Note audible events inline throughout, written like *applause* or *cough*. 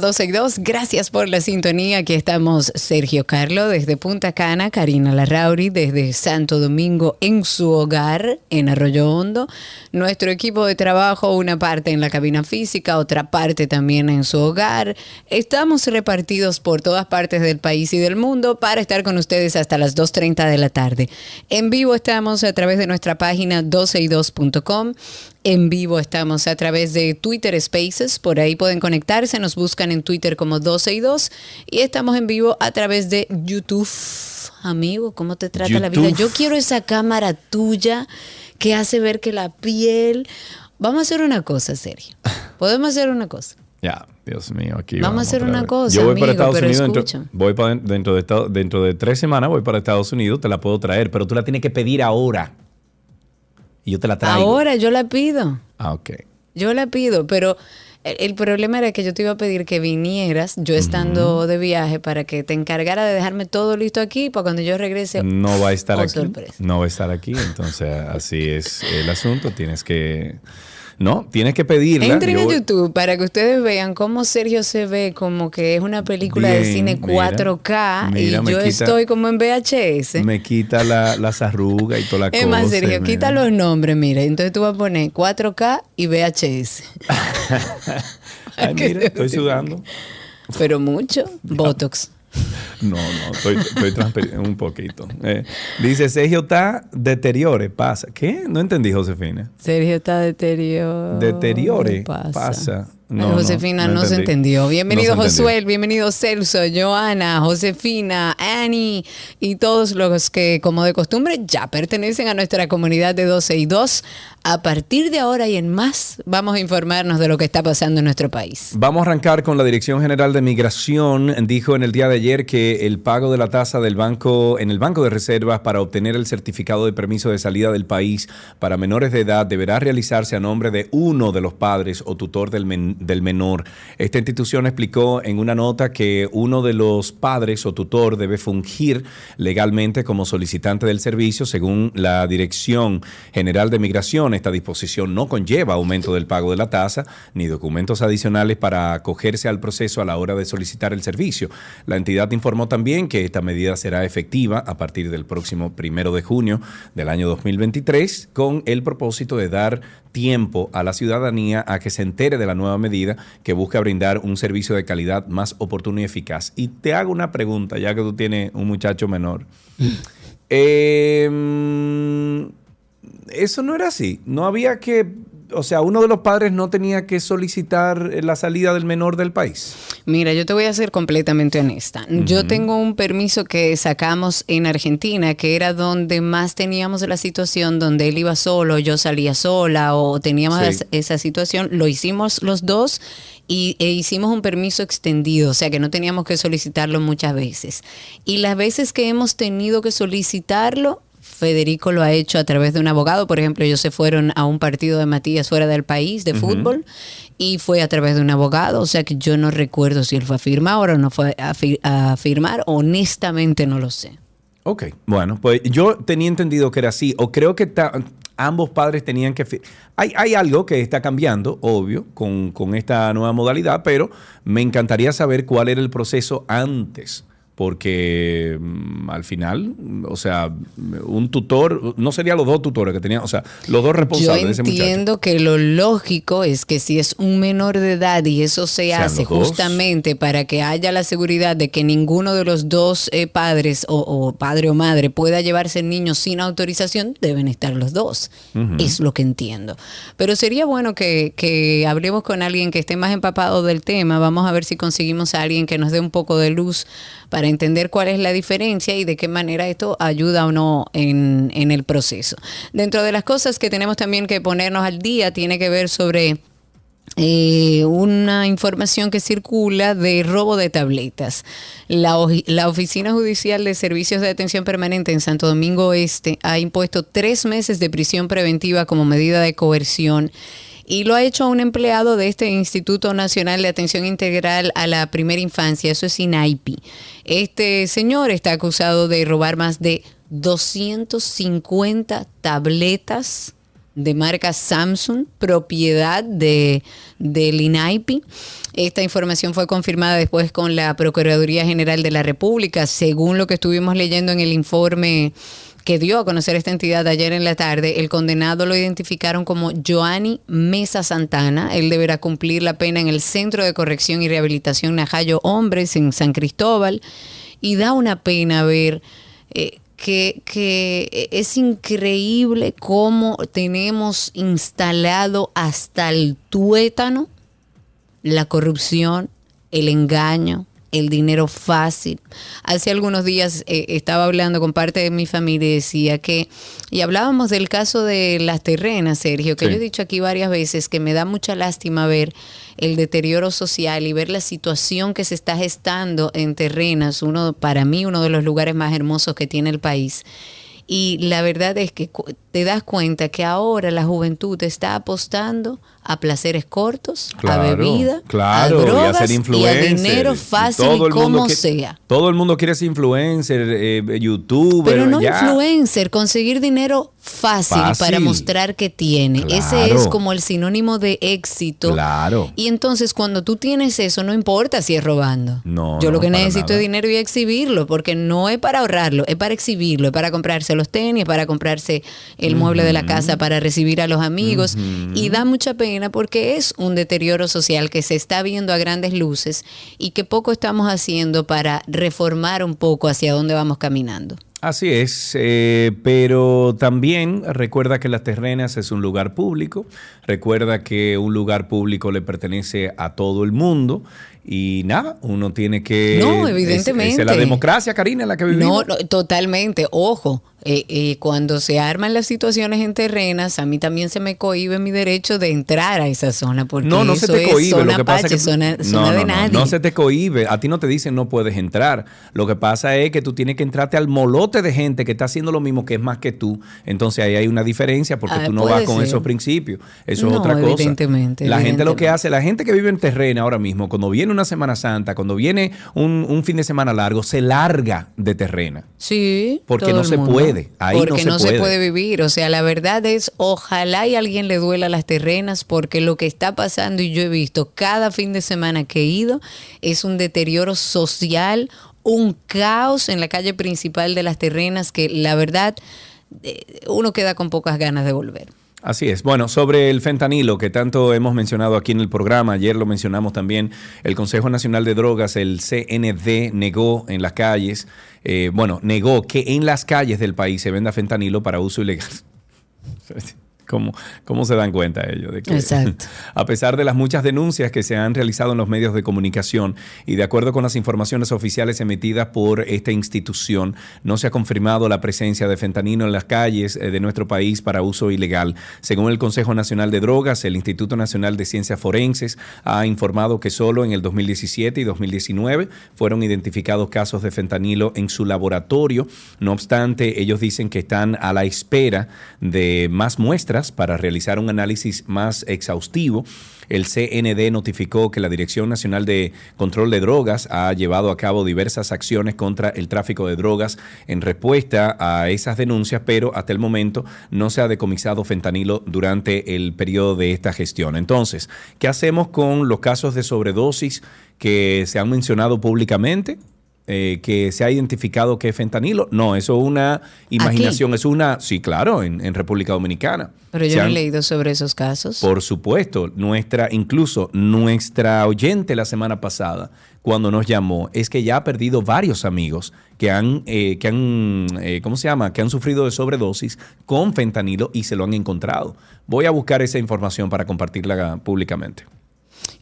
12 y 2. Gracias por la sintonía. Aquí estamos Sergio Carlo desde Punta Cana, Karina Larrauri desde Santo Domingo en su hogar en Arroyo Hondo. Nuestro equipo de trabajo, una parte en la cabina física, otra parte también en su hogar. Estamos repartidos por todas partes del país y del mundo para estar con ustedes hasta las 2.30 de la tarde. En vivo estamos a través de nuestra página 12y2.com. En vivo estamos a través de Twitter Spaces, por ahí pueden conectarse, nos buscan en Twitter como 12 y 2 y estamos en vivo a través de YouTube. Amigo, ¿cómo te trata la vida? Yo quiero esa cámara tuya que hace ver que la piel... Vamos a hacer una cosa, Sergio. Podemos hacer una cosa. Ya, Dios mío, aquí Vamos a hacer una cosa, Yo voy amigo, para Estados pero Unidos dentro, voy para dentro de dentro de tres semanas voy para Estados Unidos, te la puedo traer, pero tú la tienes que pedir ahora. Y yo te la traigo. Ahora yo la pido. Ah, ok. Yo la pido, pero el, el problema era que yo te iba a pedir que vinieras, yo estando de viaje, para que te encargara de dejarme todo listo aquí para cuando yo regrese. No va a estar Oh, aquí. sorpresa. No va a estar aquí, entonces así es el asunto. Tienes que, no, tienes que pedirla. Entren Yo voy- YouTube para que ustedes vean cómo Sergio se ve como que es una película de cine mira, 4K mira, y yo quita- estoy como en VHS. Me quita la- las arrugas y toda la *laughs* es cosa. más, Sergio, mira. quita los nombres, mira. Entonces tú vas a poner 4K y VHS. *laughs* *laughs* Ay, mira, estoy sudando. Pero mucho, Botox. No, no, estoy, estoy un poquito. Eh, dice, Sergio está deteriore, pasa. ¿Qué? No entendí, Josefina. Sergio está deterioro. Deteriore, Pasa. pasa. No, Josefina no no, se entendió. Bienvenido se entendió. Josué, bienvenido Celso, Joana, Josefina, Annie y todos los que, como de costumbre, ya pertenecen a nuestra comunidad de 12 y 2. A partir de ahora y en más, vamos a informarnos de lo que está pasando en nuestro país. Vamos a arrancar con la Dirección General de Migración. Dijo en el día de ayer que el pago de la tasa del banco en el Banco de Reservas para obtener el certificado de permiso de salida del país para menores de edad deberá realizarse a nombre de uno de los padres o tutor del, men- del menor. Esta institución explicó en una nota que uno de los padres o tutor debe fungir legalmente como solicitante del servicio según la Dirección General de Migración. Esta disposición no conlleva aumento del pago de la tasa ni documentos adicionales para acogerse al proceso a la hora de solicitar el servicio. La entidad informó también que esta medida será efectiva a partir del próximo primero de junio del año 2023 con el propósito de dar tiempo a la ciudadanía a que se entere de la nueva medida que busca brindar un servicio de calidad más oportuno y eficaz. Y te hago una pregunta, ya que tú tienes un muchacho menor. *laughs* Eh, eso no era así. No había que, o sea, uno de los padres no tenía que solicitar eh, la salida del menor del país. Mira, yo te voy a ser completamente honesta. Yo tengo un permiso que sacamos en Argentina, que era donde más teníamos la situación donde él iba solo, yo salía sola o teníamos Sí. esa situación. Lo hicimos los dos y e hicimos un permiso extendido, o sea que no teníamos que solicitarlo muchas veces. Y las veces que hemos tenido que solicitarlo, Federico lo ha hecho a través de un abogado. Por ejemplo, ellos se fueron a un partido de Matías fuera del país de fútbol y fue a través de un abogado. O sea que yo no recuerdo si él fue a firmar o no fue a, fir- a firmar. Honestamente no lo sé. Ok, bueno, pues yo tenía entendido que era así, o creo que ambos padres tenían que... Hay, hay algo que está cambiando, obvio, con, con esta nueva modalidad, pero me encantaría saber cuál era el proceso antes, porque mm, al final, o sea, un tutor, no serían los dos tutores que tenían, o sea, los dos Yo responsables de ese muchacho. entiendo que lo lógico es que si es un menor de edad y eso se Sean hace justamente para que haya la seguridad de que ninguno de los dos eh, padres o, o padre o madre pueda llevarse el niño sin autorización, deben estar los dos. Es lo que entiendo. Pero sería bueno que, que hablemos con alguien que esté más empapado del tema. Vamos a ver si conseguimos a alguien que nos dé un poco de luz para entender cuál es la diferencia y de qué manera esto ayuda o no en, en el proceso. Dentro de las cosas que tenemos también que ponernos al día, tiene que ver sobre eh, una información que circula de robo de tabletas. La, la, Oficina Judicial de Servicios de Atención Permanente en Santo Domingo Este ha impuesto tres meses de prisión preventiva como medida de coerción y lo ha hecho un empleado de este Instituto Nacional de Atención Integral a la Primera Infancia, eso es INAIPI. Este señor está acusado de robar más de 250 tabletas de marca Samsung, propiedad de, del INAIPI. Esta información fue confirmada después con la Procuraduría General de la República, según lo que estuvimos leyendo en el informe que dio a conocer esta entidad ayer en la tarde, el condenado lo identificaron como Joanny Mesa Santana. Él deberá cumplir la pena en el Centro de Corrección y Rehabilitación Najayo Hombres en San Cristóbal. Y da una pena ver eh, que, es increíble cómo tenemos instalado hasta el tuétano la corrupción, el engaño, el dinero fácil. Hace algunos días eh, estaba hablando con parte de mi familia y decía que, y hablábamos del caso de las terrenas, Sergio, que yo he dicho aquí varias veces que me da mucha lástima ver el deterioro social y ver la situación que se está gestando en terrenas, uno, para mí, uno de los lugares más hermosos que tiene el país. Y la verdad es que te das cuenta que ahora la juventud está apostando a placeres cortos, a bebida, a drogas y a, dinero fácil y, como sea. Todo el mundo quiere ser influencer, eh, youtuber. Pero no influencer, conseguir dinero fácil, para mostrar que tiene. Ese es como el sinónimo de éxito. Claro. Y entonces cuando tú tienes eso, no importa si es robando. No. Yo lo que necesito es dinero y exhibirlo, porque no es para ahorrarlo, es para exhibirlo, es para comprarse los tenis, para comprarse el mueble de la casa, para recibir a los amigos. Y da mucha pena porque es un deterioro social que se está viendo a grandes luces y que poco estamos haciendo para reformar un poco hacia dónde vamos caminando. Así es, eh, pero también recuerda que Las Terrenas es un lugar público, recuerda que un lugar público le pertenece a todo el mundo y nada, uno tiene que... No, evidentemente. Es, la democracia, Karina, en la que vivimos. No, no totalmente. Ojo, eh, eh, cuando se arman las situaciones en terrenas, a mí también se me cohibe mi derecho de entrar a esa zona. Porque no, no se te cohibe. lo que pasa es que, zona, no, de nadie. No, se te cohibe. A ti no te dicen no puedes entrar. Lo que pasa es que tú tienes que entrarte al molote de gente que está haciendo lo mismo que es más que tú. Entonces ahí hay una diferencia porque ah, tú no vas con esos principios. Eso es otra cosa. Evidentemente. La gente lo que hace, la gente que vive en terrena ahora mismo, cuando viene una Semana Santa, cuando viene un, un fin de semana largo, se larga de terrena. Sí. Porque no se puede. Ahí porque no, se, puede. vivir. O sea, la verdad es, ojalá y alguien le duela las terrenas, porque lo que está pasando, y yo he visto cada fin de semana que he ido, es un deterioro social, un caos en la calle principal de las terrenas que la verdad eh, uno queda con pocas ganas de volver. Así es. Bueno, sobre el fentanilo que tanto hemos mencionado aquí en el programa, ayer lo mencionamos también, el Consejo Nacional de Drogas, el CND, negó en las calles, eh, bueno, negó que en las calles del país se venda fentanilo para uso ilegal. *laughs* ¿Cómo, se dan cuenta ellos? De que, Exacto. *laughs* A pesar de las muchas denuncias que se han realizado en los medios de comunicación y de acuerdo con las informaciones oficiales emitidas por esta institución, no se ha confirmado la presencia de fentanilo en las calles eh, de nuestro país para uso ilegal. Según el Consejo Nacional de Drogas, el Instituto Nacional de Ciencias Forenses ha informado que solo en el 2017 y 2019 fueron identificados casos de fentanilo en su laboratorio. No obstante, ellos dicen que están a la espera de más muestras para realizar un análisis más exhaustivo. El CND notificó que la Dirección Nacional de Control de Drogas ha llevado a cabo diversas acciones contra el tráfico de drogas en respuesta a esas denuncias, pero hasta el momento no se ha decomisado fentanilo durante el periodo de esta gestión. Entonces, ¿qué hacemos con los casos de sobredosis que se han mencionado públicamente? Eh, que se ha identificado que es fentanilo. No, eso es una imaginación, es una, sí, claro, en, República Dominicana. Pero yo no he leído sobre esos casos. Por supuesto, nuestra, incluso nuestra oyente la semana pasada, cuando nos llamó, es que ya ha perdido varios amigos que han, eh, que han eh, ¿cómo se llama? Que han sufrido de sobredosis con fentanilo y se lo han encontrado. Voy a buscar esa información para compartirla públicamente.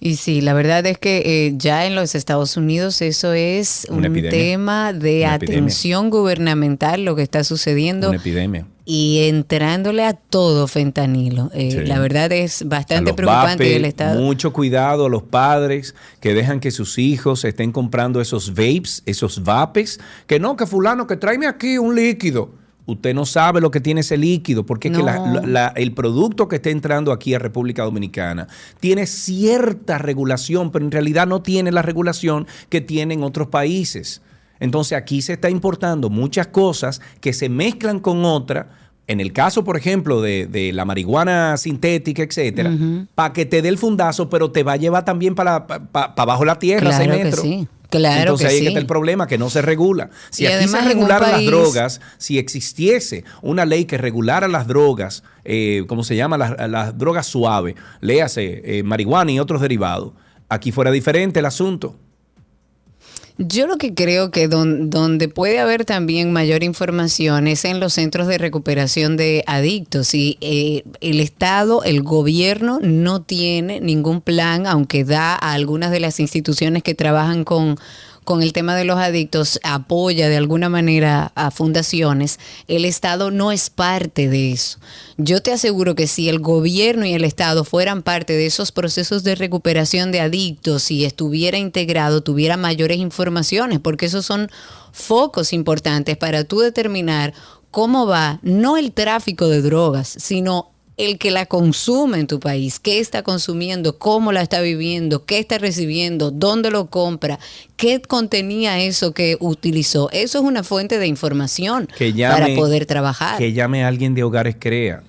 Y sí, la verdad es que eh, ya en los Estados Unidos eso es un epidemia. tema de Una epidemia. atención gubernamental, lo que está sucediendo. Una epidemia. y entrándole a todo fentanilo. Eh, Sí. La verdad es bastante preocupante vapes, el estado. Mucho cuidado a los padres que dejan que sus hijos estén comprando esos vapes, esos vapes, que no, que fulano, que tráeme aquí un líquido. Usted no sabe lo que tiene ese líquido, porque es que la- No. la- la- el producto que está entrando aquí a República Dominicana tiene cierta regulación, pero en realidad no tiene la regulación que tienen otros países. Entonces aquí se está importando muchas cosas que se mezclan con otras. En el caso, por ejemplo, de, de la marihuana sintética, etcétera, para que te dé el fundazo, pero te va a llevar también para, para, abajo la tierra, Claro seis que metros. sí, claro Entonces que ahí sí. está el problema, que no se regula. Si Y aquí se regularan las drogas, si existiese una ley que regulara las drogas, eh, ¿cómo se llama? Las, las drogas suaves, léase eh, marihuana y otros derivados, aquí fuera diferente el asunto. Yo lo que creo que don- donde puede haber también mayor información es en los centros de recuperación de adictos. Y eh, el Estado, el gobierno no tiene ningún plan, aunque da a algunas de las instituciones que trabajan con con el tema de los adictos, apoya de alguna manera a fundaciones, el Estado no es parte de eso. Yo te aseguro que si el gobierno y el Estado fueran parte de esos procesos de recuperación de adictos y estuviera integrado, tuviera mayores informaciones, porque esos son focos importantes para tú determinar cómo va no el tráfico de drogas, sino el que la consume en tu país, qué está consumiendo, cómo la está viviendo, qué está recibiendo, dónde lo compra, qué contenía eso que utilizó. Eso es una fuente de información Que llame, para poder trabajar. Que llame a alguien de Hogares Crea.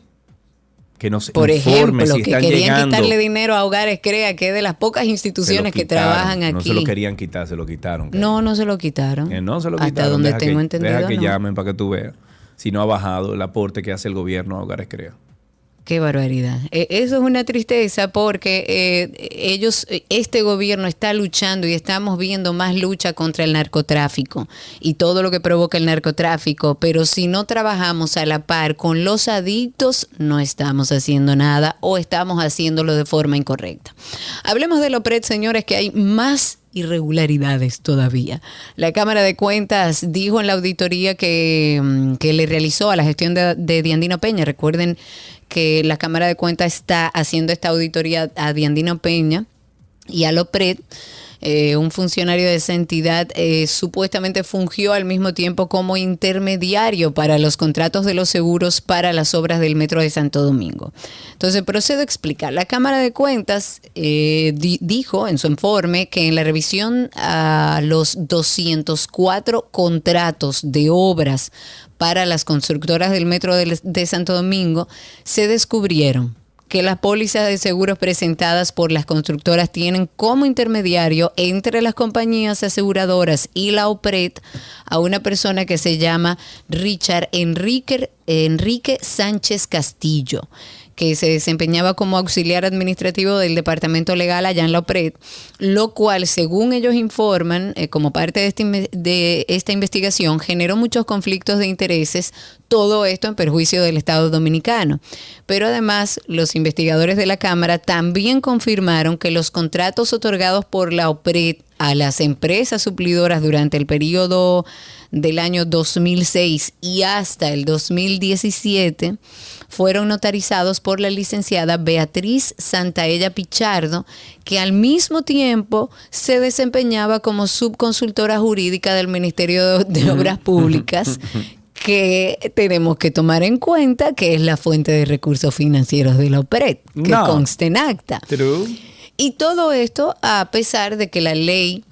Que nos Por informe ejemplo, si que querían llegando. quitarle dinero a Hogares Crea, que es de las pocas instituciones que trabajan aquí. No se lo querían quitar, se lo quitaron. No, no se lo quitaron. Que no se lo Hasta quitaron. donde deja tengo que, entendido. Deja que no. llamen para que tú veas. Si no ha bajado el aporte que hace el gobierno a Hogares Crea. Qué barbaridad. Eh, Eso es una tristeza porque eh, ellos, este gobierno está luchando y estamos viendo más lucha contra el narcotráfico y todo lo que provoca el narcotráfico, pero si no trabajamos a la par con los adictos, no estamos haciendo nada o estamos haciéndolo de forma incorrecta. Hablemos de Lopret, señores, que hay más irregularidades todavía. La Cámara de Cuentas dijo en la auditoría que, mm, que le realizó a la gestión de, de Diandino Peña. Recuerden que la Cámara de Cuentas está haciendo esta auditoría a Diandino Peña y a Lopret. Eh, un funcionario de esa entidad eh, supuestamente fungió al mismo tiempo como intermediario para los contratos de los seguros para las obras del Metro de Santo Domingo. Entonces, procedo a explicar. La Cámara de Cuentas eh, di- dijo en su informe que en la revisión a los 204 contratos de obras para las constructoras del Metro de Santo Domingo se descubrieron que las pólizas de seguros presentadas por las constructoras tienen como intermediario entre las compañías aseguradoras y la OPRED a una persona que se llama Richard Enrique, Enrique Sánchez Castillo que se desempeñaba como auxiliar administrativo del Departamento Legal allá en la OPRED, lo cual, según ellos informan, eh, como parte de, esta inve- de esta investigación, generó muchos conflictos de intereses, todo esto en perjuicio del Estado dominicano. Pero además, los investigadores de la Cámara también confirmaron que los contratos otorgados por la OPRED a las empresas suplidoras durante el periodo del año 2006 y hasta el 2017 fueron notarizados por la licenciada Beatriz Santaella Pichardo, que al mismo tiempo se desempeñaba como subconsultora jurídica del Ministerio de, de *laughs* Obras Públicas, *laughs* que tenemos que tomar en cuenta que es la fuente de recursos financieros de la OPRED, que No. consta en acta. True. Y todo esto a pesar de que la ley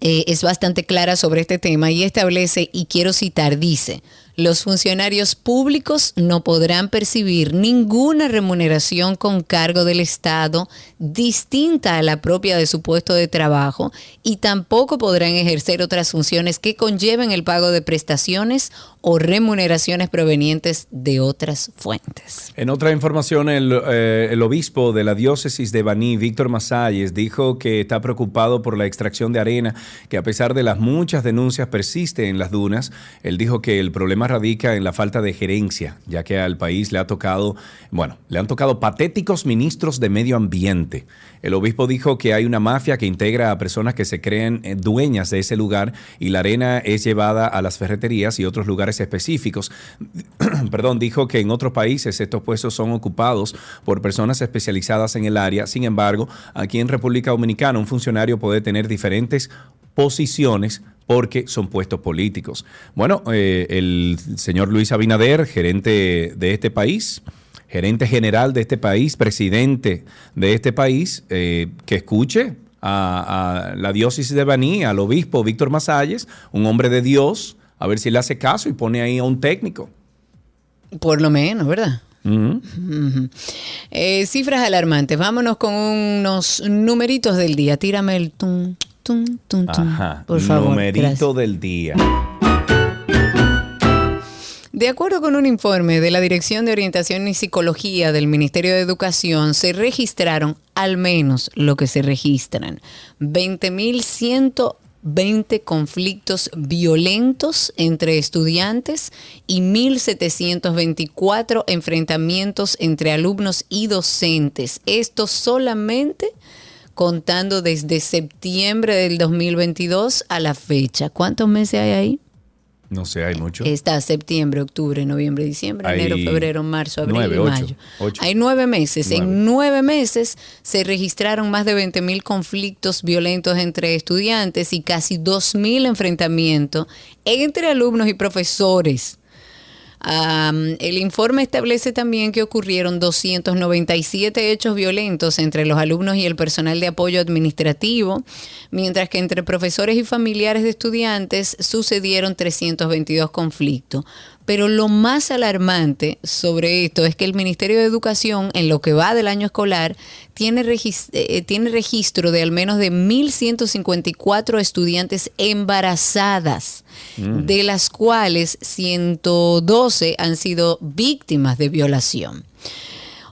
eh, es bastante clara sobre este tema y establece, y quiero citar, dice, los funcionarios públicos no podrán percibir ninguna remuneración con cargo del Estado distinta a la propia de su puesto de trabajo y tampoco podrán ejercer otras funciones que conlleven el pago de prestaciones o remuneraciones provenientes de otras fuentes. En otra información, el, eh, obispo de la diócesis de Baní, Víctor Masalles, dijo que está preocupado por la extracción de arena, que a pesar de las muchas denuncias persiste en las dunas. Él dijo que el problema radica en la falta de gerencia, ya que al país le ha tocado, bueno, le han tocado patéticos ministros de medio ambiente. El obispo dijo que hay una mafia que integra a personas que se creen eh, dueñas de ese lugar y la arena es llevada a las ferreterías y otros lugares específicos. *clears throat* Perdón, dijo que en otros países estos puestos son ocupados por personas especializadas en el área. Sin embargo, aquí en República Dominicana un funcionario puede tener diferentes posiciones porque son puestos políticos. Bueno, eh, el señor Luis Abinader, gerente de este país, gerente general de este país, presidente de este país, eh, que escuche a, la diócesis de Baní, al obispo Víctor Masalles, un hombre de Dios, a ver si le hace caso y pone ahí a un técnico. Por lo menos, ¿verdad? Eh, cifras alarmantes. Vámonos con unos numeritos del día. Tírame el tum, tum, tum, tum. por favor. Numerito del día. De acuerdo con un informe de la Dirección de Orientación y Psicología del Ministerio de Educación, se registraron al menos lo que se registran 20.120 conflictos violentos entre estudiantes y 1.724 enfrentamientos entre alumnos y docentes. Esto solamente contando desde septiembre del 2022 a la fecha. ¿Cuántos meses hay ahí? No sé, hay mucho. Está septiembre, octubre, noviembre, diciembre, enero, febrero, marzo, abril y mayo. Hay nueve meses. En nueve meses se registraron más de 20 mil conflictos violentos entre estudiantes y casi 2 mil enfrentamientos entre alumnos y profesores el informe establece también que ocurrieron 297 hechos violentos entre los alumnos y el personal de apoyo administrativo, mientras que entre profesores y familiares de estudiantes sucedieron 322 conflictos. Pero lo más alarmante sobre esto es que el Ministerio de Educación, en lo que va del año escolar, tiene, eh, tiene registro de al menos de 1.154 estudiantes embarazadas, mm. de las cuales 112 han sido víctimas de violación.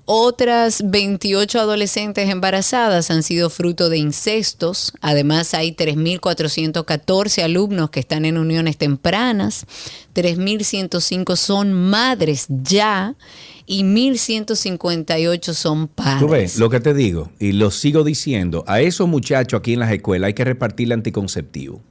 Otras 28 adolescentes embarazadas han sido fruto de incestos. Además, hay 3.414 alumnos que están en uniones tempranas. 3.105 son madres ya y 1.158 son padres. Tú ves lo que te digo y lo sigo diciendo. A esos muchachos aquí en las escuelas hay que repartirle anticonceptivo.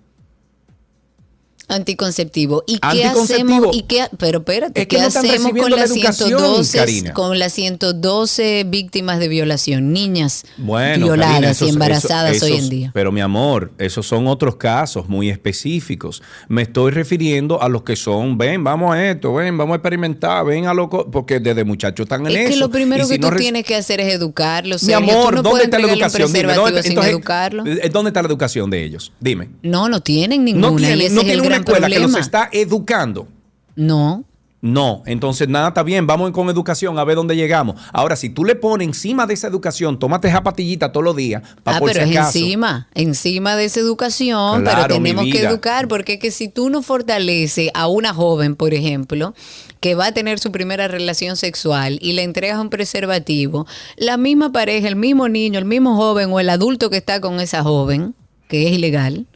Anticonceptivo. ¿Y qué hacemos? ¿Y qué, pero espérate, ¿qué hacemos con las 112 con las 112 víctimas de violación, niñas violadas y embarazadas hoy en día? Pero mi amor, esos son otros casos muy específicos. Me estoy refiriendo a los que son, ven, vamos a esto, ven, vamos a experimentar, ven a lo porque desde muchachos están en eso. Es que lo primero que tú tienes que hacer es educarlos. Mi amor, ¿dónde está la educación? Dime, ¿dónde, ¿dónde está la educación de ellos? Dime. No, no tienen ninguna. No tienen, no tienen escuela que los está educando. No. No, entonces nada, está bien, vamos con educación a ver dónde llegamos. Ahora, si tú le pones encima de esa educación, tómate esa patillita todos los días. ah, pero es encima, encima de esa educación, pero tenemos que educar, porque es que si tú no fortaleces a una joven, por ejemplo, que va a tener su primera relación sexual y le entregas un preservativo, la misma pareja, el mismo niño, el mismo joven o el adulto que está con esa joven, que es ilegal,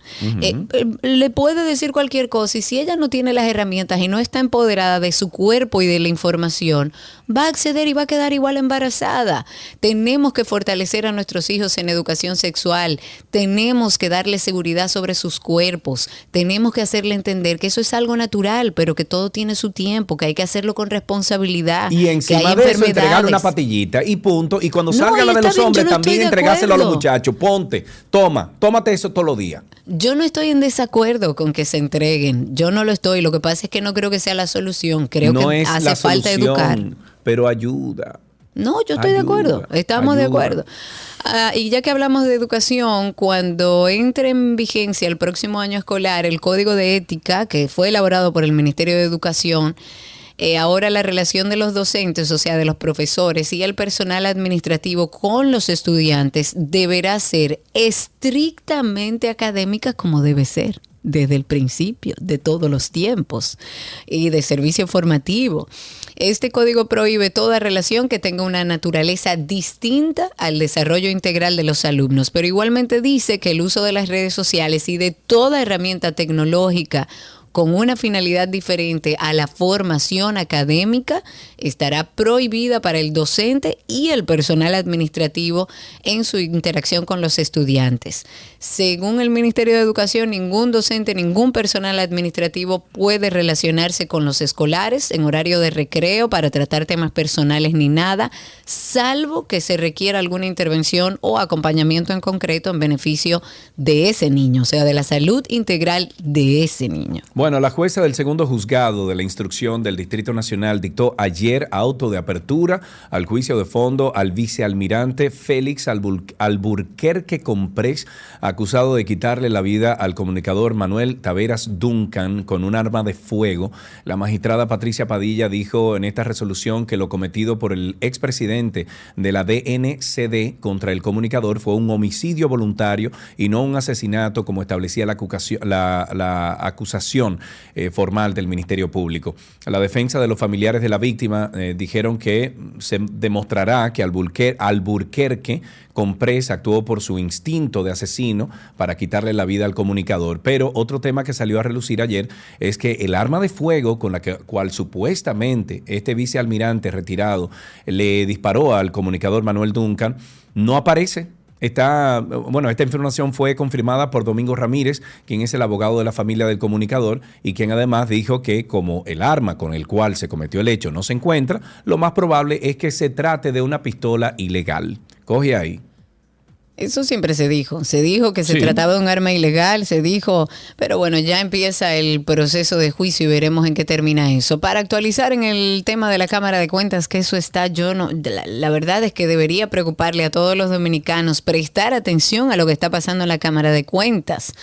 eh, eh, le puede decir cualquier cosa y si ella no tiene las herramientas y no está empoderada de su cuerpo y de la información, va a acceder y va a quedar igual embarazada. Tenemos que fortalecer a nuestros hijos en educación sexual, tenemos que darle seguridad sobre sus cuerpos, tenemos que hacerle entender que eso es algo natural, pero que todo tiene su tiempo, que hay que hacerlo con responsabilidad. Y encima de eso entregarle una patillita y punto. Y cuando salga la de los hombres, también entregárselo a los muchachos. Ponte, toma, tómate eso todos los días. Yo no estoy en desacuerdo con que se entreguen. Yo no lo estoy. Lo que pasa es que no creo que sea la solución. Creo que hace falta educar. Pero ayuda. No, yo estoy de acuerdo. Estamos de acuerdo. Ah, y ya que hablamos de educación, cuando entre en vigencia el próximo año escolar el Código de Ética, que fue elaborado por el Ministerio de Educación, eh, ahora la relación de los docentes, o sea, de los profesores y el personal administrativo con los estudiantes deberá ser estrictamente académica como debe ser desde el principio, de todos los tiempos y de servicio formativo. Este código prohíbe toda relación que tenga una naturaleza distinta al desarrollo integral de los alumnos, pero igualmente dice que el uso de las redes sociales y de toda herramienta tecnológica con una finalidad diferente a la formación académica estará prohibida para el docente y el personal administrativo en su interacción con los estudiantes. Según el Ministerio de Educación, ningún docente, ningún personal administrativo puede relacionarse con los escolares en horario de recreo para tratar temas personales ni nada, salvo que se requiera alguna intervención o acompañamiento en concreto en beneficio de ese niño, o sea, de la salud integral de ese niño. Bueno, la jueza del segundo juzgado de la instrucción del Distrito Nacional dictó ayer auto de apertura al juicio de fondo al vicealmirante Félix Alburquerque Comprés, acusado de quitarle la vida al comunicador Manuel Taveras Duncan con un arma de fuego. La magistrada Patricia Padilla dijo en esta resolución que lo cometido por el expresidente de la DNCD contra el comunicador fue un homicidio voluntario y no un asesinato como establecía la, acusación eh, formal del Ministerio Público. La defensa de los familiares de la víctima eh, dijeron que se demostrará que Alburquerque Comprés actuó por su instinto de asesino para quitarle la vida al comunicador. Pero otro tema que salió a relucir ayer es que el arma de fuego con la que, cual supuestamente este vicealmirante retirado le disparó al comunicador Manuel Duncan no aparece Está, bueno, esta información fue confirmada por Domingo Ramírez, quien es el abogado de la familia del comunicador y quien además dijo que como el arma con el cual se cometió el hecho no se encuentra, lo más probable es que se trate de una pistola ilegal. Coge ahí. Eso siempre se dijo. Se dijo que se trataba de un arma ilegal, se dijo, pero bueno, ya empieza el proceso de juicio y veremos en qué termina eso. Para actualizar en el tema de la Cámara de Cuentas, que eso está, yo no, la, verdad es que debería preocuparle a todos los dominicanos prestar atención a lo que está pasando en la Cámara de Cuentas.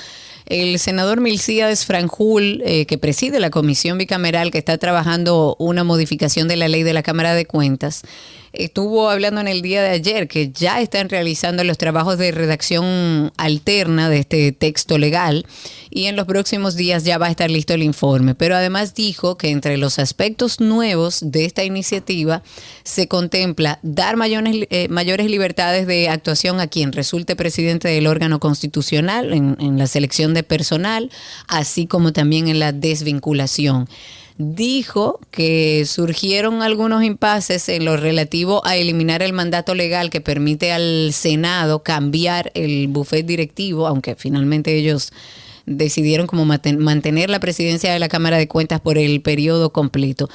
El senador Milcíades Franjul, eh, que preside la comisión bicameral que está trabajando una modificación de la ley de la Cámara de Cuentas, estuvo hablando en el día de ayer que ya están realizando los trabajos de redacción alterna de este texto legal y en los próximos días ya va a estar listo el informe. Pero además dijo que entre los aspectos nuevos de esta iniciativa se contempla dar mayores, eh, mayores libertades de actuación a quien resulte presidente del órgano constitucional en, en la selección de personal, así como también en la desvinculación dijo que surgieron algunos impases en lo relativo a eliminar el mandato legal que permite al Senado cambiar el buffet directivo, aunque finalmente ellos decidieron como mantener la presidencia de la Cámara de Cuentas por el periodo completo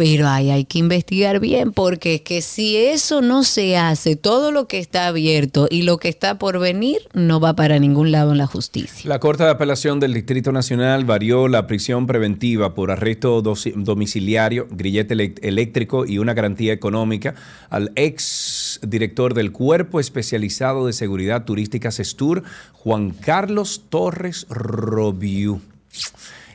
pero ahí hay que investigar bien, porque es que si eso no se hace, todo lo que está abierto y lo que está por venir no va para ningún lado en la justicia. La Corte de Apelación del Distrito Nacional varió la prisión preventiva por arresto domiciliario, grillete eléctrico y una garantía económica al ex director del Cuerpo Especializado de Seguridad Turística Sestur, Juan Carlos Torres Robiú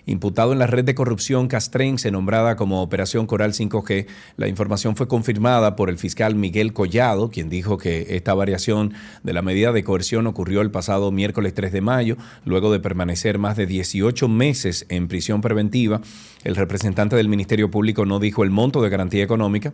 imputado en la red de corrupción castrense nombrada como Operación Coral 5G. La información fue confirmada por el fiscal Miguel Collado, quien dijo que esta variación de la medida de coerción ocurrió el pasado miércoles 3 de mayo, luego de permanecer más de 18 meses en prisión preventiva. El representante del Ministerio Público no dijo el monto de garantía económica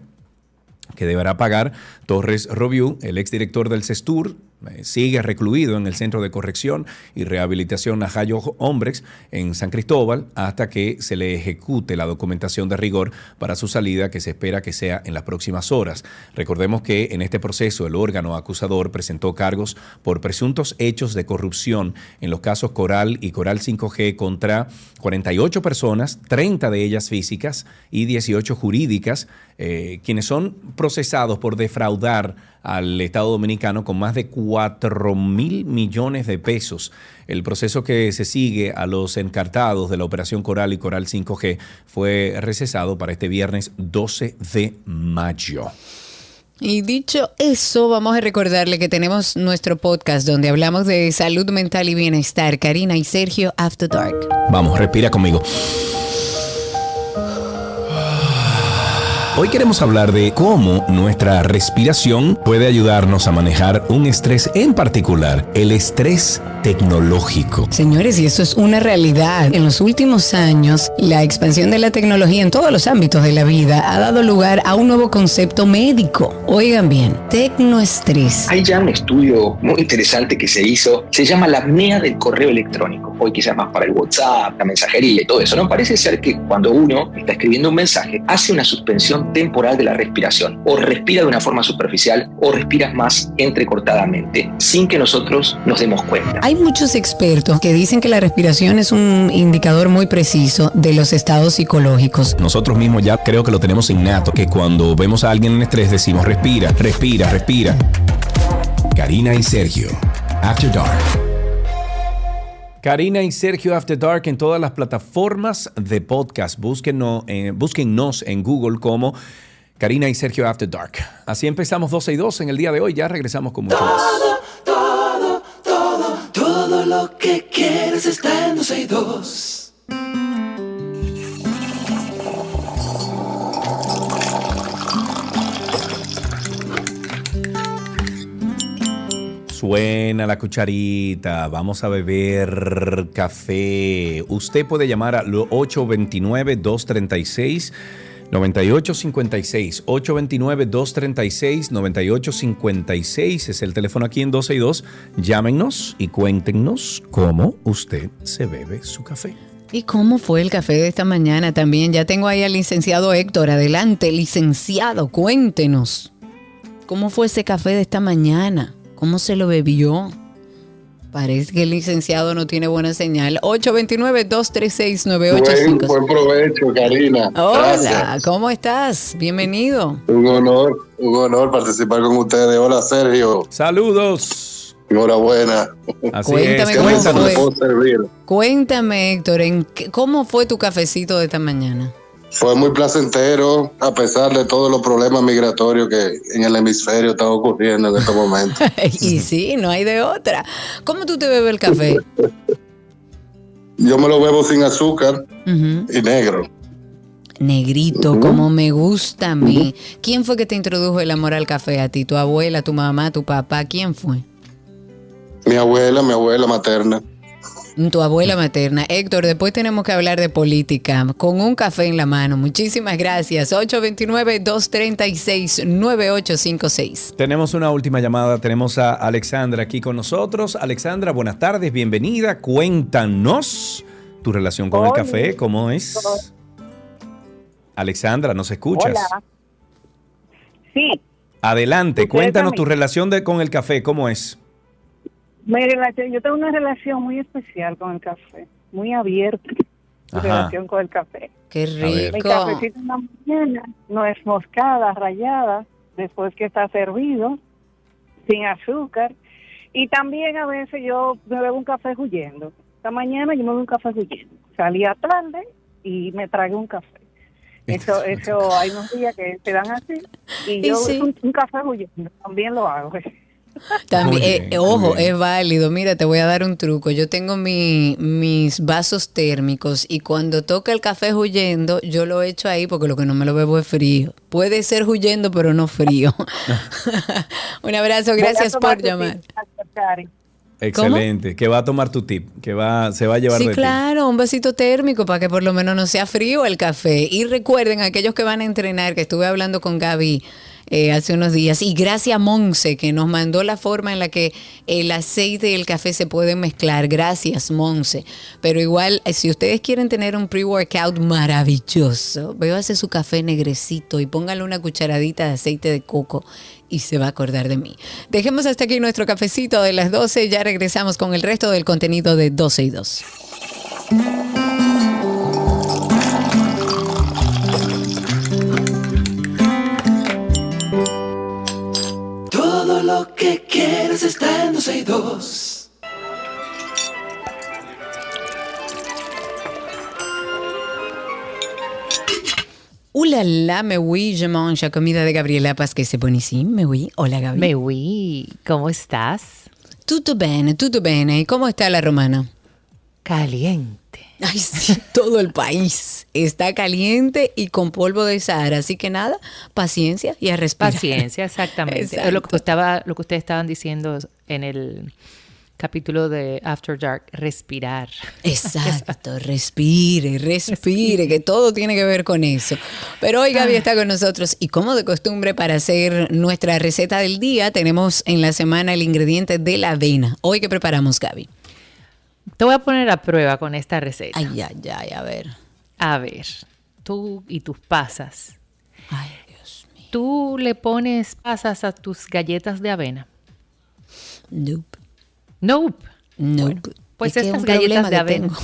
que deberá pagar Torres Robiú, el exdirector del CESTUR, sigue recluido en el Centro de Corrección y Rehabilitación Najayo Hombres en San Cristóbal hasta que se le ejecute la documentación de rigor para su salida que se espera que sea en las próximas horas. Recordemos que en este proceso el órgano acusador presentó cargos por presuntos hechos de corrupción en los casos Coral y Coral 5G contra 48 personas, 30 de ellas físicas y 18 jurídicas, eh, quienes son procesados por defraudar al Estado Dominicano con más de 4 mil millones de pesos. El proceso que se sigue a los encartados de la Operación Coral y Coral 5G fue recesado para este viernes 12 de mayo. Y dicho eso, vamos a recordarle que tenemos nuestro podcast donde hablamos de salud mental y bienestar. Karina y Sergio After Dark. Vamos, respira conmigo. Hoy queremos hablar de cómo nuestra respiración puede ayudarnos a manejar un estrés en particular, el estrés tecnológico. Señores, y eso es una realidad. En los últimos años, la expansión de la tecnología en todos los ámbitos de la vida ha dado lugar a un nuevo concepto médico. Oigan bien, tecnoestrés. Hay ya un estudio muy interesante que se hizo, se llama la apnea del correo electrónico. Hoy quizás más para el WhatsApp, la mensajería y todo eso, ¿no? Parece ser que cuando uno está escribiendo un mensaje, hace una suspensión temporal de la respiración. O respira de una forma superficial o respiras más entrecortadamente, sin que nosotros nos demos cuenta. Hay muchos expertos que dicen que la respiración es un indicador muy preciso de los estados psicológicos. Nosotros mismos ya creo que lo tenemos innato, que cuando vemos a alguien en estrés decimos respira, respira, respira. Karina y Sergio, After Dark. Karina y Sergio After Dark en todas las plataformas de podcast. Búsquenos, eh, en Google como Karina y Sergio After Dark. Así empezamos 12 y 2 en el día de hoy. Ya regresamos con mucho más. Todo, todo, todo lo que quieres está en 12 y 2. Suena la cucharita, vamos a beber café. Usted puede llamar al 829-236. 9856 829 236 9856 es el teléfono aquí en 12 y 2. Llámenos y cuéntenos cómo usted se bebe su café. ¿Y cómo fue el café de esta mañana? También ya tengo ahí al licenciado Héctor. Adelante, licenciado, cuéntenos. ¿Cómo fue ese café de esta mañana? ¿Cómo se lo bebió? Parece que el licenciado no tiene buena señal. 829-236-9855. Buen, buen provecho, Karina. Hola, Gracias. ¿cómo estás? Bienvenido. Un honor, un honor participar con ustedes. Hola, Sergio. Saludos. Enhorabuena. Así Cuéntame es, cómo ¿Cómo cuéntanos. fue. servir? Cuéntame, Héctor, ¿en qué- ¿cómo fue tu cafecito de esta mañana? Fue muy placentero, a pesar de todos los problemas migratorios que en el hemisferio están ocurriendo en estos momentos. *laughs* y sí, no hay de otra. ¿Cómo tú te bebes el café? Yo me lo bebo sin azúcar y negro. Negrito, como me gusta a mí. ¿Quién fue que te introdujo el amor al café a ti? ¿Tu abuela, tu mamá, tu papá? ¿Quién fue? Mi abuela, mi abuela materna. Tu abuela materna. Héctor, después tenemos que hablar de política con un café en la mano. Muchísimas gracias. 829-236-9856. Tenemos una última llamada. Tenemos a Alexandra aquí con nosotros. Alexandra, buenas tardes, bienvenida. Cuéntanos tu relación con el café, ¿cómo es? Alexandra, ¿nos escuchas? Hola. Sí, Adelante, Ustedes cuéntanos también. tu relación de, con el café, ¿cómo es? Mi relación, yo tengo una relación muy especial con el café, muy abierta. Mi Ajá. relación con el café. Qué Mi rico. cafecito en la mañana no es moscada, rayada, después que está servido, sin azúcar. Y también a veces yo me bebo un café huyendo. Esta mañana yo me bebo un café huyendo. Salía tarde y me tragué un café. Eso, *laughs* eso, hay unos días que te dan así. Y Y yo sí. un, un café huyendo, también lo hago. *laughs* También, eh, ojo, bien. es válido. Mira, te voy a dar un truco. Yo tengo mi- mis vasos térmicos y cuando toca el café huyendo, yo lo echo ahí porque lo que no me lo bebo es frío. Puede ser huyendo, pero no frío. *laughs* un abrazo, gracias por llamar. Excelente. Que va a tomar tu tip, que va, se va a llevar Sí, de ti. claro, un vasito térmico para que por lo menos no sea frío el café. Y recuerden, aquellos que van a entrenar, que estuve hablando con Gaby eh, hace unos días, y gracias a Monse, que nos mandó la forma en la que el aceite y el café se pueden mezclar. Gracias, Monse. Pero igual, eh, si ustedes quieren tener un pre-workout maravilloso, bébase su café negrecito y póngale una cucharadita de aceite de coco y se va a acordar de mí. Dejemos hasta aquí nuestro cafecito de las 12. Ya regresamos con el resto del contenido de 12 y 2. Lo que quieres está en 12 y 2. Uh la me oui, je mange, comida de Gabriela Paz, que c'est me oui. Hola, Gaby. Me oui, ¿cómo estás? Tutto bene, tutto bene. ¿Y cómo está la romana? Caliente. Ay, sí, *laughs* todo el país está caliente y con polvo de Sahara. Así que nada, paciencia y a respirar. Paciencia, exactamente. Exacto. Lo que, estaba, lo que ustedes estaban diciendo en el capítulo de After Dark, respirar. Exacto, *laughs* respire, respire, que todo tiene que ver con eso. Pero hoy Gaby está con nosotros y como de costumbre para hacer nuestra receta del día, tenemos en la semana el ingrediente de la avena. Hoy, ¿qué preparamos, Gaby? Te voy a poner a prueba con esta receta. Ay, ay, ay, a ver. A ver, tú y tus pasas. Ay, Dios mío. ¿Tú le pones pasas a tus galletas de avena? Nope. Nope. Nope. pues Es estas un galletas de avena. *laughs*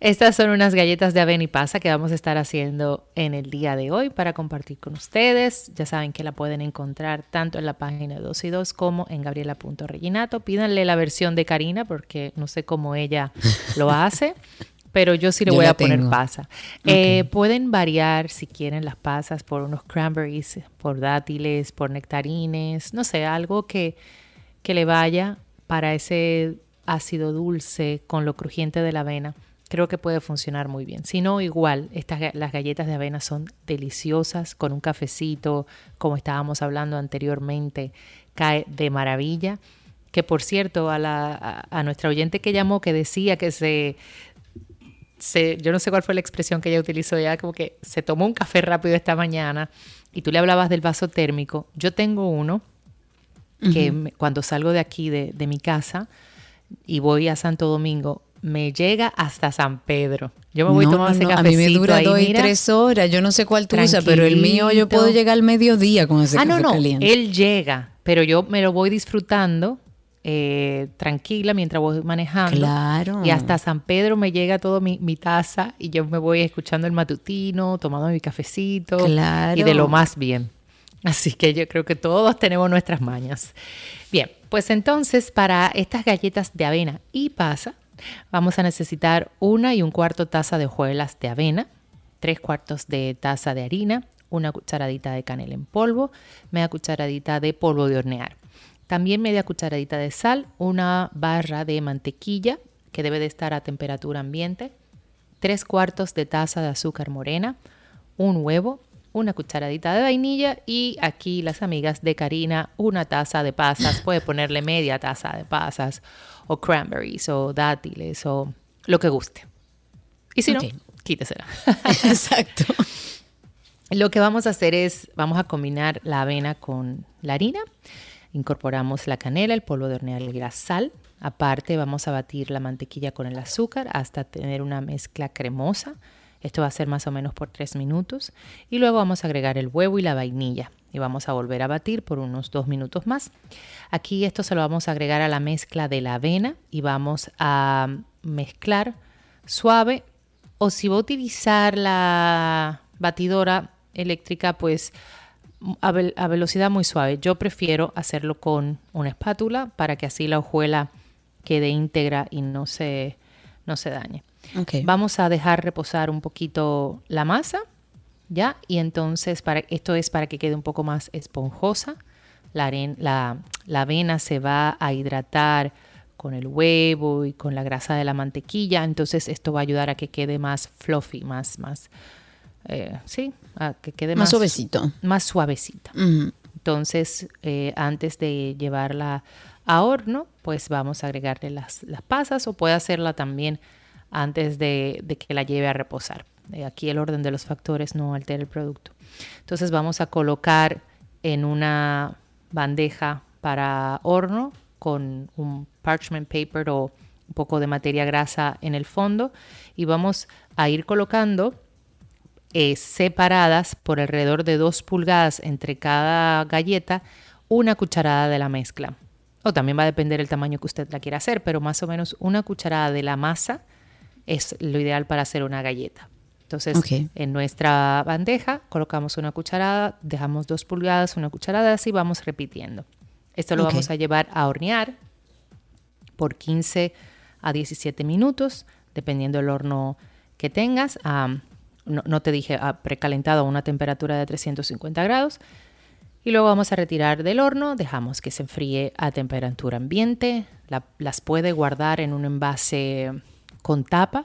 Estas son unas galletas de avena y pasa que vamos a estar haciendo en el día de hoy para compartir con ustedes. Ya saben que la pueden encontrar tanto en la página de 2 y 2 como en gabriela.reginato. Pídanle la versión de Karina porque no sé cómo ella lo *laughs* hace, pero yo sí le Yo voy a poner pasa. Eh, pueden variar si quieren las pasas por unos cranberries, por dátiles, por nectarines, no sé, algo que, que le vaya para ese ácido dulce con lo crujiente de la avena. Creo que puede funcionar muy bien. Si no, igual, estas, las galletas de avena son deliciosas con un cafecito, como estábamos hablando anteriormente, cae de maravilla. Que por cierto, a, la, a, a nuestra oyente que llamó que decía que se, se, yo no sé cuál fue la expresión que ella utilizó ya, como que se tomó un café rápido esta mañana y tú le hablabas del vaso térmico. Yo tengo uno que me- cuando salgo de aquí, de, de mi casa, y voy a Santo Domingo, me llega hasta San Pedro. Yo me voy No, tomando no, ese no, cafecito A mí me dura ahí, dos y mira. tres horas. Yo no sé cuál tú usas, pero el mío yo puedo llegar al mediodía con ese Ah, no, café no, caliente. él llega, pero yo me lo voy disfrutando eh, tranquila mientras voy manejando. Claro. Y hasta San Pedro me llega todo mi, mi taza y yo me voy escuchando el matutino, tomando mi cafecito. Claro. Y de lo más bien. Así que yo creo que todos tenemos nuestras mañas. Bien, pues entonces para estas galletas de avena y pasa, vamos a necesitar una y un cuarto taza de hojuelas de avena, tres cuartos de taza de harina, una cucharadita de canela en polvo, media cucharadita de polvo de hornear. También media cucharadita de sal, una barra de mantequilla que debe de estar a temperatura ambiente, tres cuartos de taza de azúcar morena, un huevo, una cucharadita de vainilla y aquí las amigas de Karina, una taza de pasas, puede ponerle media taza de pasas o cranberries o dátiles o lo que guste. Y si no, quítesela. *laughs* Exacto. Lo que vamos a hacer es, vamos a combinar la avena con la harina, incorporamos la canela, el polvo de hornear y la sal. Aparte vamos a batir la mantequilla con el azúcar hasta tener una mezcla cremosa. Esto va a ser más o menos por tres minutos. Y luego vamos a agregar el huevo y la vainilla. Y vamos a volver a batir por unos dos minutos más. Aquí esto se lo vamos a agregar a la mezcla de la avena y vamos a mezclar suave. O si va a utilizar la batidora eléctrica, pues a velocidad muy suave. Yo prefiero hacerlo con una espátula para que así la hojuela quede íntegra y no se, no se dañe. Vamos a dejar reposar un poquito la masa, ¿ya? Y entonces para, esto es para que quede un poco más esponjosa. La, aren- la, la avena se va a hidratar con el huevo y con la grasa de la mantequilla. Entonces esto va a ayudar a que quede más fluffy, más, más, eh, sí, a que quede Más más, suavecito. Más suavecita. Entonces, eh, antes de llevarla a horno, pues vamos a agregarle las, las pasas o puede hacerla también antes de, que la lleve a reposar. Eh, aquí el orden de los factores no altera el producto. Entonces vamos a colocar en una bandeja para horno con un parchment paper o un poco de materia grasa en el fondo y vamos a ir colocando eh, separadas por alrededor de dos pulgadas entre cada galleta una cucharada de la mezcla. O también va a depender el tamaño que usted la quiera hacer, pero más o menos una cucharada de la masa es lo ideal para hacer una galleta. Entonces, en nuestra bandeja colocamos una cucharada, dejamos dos pulgadas, una cucharada, así vamos repitiendo. Esto lo vamos a llevar a hornear por 15 a 17 minutos, dependiendo del horno que tengas. Am, no, no te dije ah, precalentado a una temperatura de 350 grados. Y luego vamos a retirar del horno, dejamos que se enfríe a temperatura ambiente, las puede guardar en un envase con tapa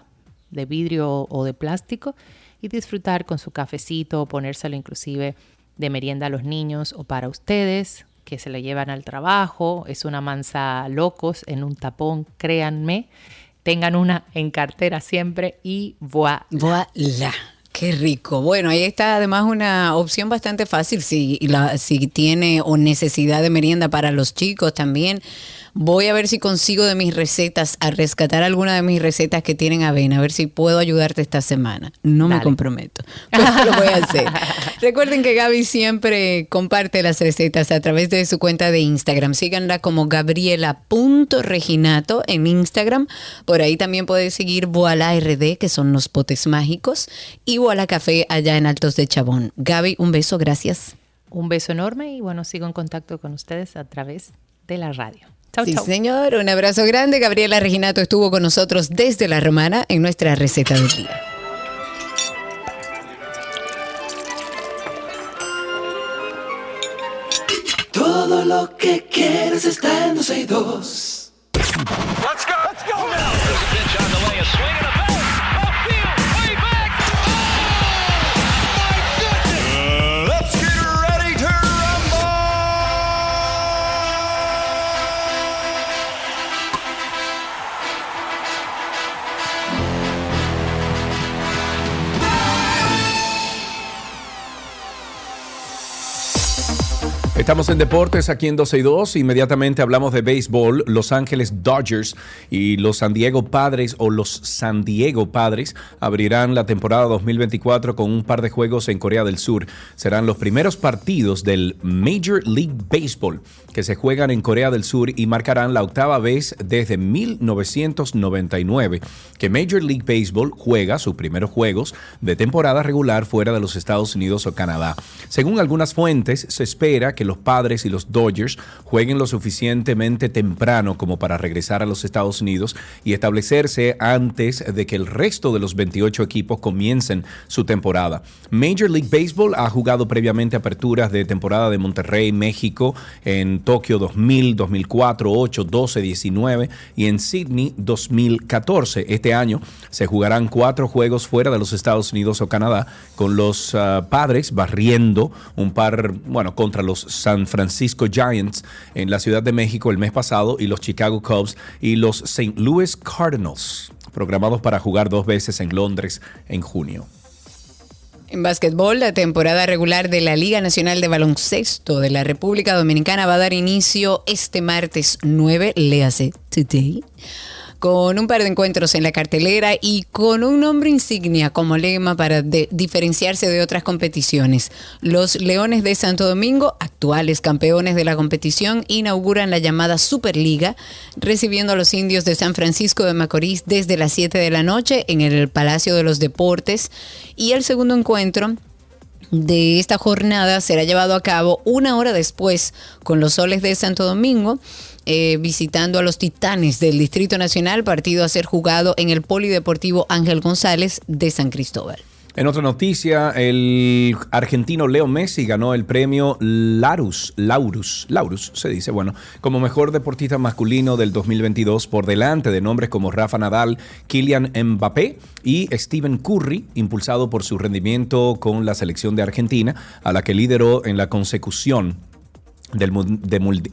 de vidrio o de plástico y disfrutar con su cafecito o ponérselo inclusive de merienda a los niños o para ustedes que se le llevan al trabajo. Es una mansa locos en un tapón, créanme. Tengan una en cartera siempre y voilà. Voilà. Qué rico. Bueno, ahí está además una opción bastante fácil si, la, si tiene o necesidad de merienda para los chicos también. Voy a ver si consigo de mis recetas, a rescatar alguna de mis recetas que tienen avena, a ver si puedo ayudarte esta semana. No me comprometo, pero *laughs* lo voy a hacer. Recuerden que Gaby siempre comparte las recetas a través de su cuenta de Instagram. Síganla como gabriela.reginato en Instagram. Por ahí también puedes seguir Voila RD, que son los potes mágicos, y Voila Café allá en Altos de Chabón. Gaby, un beso, gracias. Un beso enorme y bueno, sigo en contacto con ustedes a través de la radio sí, señor. Un abrazo grande. Gabriela Reginato estuvo con nosotros desde La Romana en nuestra receta del día. Todo lo que quieres está en 12 y 2. Let's go, let's go now. Estamos en deportes aquí en 12 y 2. Inmediatamente hablamos de béisbol. Los Ángeles Dodgers y los San Diego Padres o los San Diego Padres abrirán la temporada 2024 con un par de juegos en Corea del Sur. Serán los primeros partidos del Major League Baseball que se juegan en Corea del Sur y marcarán la octava vez desde 1999 que Major League Baseball juega sus primeros juegos de temporada regular fuera de los Estados Unidos o Canadá. Según algunas fuentes, se espera que los padres y los Dodgers jueguen lo suficientemente temprano como para regresar a los Estados Unidos y establecerse antes de que el resto de los 28 equipos comiencen su temporada. Major League Baseball ha jugado previamente aperturas de temporada de Monterrey, México, en Tokio 2000, 2004, 8, 12, 19 y en Sydney 2014. Este año se jugarán cuatro juegos fuera de los Estados Unidos o Canadá con los ah, padres barriendo un par, bueno, contra los San Francisco Giants en la Ciudad de México el mes pasado y los Chicago Cubs y los St. Louis Cardinals, programados para jugar dos veces en Londres en junio. En básquetbol, la temporada regular de la Liga Nacional de Baloncesto de la República Dominicana va a dar inicio este martes 9, léase today con un par de encuentros en la cartelera y con un nombre insignia como lema para diferenciarse de otras competiciones. Los Leones de Santo Domingo, actuales campeones de la competición, inauguran la llamada Superliga, recibiendo a los indios de San Francisco de Macorís desde las 7 de la noche en el Palacio de los Deportes. Y el segundo encuentro de esta jornada será llevado a cabo una hora después con los soles de Santo Domingo eh, visitando a los Titanes del Distrito Nacional, partido a ser jugado en el Polideportivo Ángel González de San Cristóbal. En otra noticia, el argentino Leo Messi ganó el premio Larus, Laurus, Laurus se dice, bueno, como mejor deportista masculino del 2022 por delante de nombres como Rafa Nadal, Kylian Mbappé y Stephen Curry, impulsado por su rendimiento con la selección de Argentina, a la que lideró en la consecución del,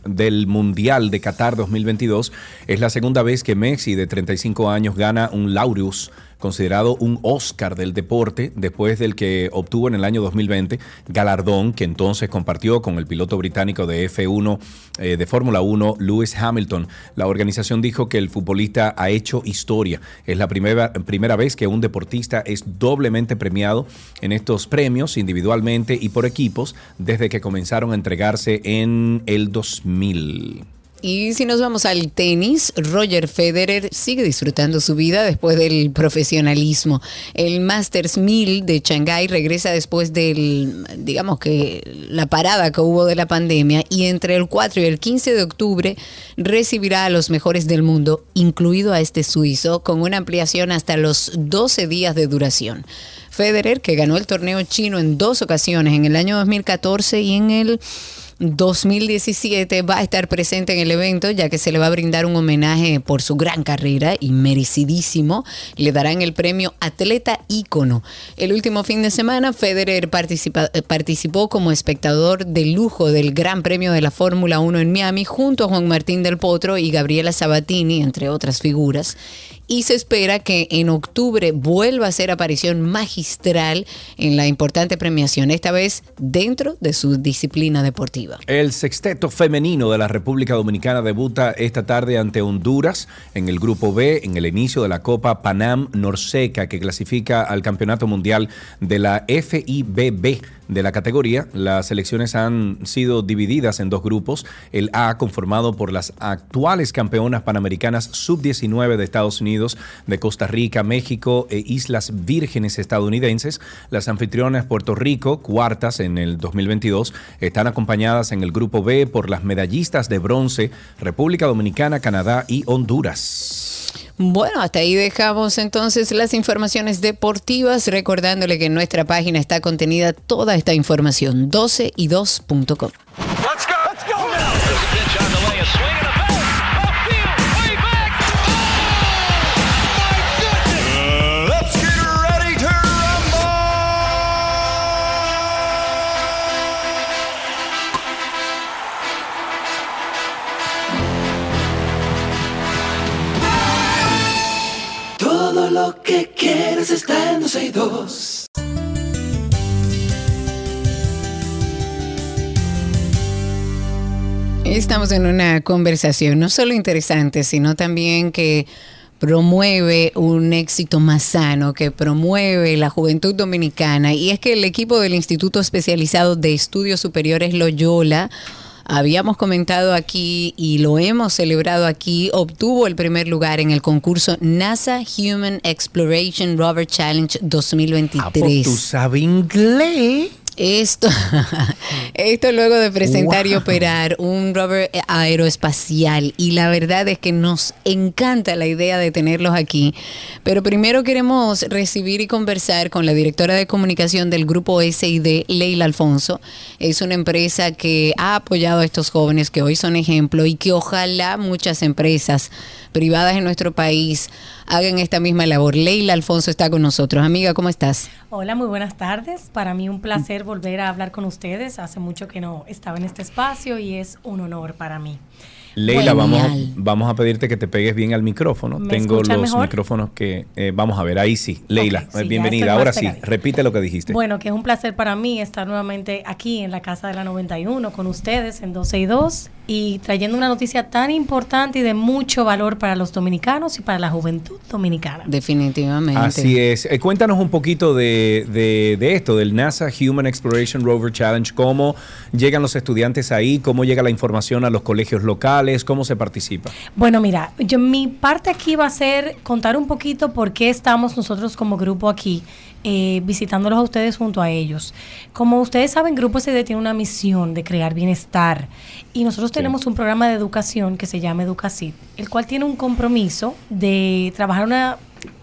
del, Mundial de Qatar 2022. Es la segunda vez que Messi, de 35 años, gana un Laureus considerado un Oscar del deporte después del que obtuvo en el año 2020, galardón que entonces compartió con el piloto británico de F1 eh, de Fórmula 1, Lewis Hamilton. La organización dijo que el futbolista ha hecho historia. Es la primera, primera vez que un deportista es doblemente premiado en estos premios individualmente y por equipos desde que comenzaron a entregarse en el 2000. Y si nos vamos al tenis, Roger Federer sigue disfrutando su vida después del profesionalismo. El Masters 1000 de Shanghái regresa después del, digamos que la parada que hubo de la pandemia y entre el 4 y el 15 de octubre recibirá a los mejores del mundo, incluido a este suizo, con una ampliación hasta los 12 días de duración. Federer, que ganó el torneo chino en dos ocasiones, en el año 2014 y en el 2017 va a estar presente en el evento ya que se le va a brindar un homenaje por su gran carrera y merecidísimo. Le darán el premio Atleta Ícono. El último fin de semana Federer eh, participó como espectador de lujo del Gran Premio de la Fórmula 1 en Miami junto a Juan Martín del Potro y Gabriela Sabatini, entre otras figuras. Y se espera que en octubre vuelva a hacer aparición magistral en la importante premiación, esta vez dentro de su disciplina deportiva. El sexteto femenino de la República Dominicana debuta esta tarde ante Honduras en el Grupo B en el inicio de la Copa Panam Norseca que clasifica al Campeonato Mundial de la FIBB de la categoría. Las selecciones han sido divididas en dos grupos. El A conformado por las actuales campeonas panamericanas sub-19 de Estados Unidos, de Costa Rica, México e Islas Vírgenes estadounidenses. Las anfitrionas Puerto Rico, cuartas en el 2022, están acompañadas en el grupo B por las medallistas de bronce República Dominicana, Canadá y Honduras. Bueno, hasta ahí dejamos entonces las informaciones deportivas, recordándole que en nuestra página está contenida toda esta información, 12y2.com. que quieres está en 12 y 2. Estamos en una conversación no solo interesante, sino también que promueve un éxito más sano, que promueve la juventud dominicana. Y es que el equipo del Instituto Especializado de Estudios Superiores Loyola, habíamos comentado aquí y lo hemos celebrado aquí, obtuvo el primer lugar en el concurso NASA Human Exploration Rover Challenge 2023. Ah, pues ¿Tú sabes inglés? Esto, *laughs* esto luego de presentar y operar un rover aeroespacial y la verdad es que nos encanta la idea de tenerlos aquí, pero primero queremos recibir y conversar con la directora de comunicación del grupo SID, Leila Alfonso. Es una empresa que ha apoyado a estos jóvenes que hoy son ejemplo y que ojalá muchas empresas privadas en nuestro país hagan esta misma labor. Leila Alfonso está con nosotros. Amiga, ¿cómo estás? Hola, muy buenas tardes. Para mí un placer volver a hablar con ustedes. Hace mucho que no estaba en este espacio y es un honor para mí. Leila, vamos, vamos a pedirte que te pegues bien al micrófono. ¿Me Tengo los mejor? micrófonos que eh, vamos a ver. Ahí sí. Leila, sí, ya bienvenida. Ahora sí, repite lo que dijiste. Bueno, que es un placer para mí estar nuevamente aquí en la Casa de la 91 con ustedes en 12 y 2 y trayendo una noticia tan importante y de mucho valor para los dominicanos y para la juventud dominicana. Definitivamente. Así es. Eh, cuéntanos un poquito de, de- de esto, del NASA Human Exploration Rover Challenge. ¿Cómo llegan los estudiantes ahí? ¿Cómo llega la información a los colegios locales? ¿Cómo se participa? Bueno, mira, yo mi parte aquí va a ser contar un poquito por qué estamos nosotros como grupo aquí eh, visitándolos a ustedes junto a ellos. Como ustedes saben, Grupo SD tiene una misión de crear bienestar y nosotros tenemos un programa de educación que se llama Educacid, el cual tiene un compromiso de trabajar una,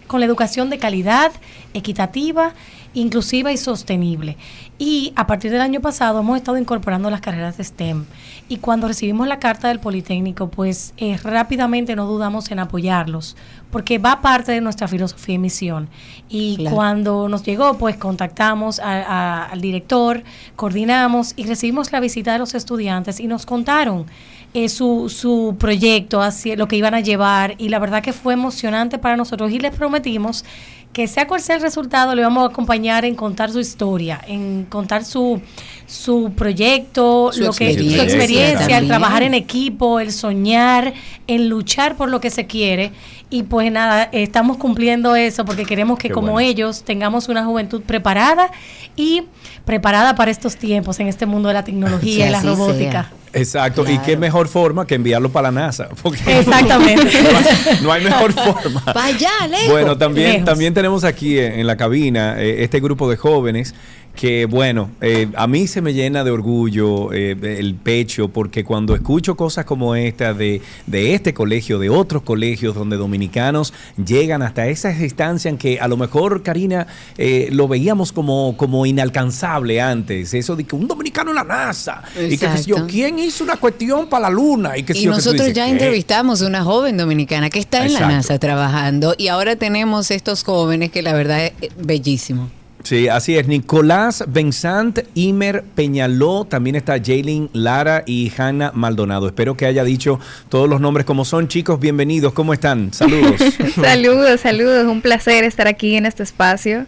con la educación de calidad, equitativa, inclusiva y sostenible. Y a partir del año pasado hemos estado incorporando las carreras de STEM. Y cuando recibimos la carta del Politécnico, pues eh, rápidamente no dudamos en apoyarlos, porque va parte de nuestra filosofía y misión. Y Claro. cuando nos llegó, pues contactamos a- a- al director, coordinamos y recibimos la visita de los estudiantes y nos contaron eh, su, su proyecto, hacia lo que iban a llevar y la verdad que fue emocionante para nosotros y les prometimos que sea cual sea el resultado, le vamos a acompañar en contar su historia, en contar su, su proyecto, Su lo que, su experiencia el trabajar en equipo, el soñar, el luchar por lo que se quiere. Y pues nada, estamos cumpliendo eso porque queremos que Qué como bueno. ellos tengamos una juventud preparada y preparada para estos tiempos en este mundo de la tecnología y la así robótica. sea. Exacto, y qué mejor forma que enviarlo para la NASA. *laughs* porque Exactamente. *laughs* no, hay, no hay mejor forma. Para allá, lejos. Bueno, también, Lejos. también tenemos aquí en, en la cabina eh, este grupo de jóvenes que, bueno, eh, a mí se me llena de orgullo eh, el pecho porque cuando escucho cosas como esta de, de este colegio, de otros colegios donde dominicanos llegan hasta esas distancias en que a lo mejor, Karina, eh, lo veíamos como, como inalcanzable antes. Eso de que un dominicano en la NASA y que, yo. ¿quién hizo una cuestión para la luna? Y, Y yo, que tú nosotros dices, ya entrevistamos a una joven dominicana que está en la. NASA trabajando y ahora tenemos estos jóvenes que la verdad es eh, bellísimo. Sí, así es. Nicolás Benzant, Imer Peñaló, también está Jaylin Lara y Hanna Maldonado. Espero que haya dicho todos los nombres como son. Chicos, bienvenidos. ¿Cómo están? Saludos. *laughs* Saludos, saludos. Un placer estar aquí en este espacio.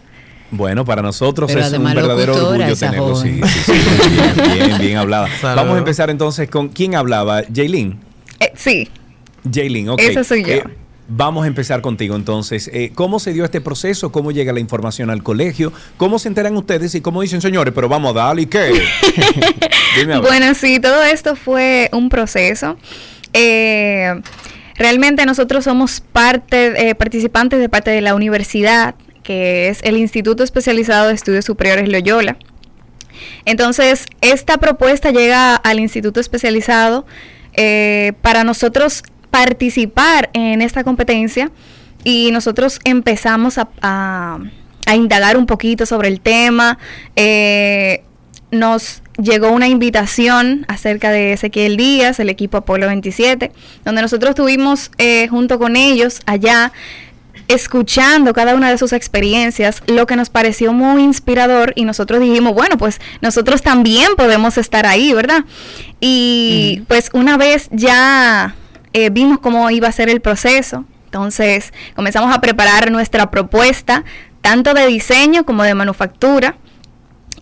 Bueno, para nosotros Pero es un verdadero orgullo tenerlo. Sí, joven. sí, sí, bien, bien, bien hablada. *laughs* Vamos a empezar entonces con quién hablaba. Jaylin. Eh, sí, Jaylin, ok. Esa soy yo. Vamos a empezar contigo entonces. Eh, ¿Cómo se dio este proceso? ¿Cómo llega la información al colegio? ¿Cómo se enteran ustedes y cómo dicen, señores, pero vamos a darle y qué? *laughs* Dime a ver. bueno, sí, todo esto fue un proceso. Eh, realmente nosotros somos parte, eh, participantes de parte de la universidad, que es el Instituto Especializado de Estudios Superiores Loyola. Entonces, esta propuesta llega al Instituto Especializado eh, para nosotros participar en esta competencia y nosotros empezamos a, a- a indagar un poquito sobre el tema. Eh, nos llegó una invitación acerca de Ezequiel Díaz, el equipo Apolo 27, donde nosotros estuvimos eh, junto con ellos allá escuchando cada una de sus experiencias, lo que nos pareció muy inspirador y nosotros dijimos, bueno, pues nosotros también podemos estar ahí, ¿verdad? Y pues una vez ya eh, vimos cómo iba a ser el proceso, entonces comenzamos a preparar nuestra propuesta, tanto de diseño como de manufactura,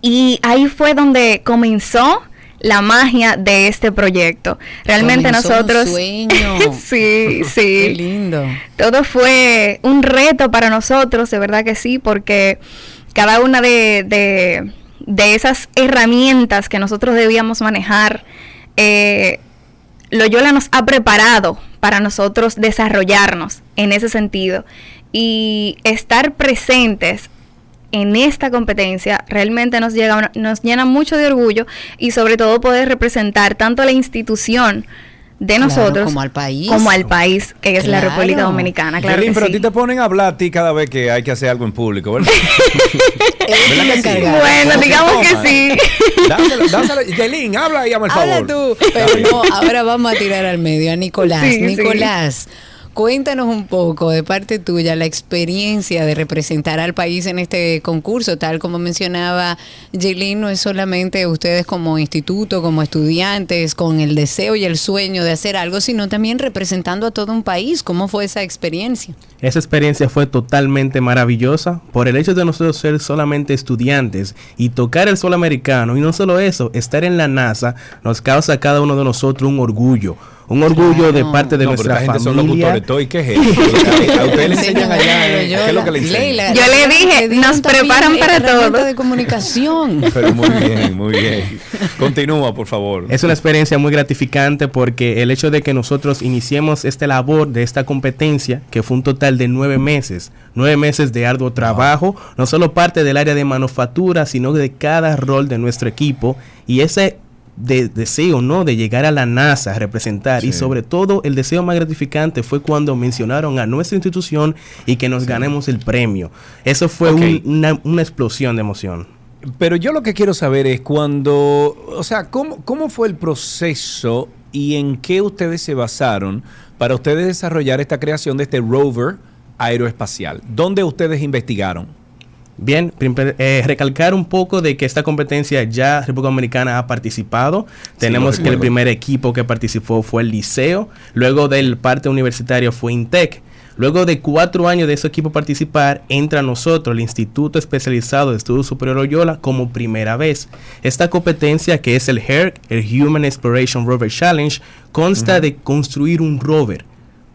y ahí fue donde comenzó la magia de este proyecto. Realmente Comenzó un nosotros... sueño. *laughs* sí, *laughs* sí. Qué lindo. Todo fue un reto para nosotros, de verdad que sí, porque cada una de, de- de esas herramientas que nosotros debíamos manejar, eh, Loyola nos ha preparado para nosotros desarrollarnos en ese sentido. Y estar presentes en esta competencia realmente nos, llega, nos llena mucho de orgullo y sobre todo poder representar tanto a la institución de Claro, nosotros como al país. como al país que es la Claro. República Dominicana. Claro que pero a sí. ti te ponen a hablar a ti cada vez que hay que hacer algo en público, ¿verdad? *laughs* La ¿Verdad que sí? Bueno, ¿Cómo se digamos que sí. Dáselo, dáselo. Jaylin, habla y hazme el favor. Habla tú. Pero no, ahora vamos a tirar al medio a Nicolás. Sí, sí. Nicolás, cuéntanos un poco de parte tuya la experiencia de representar al país en este concurso. Tal como mencionaba Jaylin, no es solamente ustedes como instituto, como estudiantes, con el deseo y el sueño de hacer algo, sino también representando a todo un país. ¿Cómo fue esa experiencia? Esa experiencia fue totalmente maravillosa por el hecho de nosotros ser solamente estudiantes y tocar el sol americano. Y no solo eso, estar en la NASA nos causa a cada uno de nosotros un orgullo. Un orgullo de parte de no, pero nuestra esta gente son familia. locutores. ¿todo? ¿Y qué es eso? A ustedes le enseñan allá. ¿Qué es lo que le enseñan? Leila, Yo le dije, nos preparan para todo. de comunicación. *laughs* Pero muy bien, muy bien. Continúa, por favor. Es una experiencia muy gratificante porque el hecho de que nosotros iniciemos esta labor de esta competencia, que fue un total de nueve meses, nueve meses de arduo trabajo, no solo parte del área de manufactura, sino de cada rol de nuestro equipo y ese de- deseo, ¿no? De llegar a la NASA, a representar y Sí. sobre todo el deseo más gratificante fue cuando mencionaron a nuestra institución y que nos ganemos el premio. Eso fue un- una, una explosión de emoción. Pero yo lo que quiero saber es cuando, o sea, ¿cómo, cómo fue el proceso y en qué ustedes se basaron para ustedes desarrollar esta creación de este rover aeroespacial? ¿Dónde ustedes investigaron? Bien, eh, recalcar un poco de que esta competencia ya República Dominicana ha participado. Tenemos que el primer equipo que participó fue el Liceo, luego del parte universitario fue Intec. Luego de cuatro años de ese equipo participar, entra a nosotros el Instituto Especializado de Estudios Superior Loyola como primera vez. Esta competencia, que es el HERC, el Human Exploration Rover Challenge, consta de construir un rover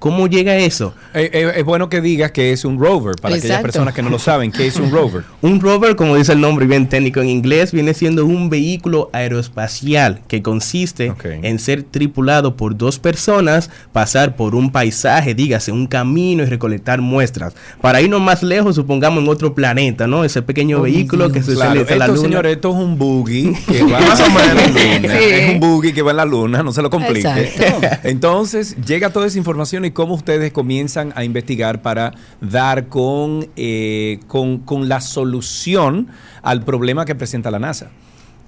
¿Cómo llega eso? Eh, eh, es bueno que digas que es un rover, para aquellas Exacto. personas que no lo saben, ¿qué es un rover? *laughs* Un rover, como dice el nombre bien técnico en inglés, viene siendo un vehículo aeroespacial que consiste en ser tripulado por dos personas, pasar por un paisaje, dígase, un camino y recolectar muestras. Para irnos más lejos, supongamos en otro planeta, ¿no? Ese pequeño vehículo que se Claro, sale a la luna. señores, esto es un buggy que va *laughs* Más o menos. en la luna. Sí. Es un buggy que va en la luna, no se lo complique. Exacto. *laughs* Entonces, llega toda esa información y cómo ustedes comienzan a investigar para dar con, eh, con, con la solución al problema que presenta la NASA.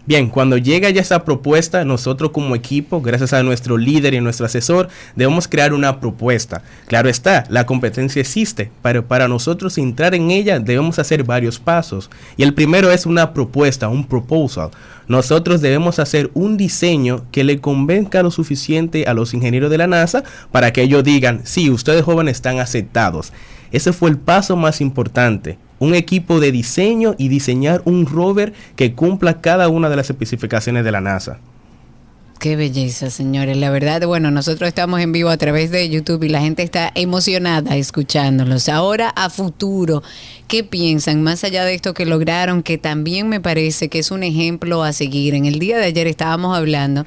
Bien, cuando llega ya esa propuesta, nosotros como equipo, gracias a nuestro líder y nuestro asesor, debemos crear una propuesta. Claro está, la competencia existe, pero para nosotros entrar en ella debemos hacer varios pasos. Y el primero es una propuesta, un proposal. Nosotros debemos hacer un diseño que le convenga lo suficiente a los ingenieros de la NASA para que ellos digan, sí, ustedes jóvenes están aceptados. Ese fue el paso más importante. Un equipo de diseño y diseñar un rover que cumpla cada una de las especificaciones de la NASA. Qué belleza, señores. La verdad, bueno, nosotros estamos en vivo a través de YouTube y la gente está emocionada escuchándolos. Ahora a futuro, ¿qué piensan? Más allá de esto que lograron, que también me parece que es un ejemplo a seguir. En el día de ayer estábamos hablando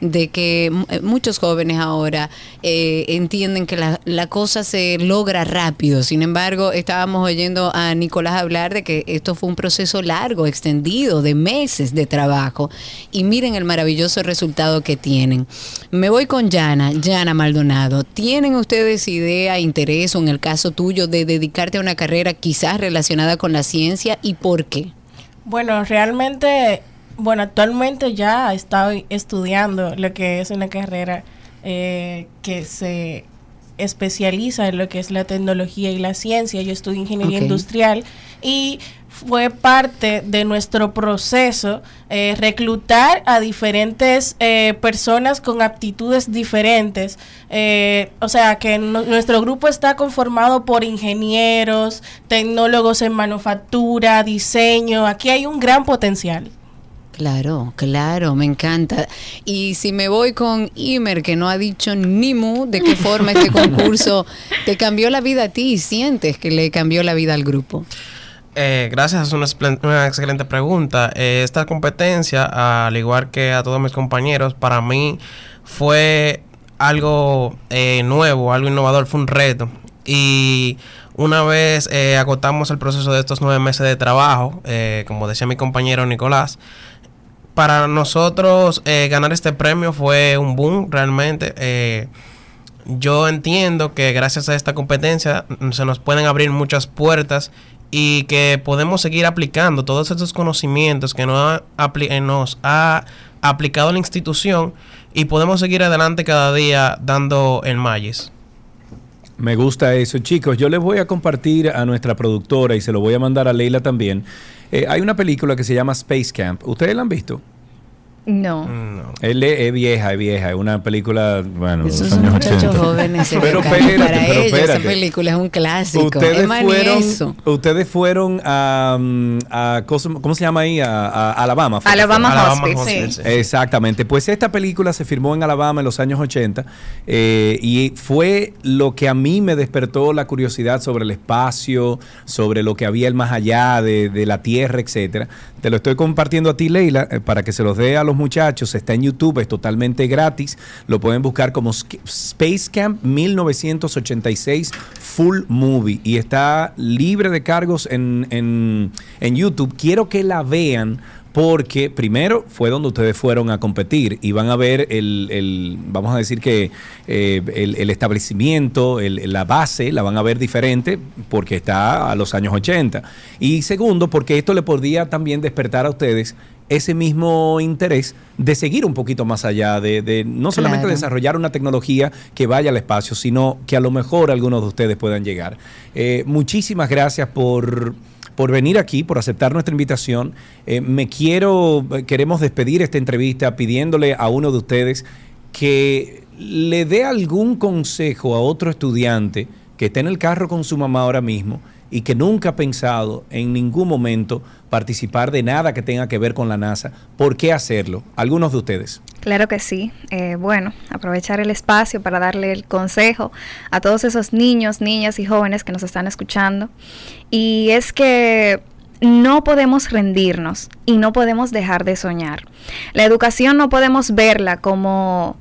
de que m- eh, muchos jóvenes ahora eh, entienden que la, la cosa se logra rápido. Sin embargo, estábamos oyendo a Nicolás hablar de que esto fue un proceso largo, extendido, de meses de trabajo. Y miren el maravilloso resultado que tienen. Me voy con Yana, Yana Maldonado. ¿Tienen ustedes idea, interés o en el caso tuyo de dedicarte a una carrera quizás relacionada con la ciencia y por qué? Bueno, realmente, bueno, actualmente ya estoy estudiando lo que es una carrera eh, que se especializa en lo que es la tecnología y la ciencia. Yo estudio ingeniería industrial y fue parte de nuestro proceso eh, reclutar a diferentes eh, personas con aptitudes diferentes. Eh, o sea, que no- nuestro grupo está conformado por ingenieros, tecnólogos en manufactura, diseño. Aquí hay un gran potencial. Claro, claro, me encanta. Y si me voy con Imer, que no ha dicho ni mu de qué forma este *laughs* concurso te cambió la vida a ti y sientes que le cambió la vida al grupo. Eh, gracias, es una, excelente pregunta. Eh, esta competencia, al igual que a todos mis compañeros, para mí fue algo eh, nuevo, algo innovador, fue un reto. Y una vez eh, agotamos el proceso de estos nueve meses de trabajo, como decía mi compañero Nicolás, para nosotros ganar este premio fue un boom realmente. Yo entiendo que gracias a esta competencia mm, se nos pueden abrir muchas puertas y que podemos seguir aplicando todos estos conocimientos que nos ha, apli- eh, nos ha aplicado la institución y podemos seguir adelante cada día dando el Mayes. Me gusta eso, chicos. Yo les voy a compartir a nuestra productora y se lo voy a mandar a Leila también. Eh, hay una película que se llama Space Camp. ¿Ustedes la han visto? No. Él es, es vieja, es vieja. Es una película, bueno, de Esos los son años muchachos 80. jóvenes. Pero espérate, para pero ellos esa película es un clásico. Ustedes fueron, eso. ustedes fueron a, mm, a ¿cómo se llama ahí? A, Alabama. Alabama Hospice, sí. Exactamente. Pues esta película se firmó en Alabama en los años 80 eh, y fue lo que a mí me despertó la curiosidad sobre el espacio, sobre lo que había el más allá de, de la Tierra, etcétera. Te lo estoy compartiendo a ti, Leila, eh, para que se los dé a los muchachos. Está en YouTube, es totalmente gratis. Lo pueden buscar como Space Camp 1986 Full Movie y está libre de cargos en, en- en YouTube. Quiero que la vean porque primero fue donde ustedes fueron a competir y van a ver el, el- vamos a decir que eh, el, el establecimiento, el- la base, la van a ver diferente porque está a los años 80. Y segundo, porque esto le podría también despertar a ustedes ese mismo interés de seguir un poquito más allá, de, de no solamente Claro. desarrollar una tecnología que vaya al espacio, sino que a lo mejor algunos de ustedes puedan llegar. Eh, muchísimas gracias por por venir aquí, por aceptar nuestra invitación. Eh, me quiero, queremos despedir esta entrevista pidiéndole a uno de ustedes que le dé algún consejo a otro estudiante que esté en el carro con su mamá ahora mismo y que nunca ha pensado en ningún momento participar de nada que tenga que ver con la NASA. ¿Por qué hacerlo? Algunos de ustedes. Claro que sí. Eh, bueno, aprovechar el espacio para darle el consejo a todos esos niños, niñas y jóvenes que nos están escuchando. Y es que no podemos rendirnos y no podemos dejar de soñar. La educación no podemos verla como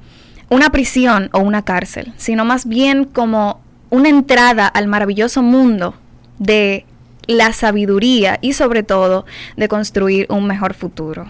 una prisión o una cárcel, sino más bien como una entrada al maravilloso mundo de la sabiduría y sobre todo de construir un mejor futuro.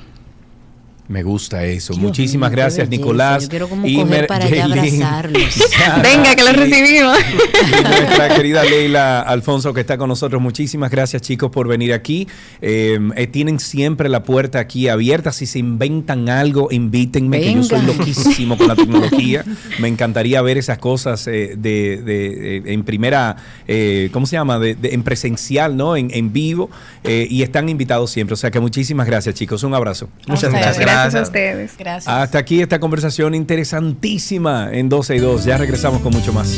Me gusta eso. Muchísimas gracias, Nicolás. Yo quiero como y coger para allá abrazarlos. *laughs* Venga, que lo recibimos. Y nuestra querida Leila Alfonso que está con nosotros. Muchísimas gracias chicos por venir aquí. Eh, eh, tienen siempre la puerta aquí abierta. Si se inventan algo, invítenme, que yo soy loquísimo con la tecnología. *laughs* Me encantaría ver esas cosas eh, de, de- en primera, eh, ¿cómo se llama? De, de- en presencial, ¿no? En, en vivo. Eh, y están invitados siempre. O sea que muchísimas gracias chicos. Un abrazo. Muchas Gracias, gracias. A ustedes. Gracias. Hasta aquí esta conversación interesantísima en 12 y 2. Ya regresamos con mucho más.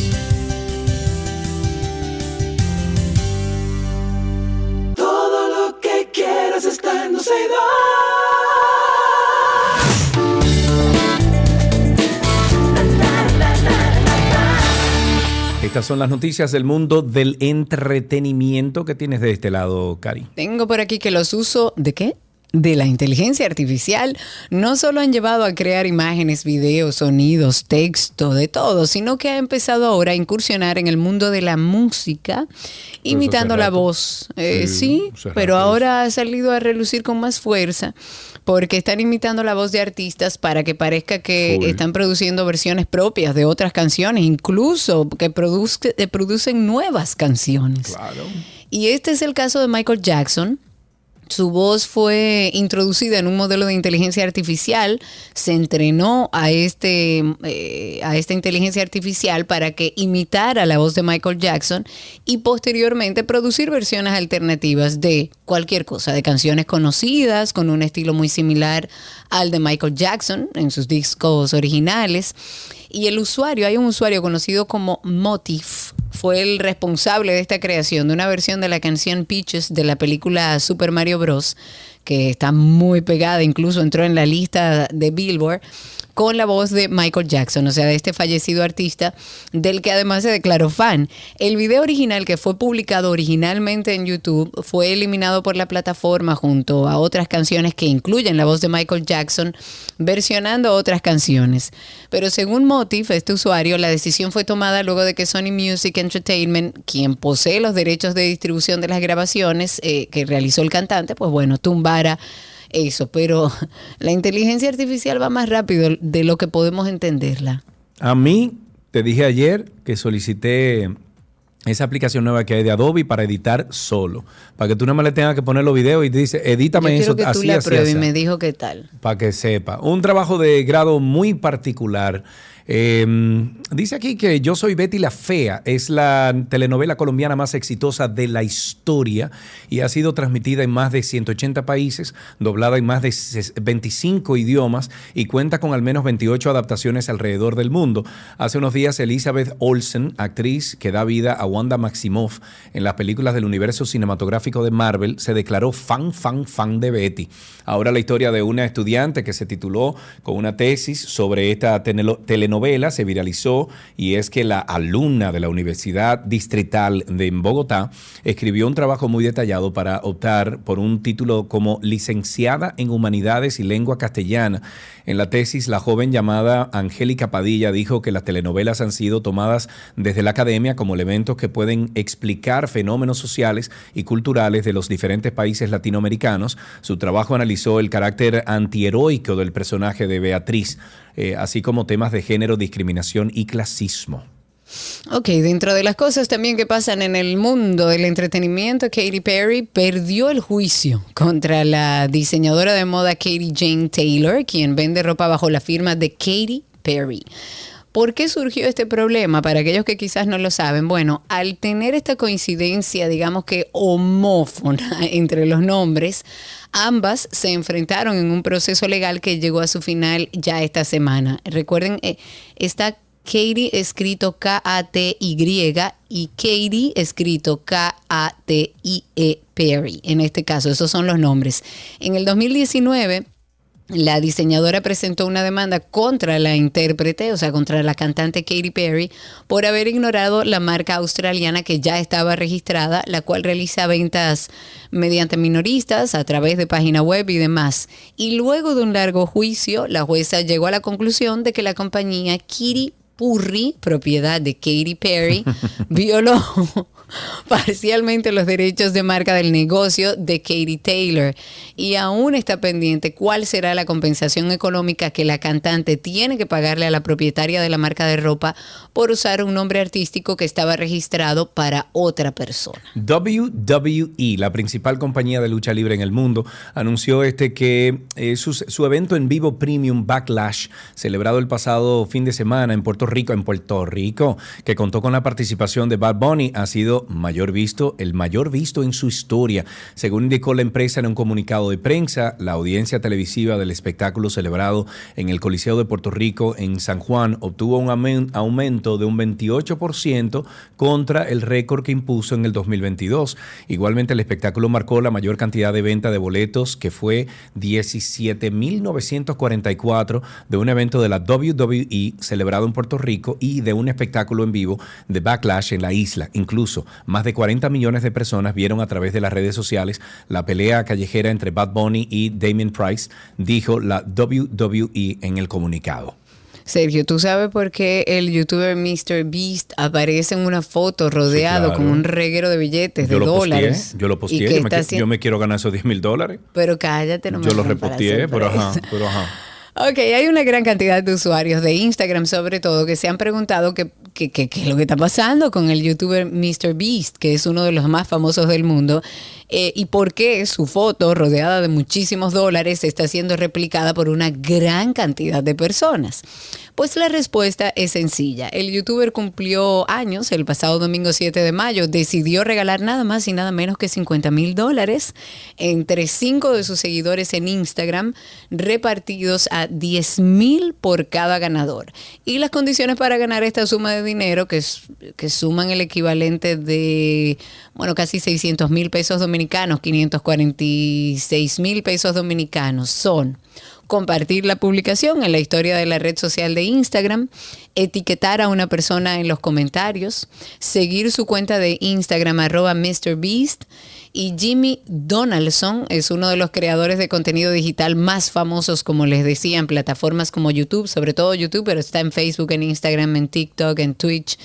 Todo lo que quieras está en 12 y 2. Estas son las noticias del mundo del entretenimiento que tienes de este lado, Cari. Tengo por aquí que los usos de qué? De la inteligencia artificial no solo han llevado a crear imágenes, videos, sonidos, texto, de todo, sino que ha empezado ahora a incursionar en el mundo de la música, imitando la voz. Eh, Sí, pero ahora ha salido a relucir con más fuerza porque están imitando la voz de artistas para que parezca que están produciendo versiones propias de otras canciones, incluso que produzc- eh, producen nuevas canciones. Y este es el caso de Michael Jackson. Su voz fue introducida en un modelo de inteligencia artificial, se entrenó a, este, eh, a esta inteligencia artificial para que imitara la voz de Michael Jackson y posteriormente producir versiones alternativas de cualquier cosa, de canciones conocidas con un estilo muy similar al de Michael Jackson en sus discos originales. Y el usuario, hay un usuario conocido como Motif, fue el responsable de esta creación de una versión de la canción Peaches de la película Super Mario Bros. Que está muy pegada, incluso entró en la lista de Billboard con la voz de Michael Jackson, o sea, de este fallecido artista del que además se declaró fan. El video original que fue publicado originalmente en YouTube fue eliminado por la plataforma junto a otras canciones que incluyen la voz de Michael Jackson versionando otras canciones. Pero según Motif, este usuario, la decisión fue tomada luego de que Sony Music Entertainment, quien posee los derechos de distribución de las grabaciones eh, que realizó el cantante, pues bueno, tumbara eso. Pero *laughs* la inteligencia artificial va más rápido de lo que podemos entenderla. A mí, te dije ayer que solicité esa aplicación nueva que hay de Adobe para editar solo. Para que tú nada más le tengas que poner los videos y te dice, edítame Yo eso quiero que tú así, la así, así. y me dijo qué tal. Para que sepa. Un trabajo de grado muy particular. Eh, dice aquí que Yo soy Betty la Fea. Es la telenovela colombiana más exitosa de la historia y ha sido transmitida en más de 180 países, doblada en más de ses- 25 idiomas y cuenta con al menos 28 adaptaciones alrededor del mundo. Hace unos días Elizabeth Olsen, actriz que da vida a Wanda Maximoff en las películas del universo cinematográfico de Marvel, se declaró fan, fan, fan de Betty. Ahora la historia de una estudiante que se tituló con una tesis sobre esta tenelo- telenovela se viralizó y es que la alumna de la Universidad Distrital de Bogotá escribió un trabajo muy detallado para optar por un título como licenciada en Humanidades y Lengua Castellana. En la tesis, la joven llamada Angélica Padilla dijo que las telenovelas han sido tomadas desde la academia como elementos que pueden explicar fenómenos sociales y culturales de los diferentes países latinoamericanos. Su trabajo analizó el carácter antiheroico del personaje de Beatriz, eh, así como temas de género, discriminación y clasismo. Ok, dentro de las cosas también que pasan en el mundo del entretenimiento, Katy Perry perdió el juicio contra la diseñadora de moda Katy Jane Taylor, quien vende ropa bajo la firma de Katy Perry. ¿Por qué surgió este problema? Para aquellos que quizás no lo saben, bueno, al tener esta coincidencia, digamos que homófona *laughs* entre los nombres, ambas se enfrentaron en un proceso legal que llegó a su final ya esta semana. Recuerden, eh, está Katie escrito K-A-T-Y y Katie escrito K-A-T-I-E Perry. En este caso, esos son los nombres. En el 2019 la diseñadora presentó una demanda contra la intérprete, o sea, contra la cantante Katy Perry, por haber ignorado la marca australiana que ya estaba registrada, la cual realiza ventas mediante minoristas a través de página web y demás. Y luego de un largo juicio, la jueza llegó a la conclusión de que la compañía Kitty Purri, propiedad de Katy Perry, *laughs* violó *laughs* parcialmente los derechos de marca del negocio de Katie Taylor y aún está pendiente cuál será la compensación económica que la cantante tiene que pagarle a la propietaria de la marca de ropa por usar un nombre artístico que estaba registrado para otra persona. WWE, la principal compañía de lucha libre en el mundo, anunció este que eh, su, su evento en vivo Premium Backlash, celebrado el pasado fin de semana en Puerto Rico, en Puerto Rico, que contó con la participación de Bad Bunny, ha sido mayor visto, el mayor visto en su historia. Según indicó la empresa en un comunicado de prensa, la audiencia televisiva del espectáculo celebrado en el Coliseo de Puerto Rico en San Juan obtuvo un aumen- aumento de un 28% contra el récord que impuso en el 2022. Igualmente el espectáculo marcó la mayor cantidad de venta de boletos, que fue 17.944 de un evento de la WWE celebrado en Puerto Rico y de un espectáculo en vivo de Backlash en la isla. Incluso más de 40 millones de personas vieron a través de las redes sociales la pelea callejera entre Bad Bunny y Damien Price, dijo la WWE en el comunicado. Sergio, ¿tú sabes por qué el youtuber Mr. Beast aparece en una foto rodeado claro. con un reguero de billetes de Yo lo dólares? posteé, yo lo posteé, yo me, haciendo- yo me quiero ganar esos 10 mil dólares. Pero cállate, no me Yo lo hagan para reposteé, pero ajá, pero ajá. Ok, hay una gran cantidad de usuarios de Instagram, sobre todo, que se han preguntado qué es lo que está pasando con el youtuber Mr. Beast, que es uno de los más famosos del mundo, eh, y por qué su foto, rodeada de muchísimos dólares, está siendo replicada por una gran cantidad de personas. Pues la respuesta es sencilla. El youtuber cumplió años el pasado domingo 7 de mayo, decidió regalar nada más y nada menos que 50 mil dólares entre cinco de sus seguidores en Instagram, repartidos a 10 mil por cada ganador. Y las condiciones para ganar esta suma de dinero, que, que suman el equivalente de, bueno, casi 600 mil pesos dominicanos, 546 mil pesos dominicanos, son compartir la publicación en la historia de la red social de Instagram, etiquetar a una persona en los comentarios, seguir su cuenta de Instagram arroba MrBeast y Jimmy Donaldson es uno de los creadores de contenido digital más famosos, como les decía, en plataformas como YouTube, sobre todo YouTube, pero está en Facebook, en Instagram, en TikTok, en Twitch.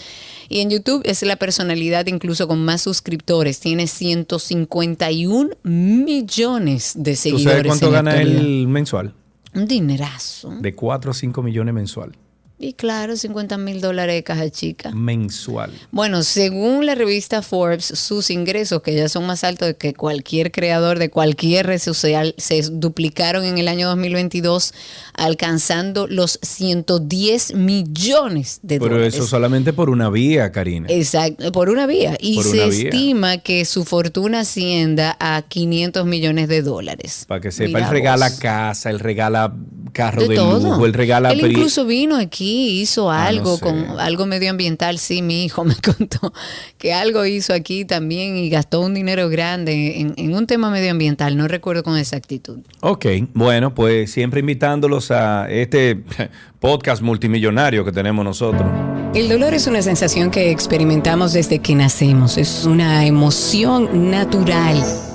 Y en YouTube es la personalidad incluso con más suscriptores. Tiene 151 millones de ¿Tú seguidores. sabes cuánto en gana él mensual? Un dinerazo. De 4 a 5 millones mensual. Y claro, 50 mil dólares de caja chica. Mensual. Bueno, según la revista Forbes, sus ingresos, que ya son más altos que cualquier creador de cualquier red social, se duplicaron en el año 2022, alcanzando los 110 millones de Pero dólares. eso solamente por una vía, Karina. Exacto, por una vía. Y Por se vía. estima que su fortuna ascienda a 500 millones de dólares. Para que sepa, él regala casa, él regala carro De de, todo. lujo, él regala... Él incluso vino aquí, hizo Ah, no algo sé. con algo medioambiental, sí, mi hijo *laughs* me contó que algo hizo aquí también y gastó un dinero grande en, en un tema medioambiental, no recuerdo con exactitud. Ok, bueno, pues siempre invitándolos a este *laughs* podcast multimillonario que tenemos nosotros. El dolor es una sensación que experimentamos desde que nacemos, es una emoción natural.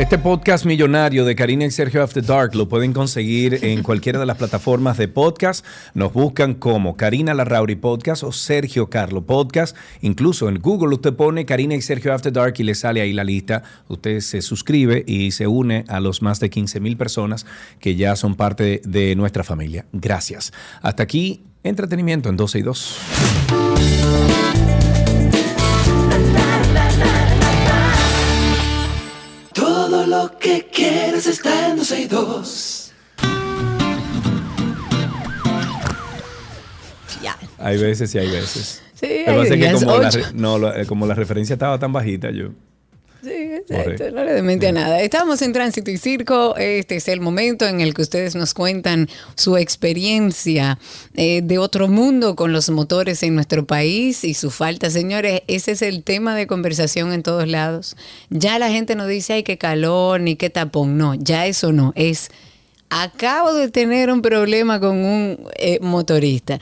Este podcast millonario de Karina y Sergio After Dark lo pueden conseguir en *laughs* cualquiera de las plataformas de podcast. Nos buscan como Karina Larrauri Podcast o Sergio Carlo Podcast. Incluso en Google usted pone Karina y Sergio After Dark y le sale ahí la lista. Usted se suscribe y se une a los más de 15 mil personas que ya son parte de nuestra familia. Gracias. Hasta aquí, entretenimiento en 12 y 2. Quieres está en 12 y 2. Hay veces y hay veces. Sí, hay pasa es que como la, no, eh, como la referencia estaba tan bajita, yo... Exacto, no le demente a nada. Estamos en Tránsito y Circo. Este es el momento en el que ustedes nos cuentan su experiencia eh, de otro mundo con los motores en nuestro país y su falta. Señores, ese es el tema de conversación en todos lados. Ya la gente no dice, ay, qué calor, ni qué tapón. No, ya eso no. Es, acabo de tener un problema con un eh, motorista.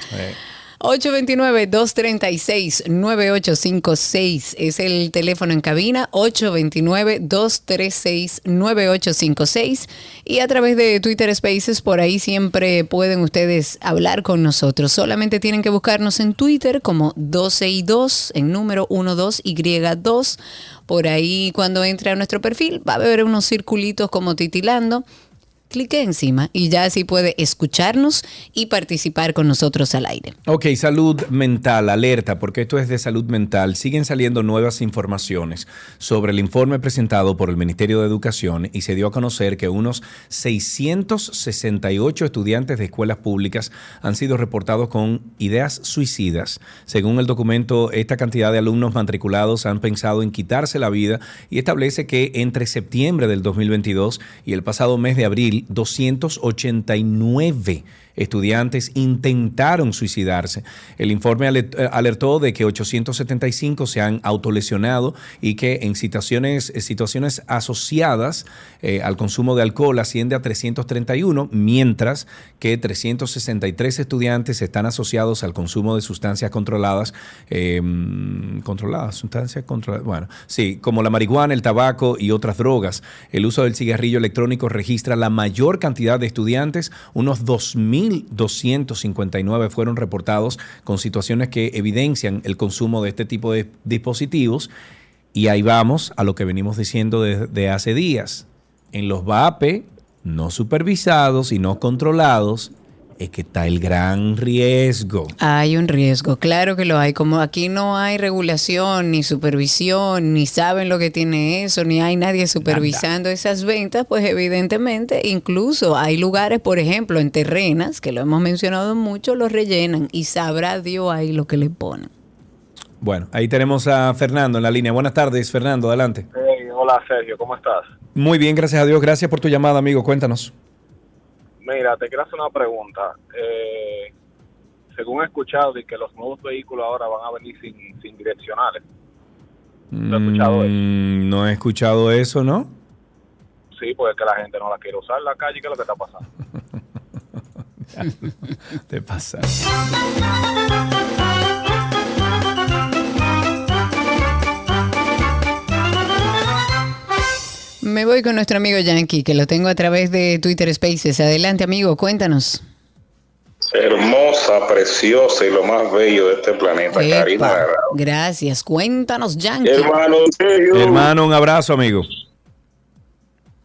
829-236-9856 es el teléfono en cabina, 829-236-9856 y a través de Twitter Spaces, por ahí siempre pueden ustedes hablar con nosotros. Solamente tienen que buscarnos en Twitter como 12 y 2, en número 12Y2. Por ahí cuando entre a nuestro perfil va a ver unos circulitos como titilando clique encima y ya así puede escucharnos y participar con nosotros al aire. Ok, salud mental, alerta, porque esto es de salud mental. Siguen saliendo nuevas informaciones sobre el informe presentado por el Ministerio de Educación y se dio a conocer que unos 668 estudiantes de escuelas públicas han sido reportados con ideas suicidas. Según el documento, esta cantidad de alumnos matriculados han pensado en quitarse la vida y establece que entre septiembre del 2022 y el pasado mes de abril, 289 estudiantes intentaron suicidarse. El informe ale- alertó de que 875 se han autolesionado y que en situaciones, eh, situaciones asociadas eh, al consumo de alcohol asciende a 331, mientras que 363 estudiantes están asociados al consumo de sustancias controladas, eh, controladas, sustancias controladas, bueno, sí, como la marihuana, el tabaco y otras drogas. El uso del cigarrillo electrónico registra la mayor cantidad de estudiantes, unos 2.259 fueron reportados con situaciones que evidencian el consumo de este tipo de dispositivos. Y ahí vamos a lo que venimos diciendo desde hace días. En los VAPE, no supervisados y no controlados, es que está el gran riesgo. Hay un riesgo, claro que lo hay. Como aquí no hay regulación ni supervisión, ni saben lo que tiene eso, ni hay nadie supervisando esas ventas, pues evidentemente incluso hay lugares, por ejemplo, en terrenas, que lo hemos mencionado mucho, los rellenan y sabrá Dios ahí lo que le ponen. Bueno, ahí tenemos a Fernando en la línea. Buenas tardes, Fernando, adelante. Hey, hola Sergio, ¿cómo estás? Muy bien, gracias a Dios. Gracias por tu llamada, amigo. Cuéntanos. Mira, te quiero hacer una pregunta. Eh, según he escuchado, de que los nuevos vehículos ahora van a venir sin, sin direccionales. ¿Lo has escuchado eso? Mm, no he escuchado eso, ¿no? Sí, porque es que la gente no la quiere usar en la calle, ¿qué es lo que está pasando? *laughs* Te pasa. Me voy con nuestro amigo Yankee, que lo tengo a través de Twitter Spaces. Adelante, amigo, cuéntanos. Hermosa, preciosa y lo más bello de este planeta, Epa, Karina. gracias. Cuéntanos, Yankee. Hermano, Sergio. Hermano, un abrazo, amigo.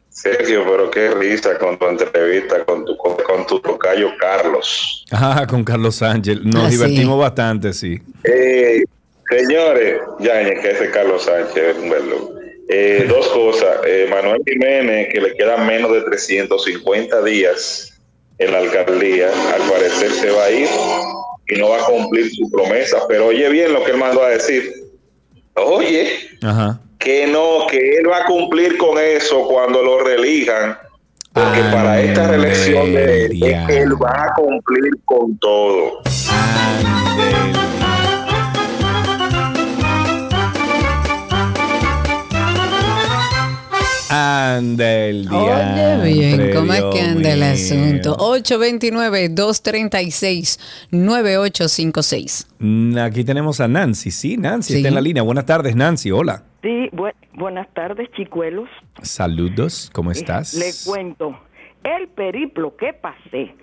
Sergio, pero qué risa con tu entrevista con tu, con, con tu tocayo Carlos. Ah, con Carlos Sánchez. Nos Ah, sí. divertimos bastante, sí. Eh, señores, ya que ese Carlos Sánchez, un verlo. Eh, dos cosas. Eh, Manuel Jiménez, que le quedan menos de 350 días en la alcaldía, al parecer se va a ir y no va a cumplir su promesa. Pero oye bien lo que él mandó a decir. Oye, Ajá. que no, que él va a cumplir con eso cuando lo reelijan. Porque para esta reelección de él, él va a cumplir con todo. Anda el día. Oye, bien, ¿cómo es que anda el asunto? 829-236-9856. Mm, Aquí tenemos a Nancy. Sí, Nancy Sí. está en la línea. Buenas tardes, Nancy. Hola. Sí, bu- buenas tardes, chicuelos. Saludos, ¿cómo estás? Le cuento el periplo que pasé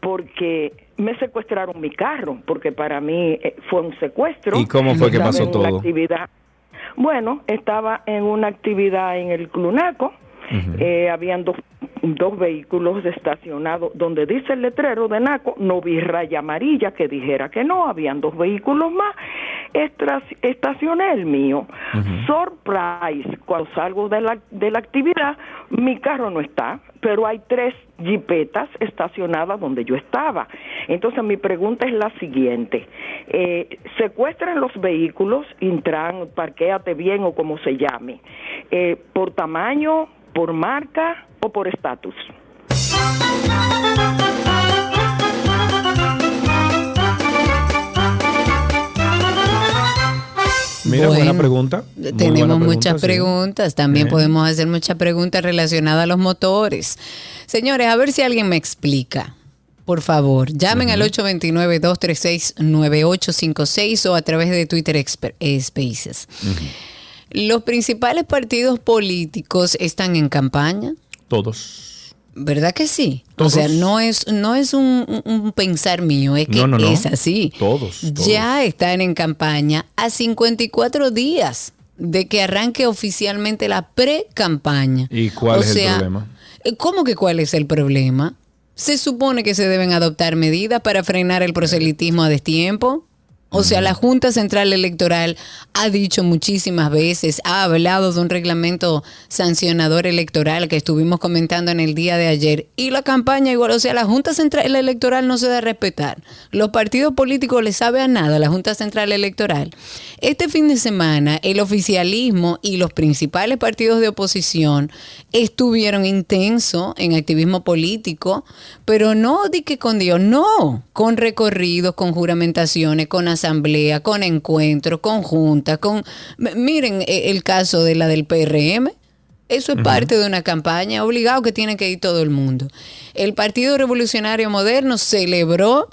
porque me secuestraron mi carro, porque para mí eh, fue un secuestro. ¿Y cómo fue que pasó todo? actividad. Bueno, estaba en una actividad en el Clunaco. Eh, habían dos, dos vehículos estacionados donde dice el letrero de Naco, no vi raya amarilla que dijera que no, habían dos vehículos más. Estras- estacioné el mío. Surprise, cuando salgo de la, de la actividad, mi carro no está, pero hay tres jipetas estacionadas donde yo estaba. Entonces mi pregunta es la siguiente. Eh, secuestran los vehículos, Intran, parquéate bien o como se llame, eh, por tamaño, por marca o por estatus. Mira, Bueno, buena pregunta. Muy buena Tenemos pregunta, muchas sí. preguntas. También Eh. podemos hacer muchas preguntas relacionadas a los motores. Señores, a ver si alguien me explica. Por favor, llamen al 829-236-9856 o a través de Twitter Exper- eh, Spaces. Los principales partidos políticos están en campaña. Todos. ¿Verdad que sí? Todos. O sea, no es, no es un, pensar mío, es que No, no, no. es así. Todos. todos. Ya están en campaña a 54 días de que arranque oficialmente la pre-campaña. ¿Y cuál O es sea, el problema? eh, ¿Cómo que cuál es el problema? Se supone que se deben adoptar medidas para frenar el proselitismo a destiempo. O sea, la Junta Central Electoral ha dicho muchísimas veces, ha hablado de un reglamento sancionador electoral que estuvimos comentando en el día de ayer. Y la campaña igual, o sea, la Junta Central Electoral no se da a respetar. Los partidos políticos le sabe a nada a la Junta Central Electoral. Este fin de semana, el oficialismo y los principales partidos de oposición estuvieron intensos en activismo político, pero no di que con Dios, no, con recorridos, con juramentaciones, con asamblea, con encuentros, con juntas, con... Miren eh, el caso de la del PRM. Eso es parte de una campaña obligado que tiene que ir todo el mundo. El Partido Revolucionario Moderno celebró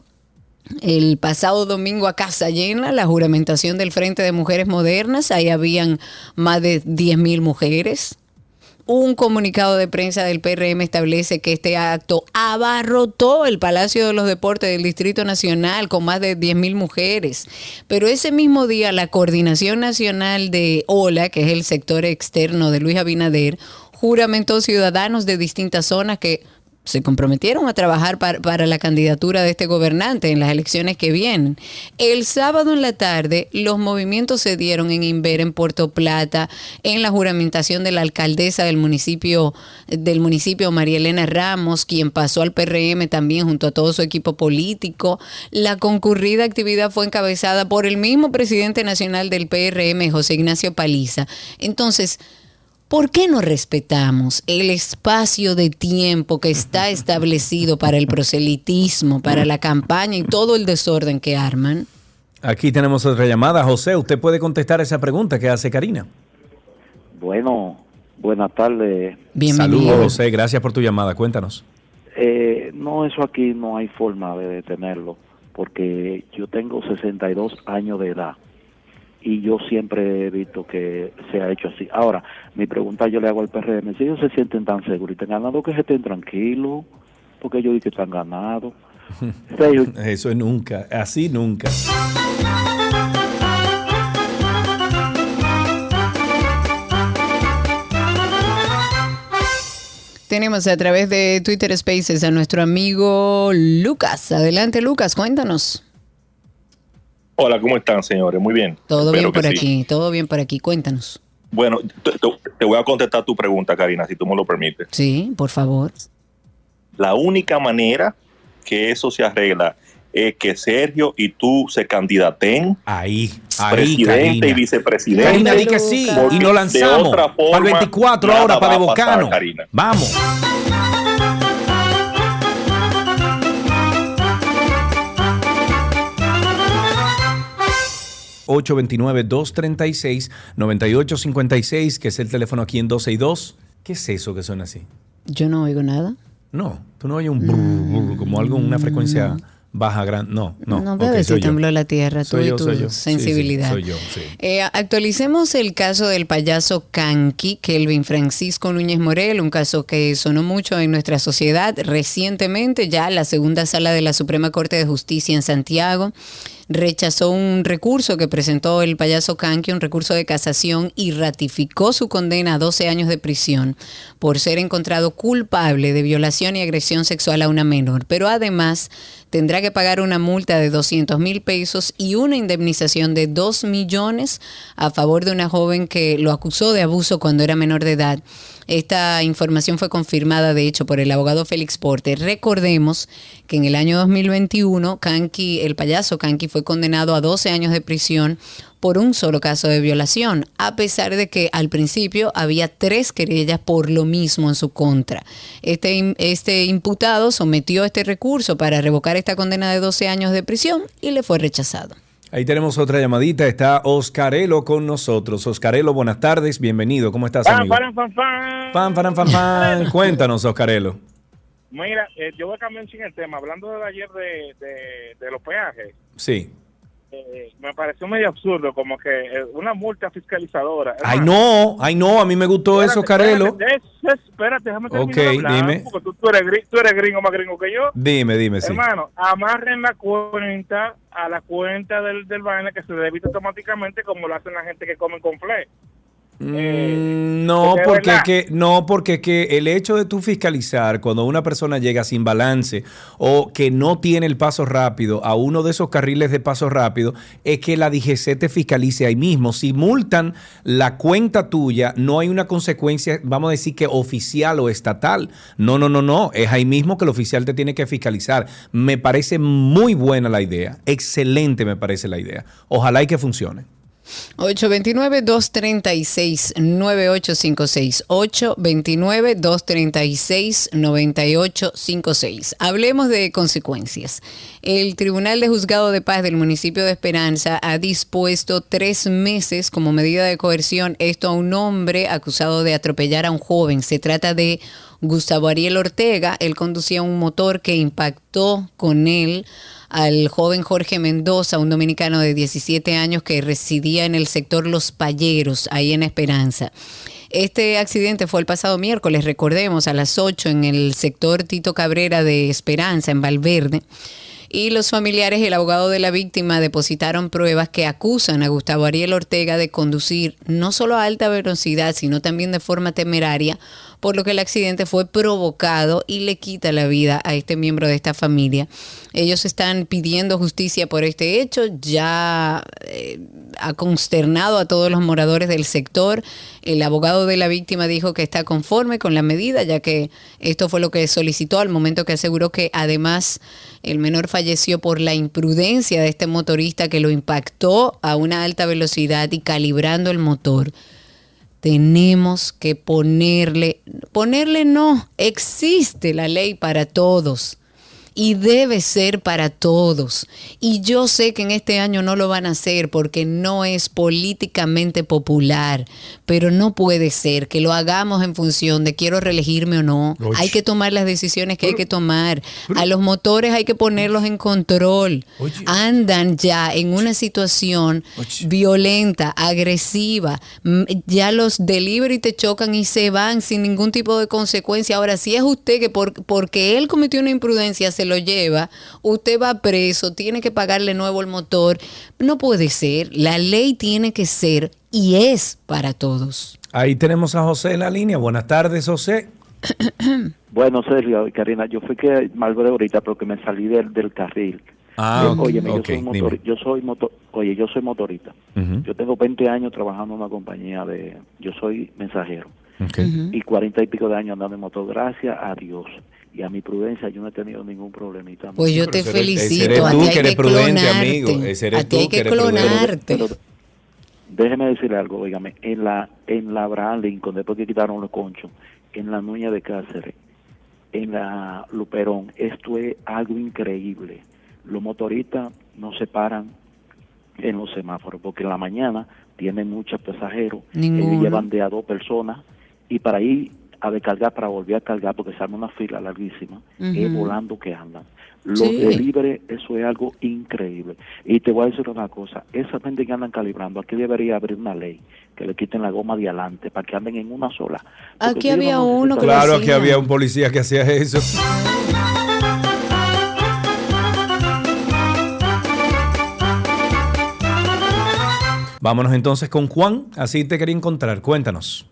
el pasado domingo a casa llena la juramentación del Frente de Mujeres Modernas. Ahí habían más de 10.000 mujeres. Un comunicado de prensa del PRM establece que este acto abarrotó el Palacio de los Deportes del Distrito Nacional con más de 10.000 mujeres. Pero ese mismo día la Coordinación Nacional de OLA, que es el sector externo de Luis Abinader, juramentó ciudadanos de distintas zonas que se comprometieron a trabajar par- para, la candidatura de este gobernante en las elecciones que vienen. El sábado en la tarde, los movimientos se dieron en Inver, en Puerto Plata, en la juramentación de la alcaldesa del municipio, del municipio María Elena Ramos, quien pasó al PRM también junto a todo su equipo político. La concurrida actividad fue encabezada por el mismo presidente nacional del PRM, José Ignacio Paliza. Entonces, ¿Por qué no respetamos el espacio de tiempo que está establecido para el proselitismo, para la campaña y todo el desorden que arman? Aquí tenemos otra llamada. José, usted puede contestar esa pregunta que hace Karina. Bueno, buenas tardes. Saludos, José. Gracias por tu llamada. Cuéntanos. Eh, no, eso aquí no hay forma de detenerlo, porque yo tengo 62 años de edad y yo siempre he visto que se ha hecho así. Ahora, mi pregunta yo le hago al PRM, si ellos se sienten tan seguros y están ganando, que se estén tranquilos, porque ellos dicen que están ganados. *laughs* Eso es nunca. Así nunca. Tenemos a través de Twitter Spaces a nuestro amigo Lucas. Adelante, Lucas, cuéntanos. Hola, ¿cómo están, señores? Muy bien. Todo Espero bien por sí. aquí, todo bien por aquí. Cuéntanos. Bueno, te, voy a contestar tu pregunta, Karina, si tú me lo permites. Sí, por favor. La única manera que eso se arregla es que Sergio y tú se candidaten. Ahí, presidente Karina. y vicepresidente. Karina, di que sí. Y lo de lanzamos. otra Para el forma, 24 nada ahora, para de. Karina. Vamos. $829-236-9856, que es el teléfono aquí en 12 y 2. ¿Qué es eso que suena así? Yo no oigo nada. No, tú no oyes un brr, brr, como algo, una frecuencia baja gran. No, no. No, bebé, soy si yo. tembló la tierra, tú Soy y yo, tu soy yo. Sí, sí, sensibilidad. soy yo, sí. Eh, actualicemos el caso del payaso Kanki, Kelvin Francisco Núñez Morel, un caso que sonó mucho en nuestra sociedad recientemente, ya la segunda sala de la Suprema Corte de Justicia en Santiago rechazó un recurso que presentó el payaso Kanki, un recurso de casación, y ratificó su condena a 12 años de prisión por ser encontrado culpable de violación y agresión sexual a una menor. Pero además tendrá que pagar una multa de 200 mil pesos y una indemnización de 2 millones a favor de una joven que lo acusó de abuso cuando era menor de edad. Esta información fue confirmada, de hecho, por el abogado Félix Porter. Recordemos que en el año 2021, Kanki, el payaso Kanki fue condenado a 12 años de prisión por un solo caso de violación, a pesar de que al principio había tres querellas por lo mismo en su contra. Este, este imputado sometió este recurso para revocar esta condena de 12 años de prisión y le fue rechazado. Ahí tenemos otra llamadita. Está Oscarelo con nosotros. Oscarelo, buenas tardes. Bienvenido. ¿Cómo estás, amigo? fan, fan. Fan, fan, fan, fan. *laughs* Cuéntanos, Oscarelo. Mira, eh, yo voy a cambiar un el tema. Hablando de ayer de, de, de los peajes, Sí. Eh, me pareció medio absurdo, como que eh, una multa fiscalizadora. Ay, no. Ay, no. A mí me gustó eso, Oscarelo. Espérate, es- es- espérate, déjame terminar Ok, hablar, dime. Porque tú, tú eres, gri- tú eres gringo más gringo que yo. Dime, dime, sí. Hermano, amarren la cuenta a la cuenta del, del vaina que se debita automáticamente como lo hacen la gente que comen con fle. Mm, No, porque que, no, porque que el hecho de tú fiscalizar cuando una persona llega sin balance o que no tiene el paso rápido a uno de esos carriles de paso rápido, es que la DGC te fiscalice ahí mismo. Si multan la cuenta tuya, no hay una consecuencia, vamos a decir que oficial o estatal. No, no, no, no. Es ahí mismo que el oficial te tiene que fiscalizar. Me parece muy buena la idea. Excelente me parece la idea. Ojalá y que funcione. 829-236-9856. 829-236-9856. Hablemos de consecuencias. El Tribunal de Juzgado de Paz del municipio de Esperanza ha dispuesto tres meses como medida de coerción esto a un hombre acusado de atropellar a un joven. Se trata de Gustavo Ariel Ortega. Él conducía un motor que impactó con él al joven Jorge Mendoza, un dominicano de 17 años que residía en el sector Los Payeros, ahí en Esperanza. Este accidente fue el pasado miércoles, recordemos, a las 8 en el sector Tito Cabrera de Esperanza, en Valverde. Y los familiares y el abogado de la víctima depositaron pruebas que acusan a Gustavo Ariel Ortega de conducir no solo a alta velocidad, sino también de forma temeraria, por lo que el accidente fue provocado y le quita la vida a este miembro de esta familia. Ellos están pidiendo justicia por este hecho, ya eh, ha consternado a todos los moradores del sector. El abogado de la víctima dijo que está conforme con la medida, ya que esto fue lo que solicitó al momento que aseguró que además el menor falleció por la imprudencia de este motorista que lo impactó a una alta velocidad y calibrando el motor tenemos que ponerle, ponerle no, existe la ley para todos y debe ser para todos. Y yo sé que en este año no lo van a hacer porque no es políticamente popular, pero no puede ser que lo hagamos en función de quiero reelegirme o no. Hay que tomar las decisiones que hay que tomar. A los motores hay que ponerlos en control. Andan ya en una situación violenta, agresiva. Mm, Ya los delivery te chocan y se van sin ningún tipo de consecuencia. Ahora, si es usted que por, porque él cometió una imprudencia se lo lleva, usted va preso, tiene que pagarle nuevo el motor. No puede ser. La ley tiene que ser y es para todos. Ahí tenemos a José en la línea. Buenas tardes, José. *coughs* Bueno, Sergio y Karina, yo fui que malgré ahorita porque me salí del, del carril. Ah, Yo- soy, motor- yo soy oye, yo soy motorista. Yo tengo 20 años trabajando en una compañía de, yo soy mensajero y 40 y pico de años andando en motor. Gracias a Dios y a mi prudencia yo no he tenido ningún problemita. Pues yo te felicito. a tú ti hay que eres que prudente, clonarte. amigo. Ese eres a ti hay que clonarte. Déjeme decirle algo, óigame, en la en la Abraham Lincoln, después que quitaron los conchos, en la Nuña de Cáceres, en la Luperón, esto es algo increíble. Los motoristas no se paran en los semáforos, porque en la mañana tienen muchos pasajeros, Ninguno. ellos llevan de a dos personas, y para ir a descargar para volver a cargar porque se arma una fila larguísima, es volando que andan. Los Sí. delivery, eso es algo increíble. Y te voy a decir una cosa, esa gente que andan calibrando, aquí debería haber una ley que le quiten la goma de adelante para que anden en una sola. Porque Aquí había no uno que lo Claro, aquí había un policía que hacía eso. Vámonos entonces con Juan, así te quería encontrar. Cuéntanos.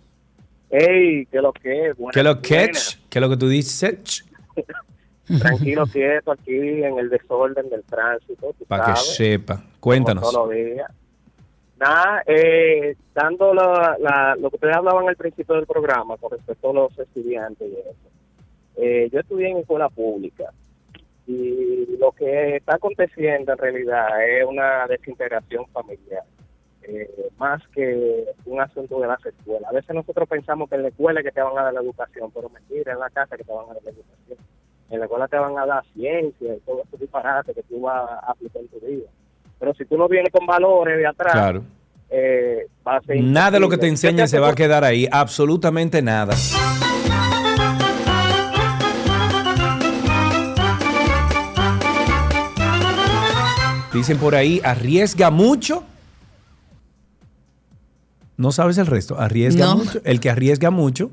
Hey, ¿qué lo que es? Buenas, ¿Qué lo que. ¿Qué lo que tú dices? *laughs* Tranquilo, quieto aquí en el desorden del tránsito. Para que sepa. Cuéntanos. Nada, eh, dando la, la- lo que ustedes hablaban al principio del programa con respecto a los estudiantes y eso. Eh, yo estudié en escuela pública y lo que está aconteciendo en realidad es una desintegración familiar, eh, más que un asunto de las escuelas. A veces nosotros pensamos que en la escuela es que te van a dar la educación, pero mentira, en la casa que te van a dar la educación. En la escuela te van a dar ciencia y todo ese disparate que tú vas a aplicar en tu vida. Pero si tú no vienes con valores de atrás, Claro. eh, va a ser Nada de lo que te enseñen se va a quedar ahí. Absolutamente nada. Dicen por ahí, arriesga mucho. No sabes el resto. Arriesga No. mucho. El que arriesga mucho,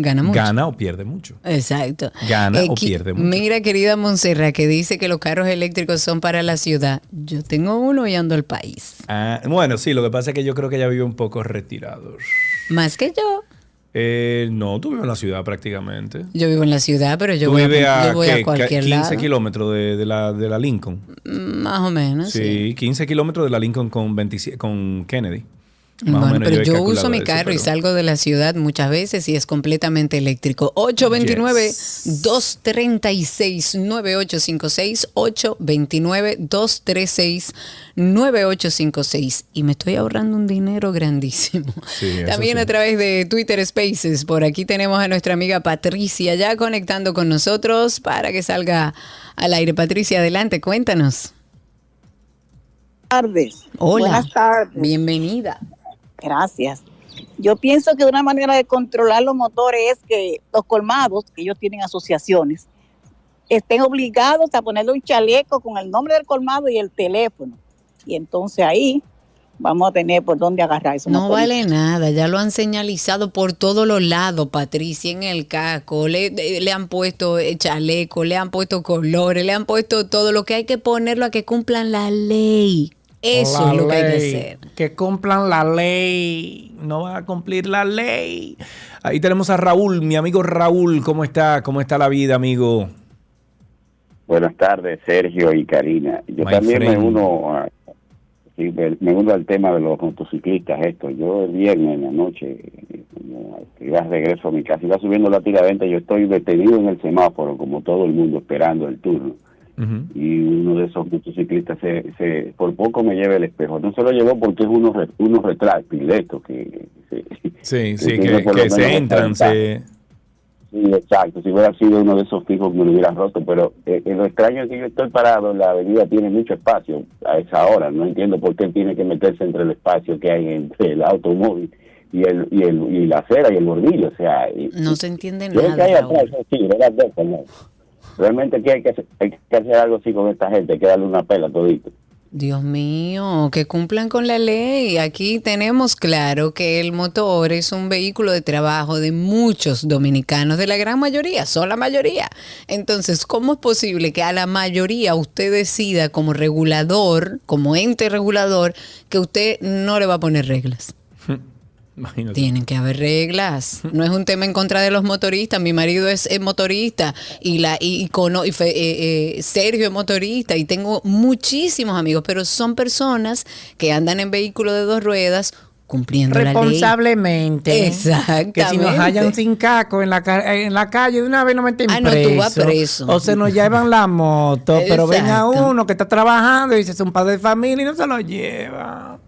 Gana mucho. gana o pierde mucho. Exacto. Gana o qui- pierde mucho. Mira, querida Monserra, que dice que los carros eléctricos son para la ciudad. Yo tengo uno y ando al país. Ah, bueno, sí, lo que pasa es que yo creo que ella vive un poco retirado. Más que yo. Eh, no, tú vives en la ciudad prácticamente. Yo vivo en la ciudad, pero yo voy, a, a, yo voy a cualquier 15 lado. kilómetros de, de la, de la Lincoln. Más o menos. Sí. Sí, 15 kilómetros de la Lincoln con, 27 con Kennedy. Bueno, pero yo, uso mi eso, carro y salgo de la ciudad muchas veces y es completamente eléctrico. 829-236-9856. 829-236-9856. Y me estoy ahorrando un dinero grandísimo. Sí, *laughs* También sí. a través de Twitter Spaces. Por aquí tenemos a nuestra amiga Patricia ya conectando con nosotros para que salga al aire. Patricia, adelante, cuéntanos. tardes. Hola. Buenas tardes. Bienvenida. Gracias. Yo pienso que una manera de controlar los motores es que los colmados, que ellos tienen asociaciones, estén obligados a ponerle un chaleco con el nombre del colmado y el teléfono. Y entonces ahí vamos a tener por dónde agarrar eso. No vale nada, ya lo han señalizado por todos los lados, Patricia, en el casco, le, han puesto eh, chaleco, le han puesto colores, le han puesto todo lo que hay que ponerlo a que cumplan la ley. Eso La es lo que hay que ley, hacer. Que cumplan la ley. No van a cumplir la ley. Ahí tenemos a Raúl, mi amigo Raúl. ¿Cómo está? ¿Cómo está la vida, amigo? Buenas tardes, Sergio y Karina. Yo My también me uno, a- sí, me me uno al tema de los motociclistas. Esto, yo el viernes en la noche, como iba de regreso a mi casa, iba subiendo la tiradenta, yo estoy detenido en el semáforo, como todo el mundo, esperando el turno. Y uno de esos motociclistas se, se, por poco me lleva el espejo. No se lo llevó porque es uno, uno retráctil, esto, que, se- Sí, sí, tiene que, se entran, se... Sí, exacto. Si hubiera sido uno de esos fijos me lo hubieran roto, pero eh, lo extraño es que yo estoy parado, la avenida tiene mucho espacio a esa hora. No entiendo por qué tiene que meterse entre el espacio que hay entre el automóvil y el y el y la acera y el bordillo. O sea, y- No se entiende que hay nada. atrás, sí, ¿verdad? De eso, no. Realmente que hay que, hay que hacer algo así con esta gente, hay que darle una pela todito. Dios mío, que cumplan con la ley. Aquí tenemos claro que el motor es un vehículo de trabajo de muchos dominicanos, de la gran mayoría, son la mayoría. Entonces, ¿cómo es posible que a la mayoría usted decida como regulador, como ente regulador, que usted no le va a poner reglas? Imagínate. Tienen que haber reglas. No es un tema en contra de los motoristas. Mi marido es, motorista y la y, y cono- y fe- eh, eh, Sergio es motorista y tengo muchísimos amigos, pero son personas que andan en vehículos de dos ruedas cumpliendo la ley. Responsablemente. Exactamente. Que si nos hallan sin caco en la, en la calle, de una vez nos meten Ah, no, preso. tú vas preso. O se nos llevan la moto. Pero venga Exacto. uno que está trabajando y dice es un padre de familia y no se lo lleva.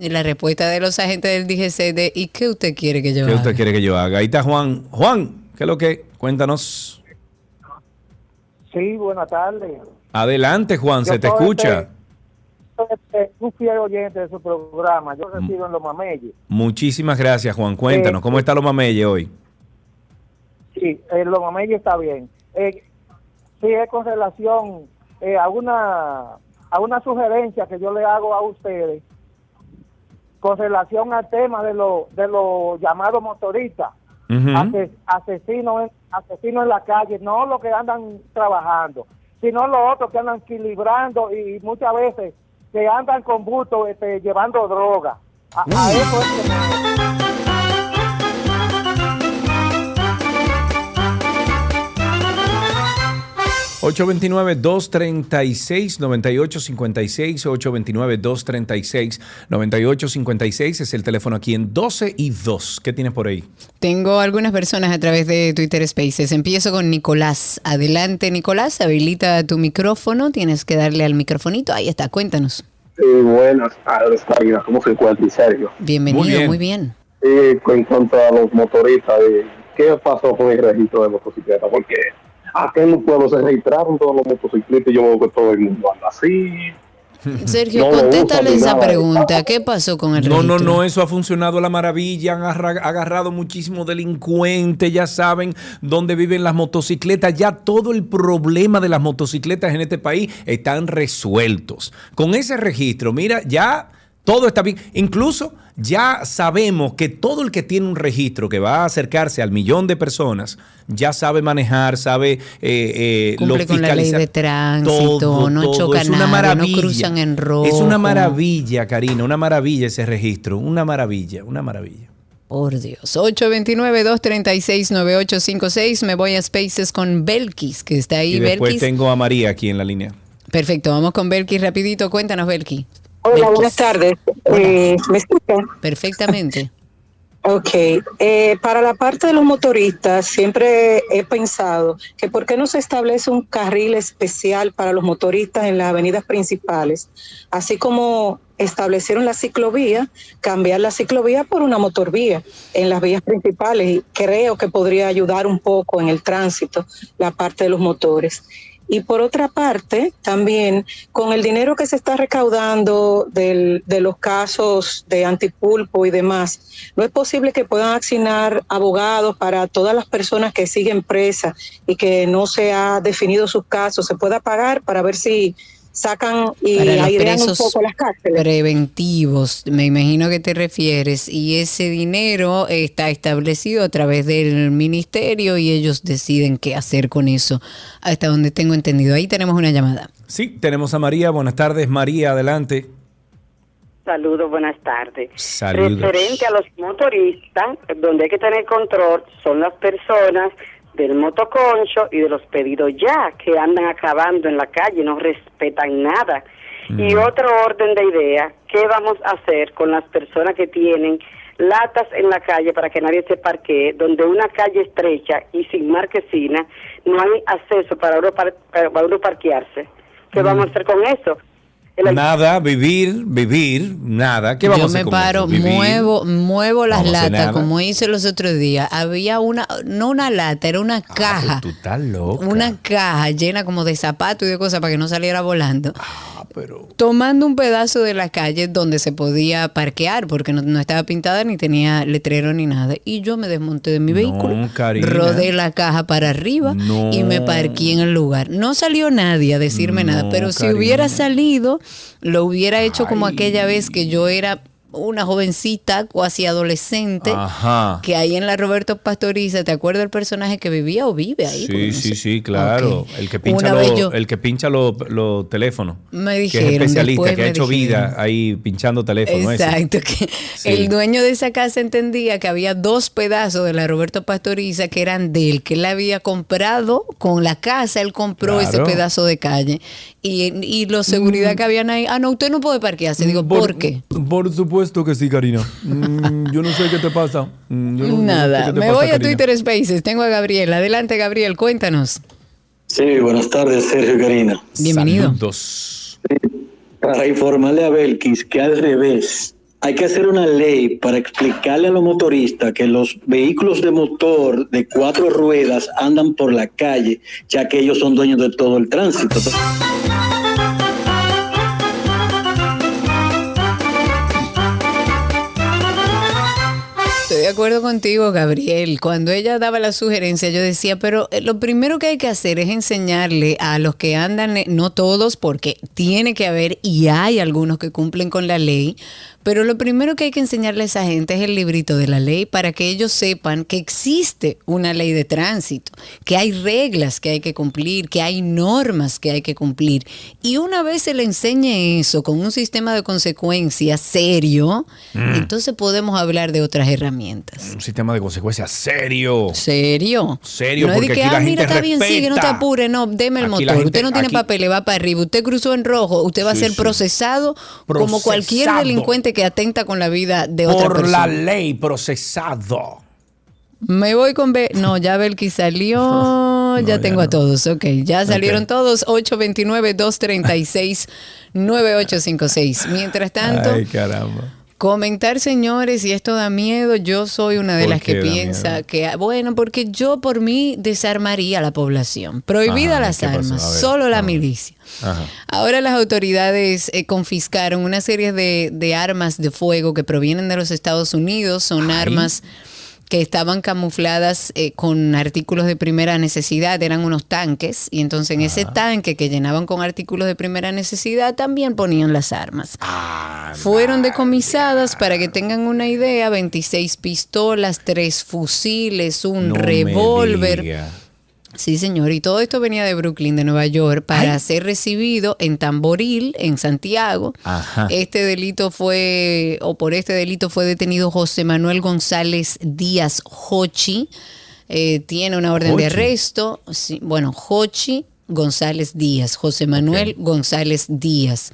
Y la respuesta de los agentes del DGC de ¿y qué usted quiere que yo ¿Qué haga? usted quiere que yo haga? Ahí está Juan. Juan, ¿qué es lo que? Cuéntanos. Sí, buenas tardes. Adelante, Juan, Yo se te escucha. este, un fiel oyente de su programa. Yo resido en Los Mameyes. Muchísimas gracias, Juan. Cuéntanos, ¿cómo está Loma Melle hoy? Sí, eh, lo mamey está bien. Eh, sí, es con relación eh, a, una, a una sugerencia que yo le hago a ustedes con relación al tema de los de los llamados motoristas, ase- asesinos, en, asesinos en la calle, no los que andan trabajando, sino los otros que andan equilibrando y muchas veces que andan con busto este, llevando droga. A, a eso es que 829-236-9856, 829-236-9856 es el teléfono aquí en 12 y 2. ¿Qué tienes por ahí? Tengo algunas personas a través de Twitter Spaces. Empiezo con Nicolás. Adelante, Nicolás. Habilita tu micrófono. Tienes que darle al microfonito. Ahí está. Cuéntanos. Sí, buenas tardes, Karina. ¿Cómo se encuentra, y Sergio? Bienvenido. Muy bien. Y en cuanto a los motoristas, eh, ¿qué pasó con el registro de motocicleta? Porque acá en un pueblo se registraron todos los motociclistas y yo veo que todo el mundo anda así. Sergio, No contéstale esa nada. pregunta. ¿Qué pasó con el No, no, registro? no, eso ha funcionado a la maravilla. Han agarra- agarrado muchísimos delincuentes, ya saben dónde viven las motocicletas. Ya todo el problema de las motocicletas en este país están resueltos. Con ese registro, mira, ya todo está bien. Incluso ya sabemos que todo el que tiene un registro que va a acercarse al millón de personas ya sabe manejar, sabe eh, eh, lo con la ley de tránsito, Todo, no todo. choca Es una nada, no maravilla. cruzan en rojo. Es una maravilla, Karina, una maravilla ese registro, una maravilla, una maravilla. Por Dios. 829-236-9856. Me voy a Spaces con Belkis, que está ahí. y después Belkis. tengo a María aquí en la línea. Perfecto, vamos con Belkis rapidito. Cuéntanos, Belkis. Hola, buenas tardes. Eh, ¿Me escuchan? Perfectamente. *laughs* Ok, eh, para la parte de los motoristas, siempre he pensado que por qué no se establece un carril especial para los motoristas en las avenidas principales, así como establecieron la ciclovía, cambiar la ciclovía por una motorvía en las vías principales y creo que podría ayudar un poco en el tránsito la parte de los motores. Y por otra parte, también con el dinero que se está recaudando del- de los casos de antipulpo y demás, no es posible que puedan asignar abogados para todas las personas que siguen presas y que no se ha definido sus casos, se pueda pagar para ver si sacan y airean un poco las cárceles. preventivos, me imagino que te refieres, y ese dinero está establecido a través del ministerio y ellos deciden qué hacer con eso, hasta donde tengo entendido. Ahí tenemos una llamada. Sí, tenemos a María. Buenas tardes, María, adelante. Saludos, buenas tardes. Saludos. Referente a los motoristas, donde hay que tener control son las personas del motoconcho y de los pedidos ya, que andan acabando en la calle, no respetan nada. Y otro orden de idea, ¿qué vamos a hacer con las personas que tienen latas en la calle para que nadie se parquee, donde una calle estrecha y sin marquesina no hay acceso para uno, par- para uno parquearse? ¿Qué Mm. vamos a hacer con eso? El- Nada, vivir, vivir, nada. ¿Qué vamos Yo a hacer me con paro? Vivir. muevo, muevo las Vamos a latas, como hice los otros días. Había una, no una lata, era una caja. Tú estás loco. una caja llena como de zapatos y de cosas para que no saliera volando. Ah, Tomando un pedazo de la calle donde se podía parquear, porque no, no estaba pintada ni tenía letrero ni nada. Y yo me desmonté de mi vehículo, rodé la caja para arriba No. y me parqué en el lugar. No salió nadie a decirme nada, pero si hubiera salido, lo hubiera hecho como aquella vez que yo era una jovencita, cuasi adolescente, Ajá. que ahí en la Roberto Pastoriza, ¿te acuerdas del personaje que vivía o vive ahí? Sí, no sí, sí, claro. El que pincha yo- el que pincha los teléfonos. Me que es dijeron, especialista, que ha hecho dijeron. vida ahí pinchando teléfonos. ese. Exacto, que el dueño de esa casa entendía que había dos pedazos de la Roberto Pastoriza que eran de él, que él había comprado con la casa, él compró ese pedazo de calle. Y, y los seguridad que habían ahí, ah, no, usted no puede parquearse. Digo, ¿por, qué? Por supuesto que sí, Karina. Mm, yo no sé qué te pasa. Mm, yo no- yo no sé Nada, me pasa, voy a Karina. Twitter Spaces, tengo a Gabriel. Adelante, Gabriel, cuéntanos. Sí, buenas tardes, Sergio y Karina. Bienvenido. Para informarle a Belkis que al revés, hay que hacer una ley para explicarle a los motoristas que los vehículos de motor de cuatro ruedas andan por la calle, ya que ellos son dueños de todo el tránsito. Acuerdo contigo, Gabriel. Cuando ella daba la sugerencia, yo decía, pero eh, lo primero que hay que hacer es enseñarle a los que andan, eh, no todos, porque tiene que haber y hay algunos que cumplen con la ley, pero lo primero que hay que enseñarle a esa gente es el librito de la ley para que ellos sepan que existe una ley de tránsito, que hay reglas que hay que cumplir, que hay normas que hay que cumplir. Y una vez se le enseñe eso con un sistema de consecuencias serio, Mm. entonces podemos hablar de otras herramientas. Un sistema de consecuencias serio. ¿Serio? Serio, no es de que, aquí ah, la mira, gente está bien, sigue, no te respeta. apures, no, deme el Aquí motor. gente- usted no tiene aquí- papeles, va para arriba. Usted cruzó en rojo, usted va a ser sí. procesado, como cualquier Procesado. Que atenta con la vida de otra Por persona. la ley procesado. Me voy con B. No, ya Belki salió. *laughs* ya tengo a todos. Ok, ya salieron Ok. todos. 829-236-9856. Mientras tanto, Ay, caramba. Comentar, señores, y esto da miedo. Yo soy una de ¿Por las que piensa miedo? que, bueno, porque yo por mí desarmaría a la población. Prohibida Ajá, las armas, ver, solo la milicia. Ajá. Ahora las autoridades eh, confiscaron una serie de, de armas de fuego que provienen de los Estados Unidos. Son armas que estaban camufladas eh, con artículos de primera necesidad, eran unos tanques, y entonces en ese tanque que llenaban con artículos de primera necesidad también ponían las armas. Fueron decomisadas, para que tengan una idea, 26 pistolas, 3 fusiles, un No revólver. Sí, señor. Y todo esto venía de Brooklyn, de Nueva York, para ser recibido en Tamboril, en Santiago. Ajá. Este delito fue, o por este delito fue detenido José Manuel González Díaz Hochi. Eh, tiene una orden de arresto. Sí, bueno, Hochi González Díaz. José Manuel González Díaz.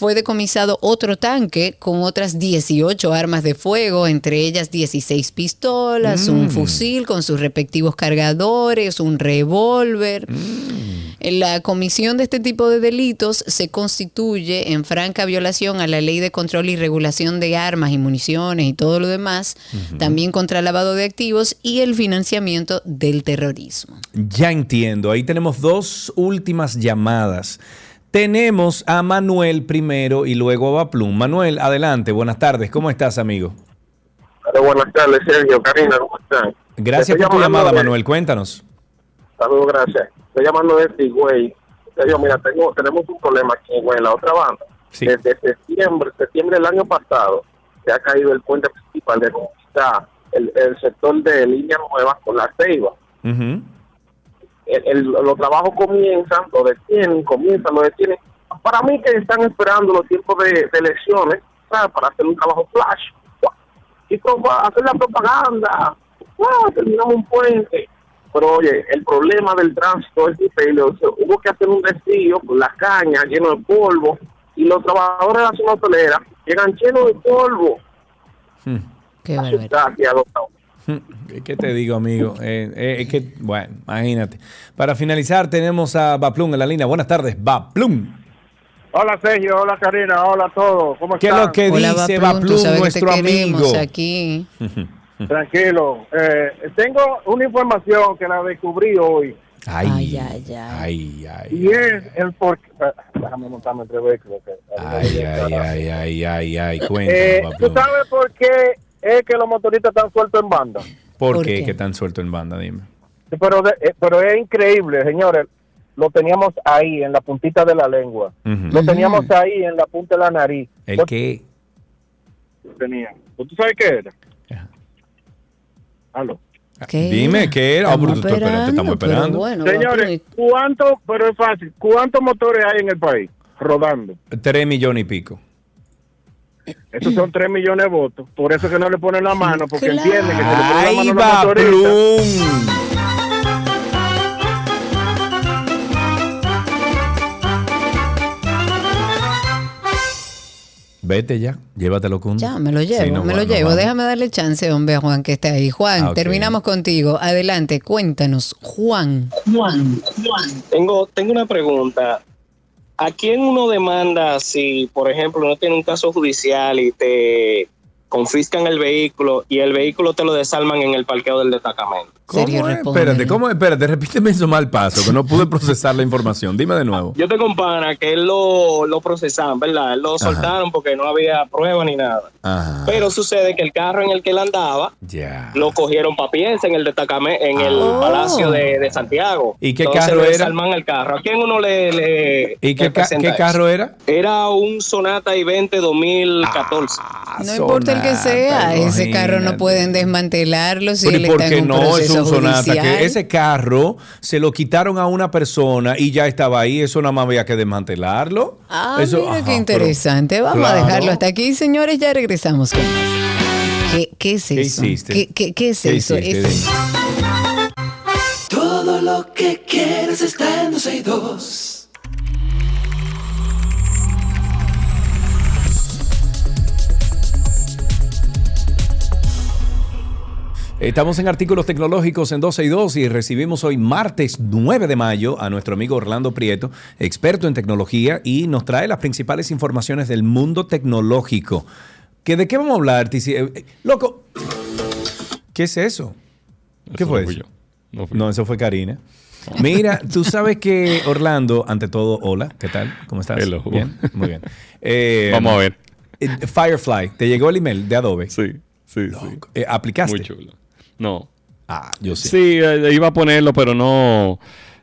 Fue decomisado otro tanque con otras 18 armas de fuego, entre ellas 16 pistolas, Mm. un fusil con sus respectivos cargadores, un revólver. Mm. La comisión de este tipo de delitos se constituye en franca violación a la ley de control y regulación de armas y municiones y todo lo demás, también contra el lavado de activos y el financiamiento del terrorismo. Ya entiendo. Ahí tenemos dos últimas llamadas. Tenemos a Manuel primero y luego a Baplum. Manuel, adelante. Buenas tardes. ¿Cómo estás, amigo? Hola, buenas tardes, Sergio, Karina, ¿cómo están? Gracias por tu llamada, de- Manuel. Cuéntanos. Saludos, gracias. Estoy llamando de Tigüey. Sergio, mira, tengo, tenemos un problema aquí en la otra banda. Desde septiembre, septiembre del año pasado, se ha caído el puente principal de conquistar el, el sector de línea nueva con la ceiba. Ujú. El, el- los trabajos comienzan, lo detienen, comienzan, lo detienen. Para mí que están esperando los tiempos de, de elecciones ¿sabes? para hacer un trabajo flash. Y para hacer la propaganda, ¡guau! terminamos un puente. Pero oye, el problema del tránsito es. O sea, hubo que hacer un desvío con las cañas lleno de polvo y los trabajadores de la zona hotelera llegan llenos de polvo. Qué ciudad aquí a los- *laughs* ¿Qué te digo, amigo? Eh, eh, es que, bueno, imagínate. Para finalizar, tenemos a Baplum en la línea. Buenas tardes, Baplum. Hola Sergio, hola Karina, hola a todos. ¿Cómo ¿Qué es están? lo que Hola, dice Baplum, nuestro amigo? aquí. *laughs* Tranquilo. Eh, tengo una información que la descubrí hoy. Ay, ay, ay, ay. Y es el por eh, Déjame montarme entre vehículos. que- Ay, ay, ay, ay, ay, ay, Eh, cuéntanos, ¿Tú sabes por qué es que los motoristas están sueltos en banda? ¿Por, ¿por qué? qué? que tan suelto en banda? Dime. Pero, de- eh, pero es increíble, señores. Lo teníamos ahí, en la puntita de la lengua. Lo teníamos ahí, en la punta de la nariz. ¿El Lo- qué? lo tenían. ¿Tú sabes qué era? Aló. Dime, ¿qué era? Ah, pero tú- tú espera, te estamos esperando. Señores, ¿cuánto, pero es fácil, cuántos motores hay en el país rodando? Tres millones y pico. Esos son 3 millones de votos. Por eso que no le ponen la mano, porque Claro. entienden que se le ponen la mano a los motoristas. Vete ya, llévatelo con. Ya, me lo llevo, Sí, no, me lo llevo. Déjame darle chance, hombre, a Juan, que está ahí. Juan, Ah, terminamos contigo. Adelante, cuéntanos. Juan. Juan, Tengo, tengo una pregunta. ¿A quién uno demanda si, por ejemplo, no tiene un caso judicial y te confiscan el vehículo y el vehículo te lo desarman en el parqueo del destacamento. ¿Cómo es? Espérate, ¿cómo? Espérate, repíteme eso mal paso, que no pude procesar la información. Dime de nuevo. Yo tengo un pana que él lo, lo procesaban, ¿verdad? Él lo Ajá. soltaron porque no había prueba ni nada. Ajá. Pero sucede que el carro en el que él andaba Ya. lo cogieron para piensa en el destacamento, en el Ah. Palacio de, de Santiago. ¿Y qué Entonces carro era? desarman el carro. ¿A quién uno le, le ¿Y qué, le ca- qué eso? carro era? Era un Sonata i20 2014. No importa el que sea, ese carro no pueden desmantelarlo si él ¿y por está qué en un no? Es proceso un Sonata. judicial. Que ese carro se lo quitaron a una persona y ya estaba ahí. Eso nada más había que desmantelarlo. Ah, Eso- mira ajá, qué interesante. pero- Vamos a dejarlo hasta aquí, señores. Ya regresamos con más. ¿Qué, qué es ¿Qué eso? ¿Qué, qué- qué es ¿Qué eso? hiciste? Es- Todo lo que quieres está en 12 y 2. Estamos en artículos tecnológicos en 12 y 2 y recibimos hoy martes 9 de mayo a nuestro amigo Orlando Prieto, experto en tecnología y nos trae las principales informaciones del mundo tecnológico. ¿Que ¿De qué vamos a hablar, Tizi? Eh, eh, Loco, ¿qué es eso? ¿Qué Eso fue no eso? No No, eso fue Karina. Mira, *laughs* tú sabes que Orlando, ante todo, hola, ¿qué tal? ¿Cómo estás? Hello. Bien, muy bien. Eh, Vamos a ver. Firefly, ¿te llegó el email de Adobe? Sí, sí, sí. Eh, ¿Aplicaste? Muy chulo. No. Ah, yo sí. Sí, eh, iba a ponerlo, pero no.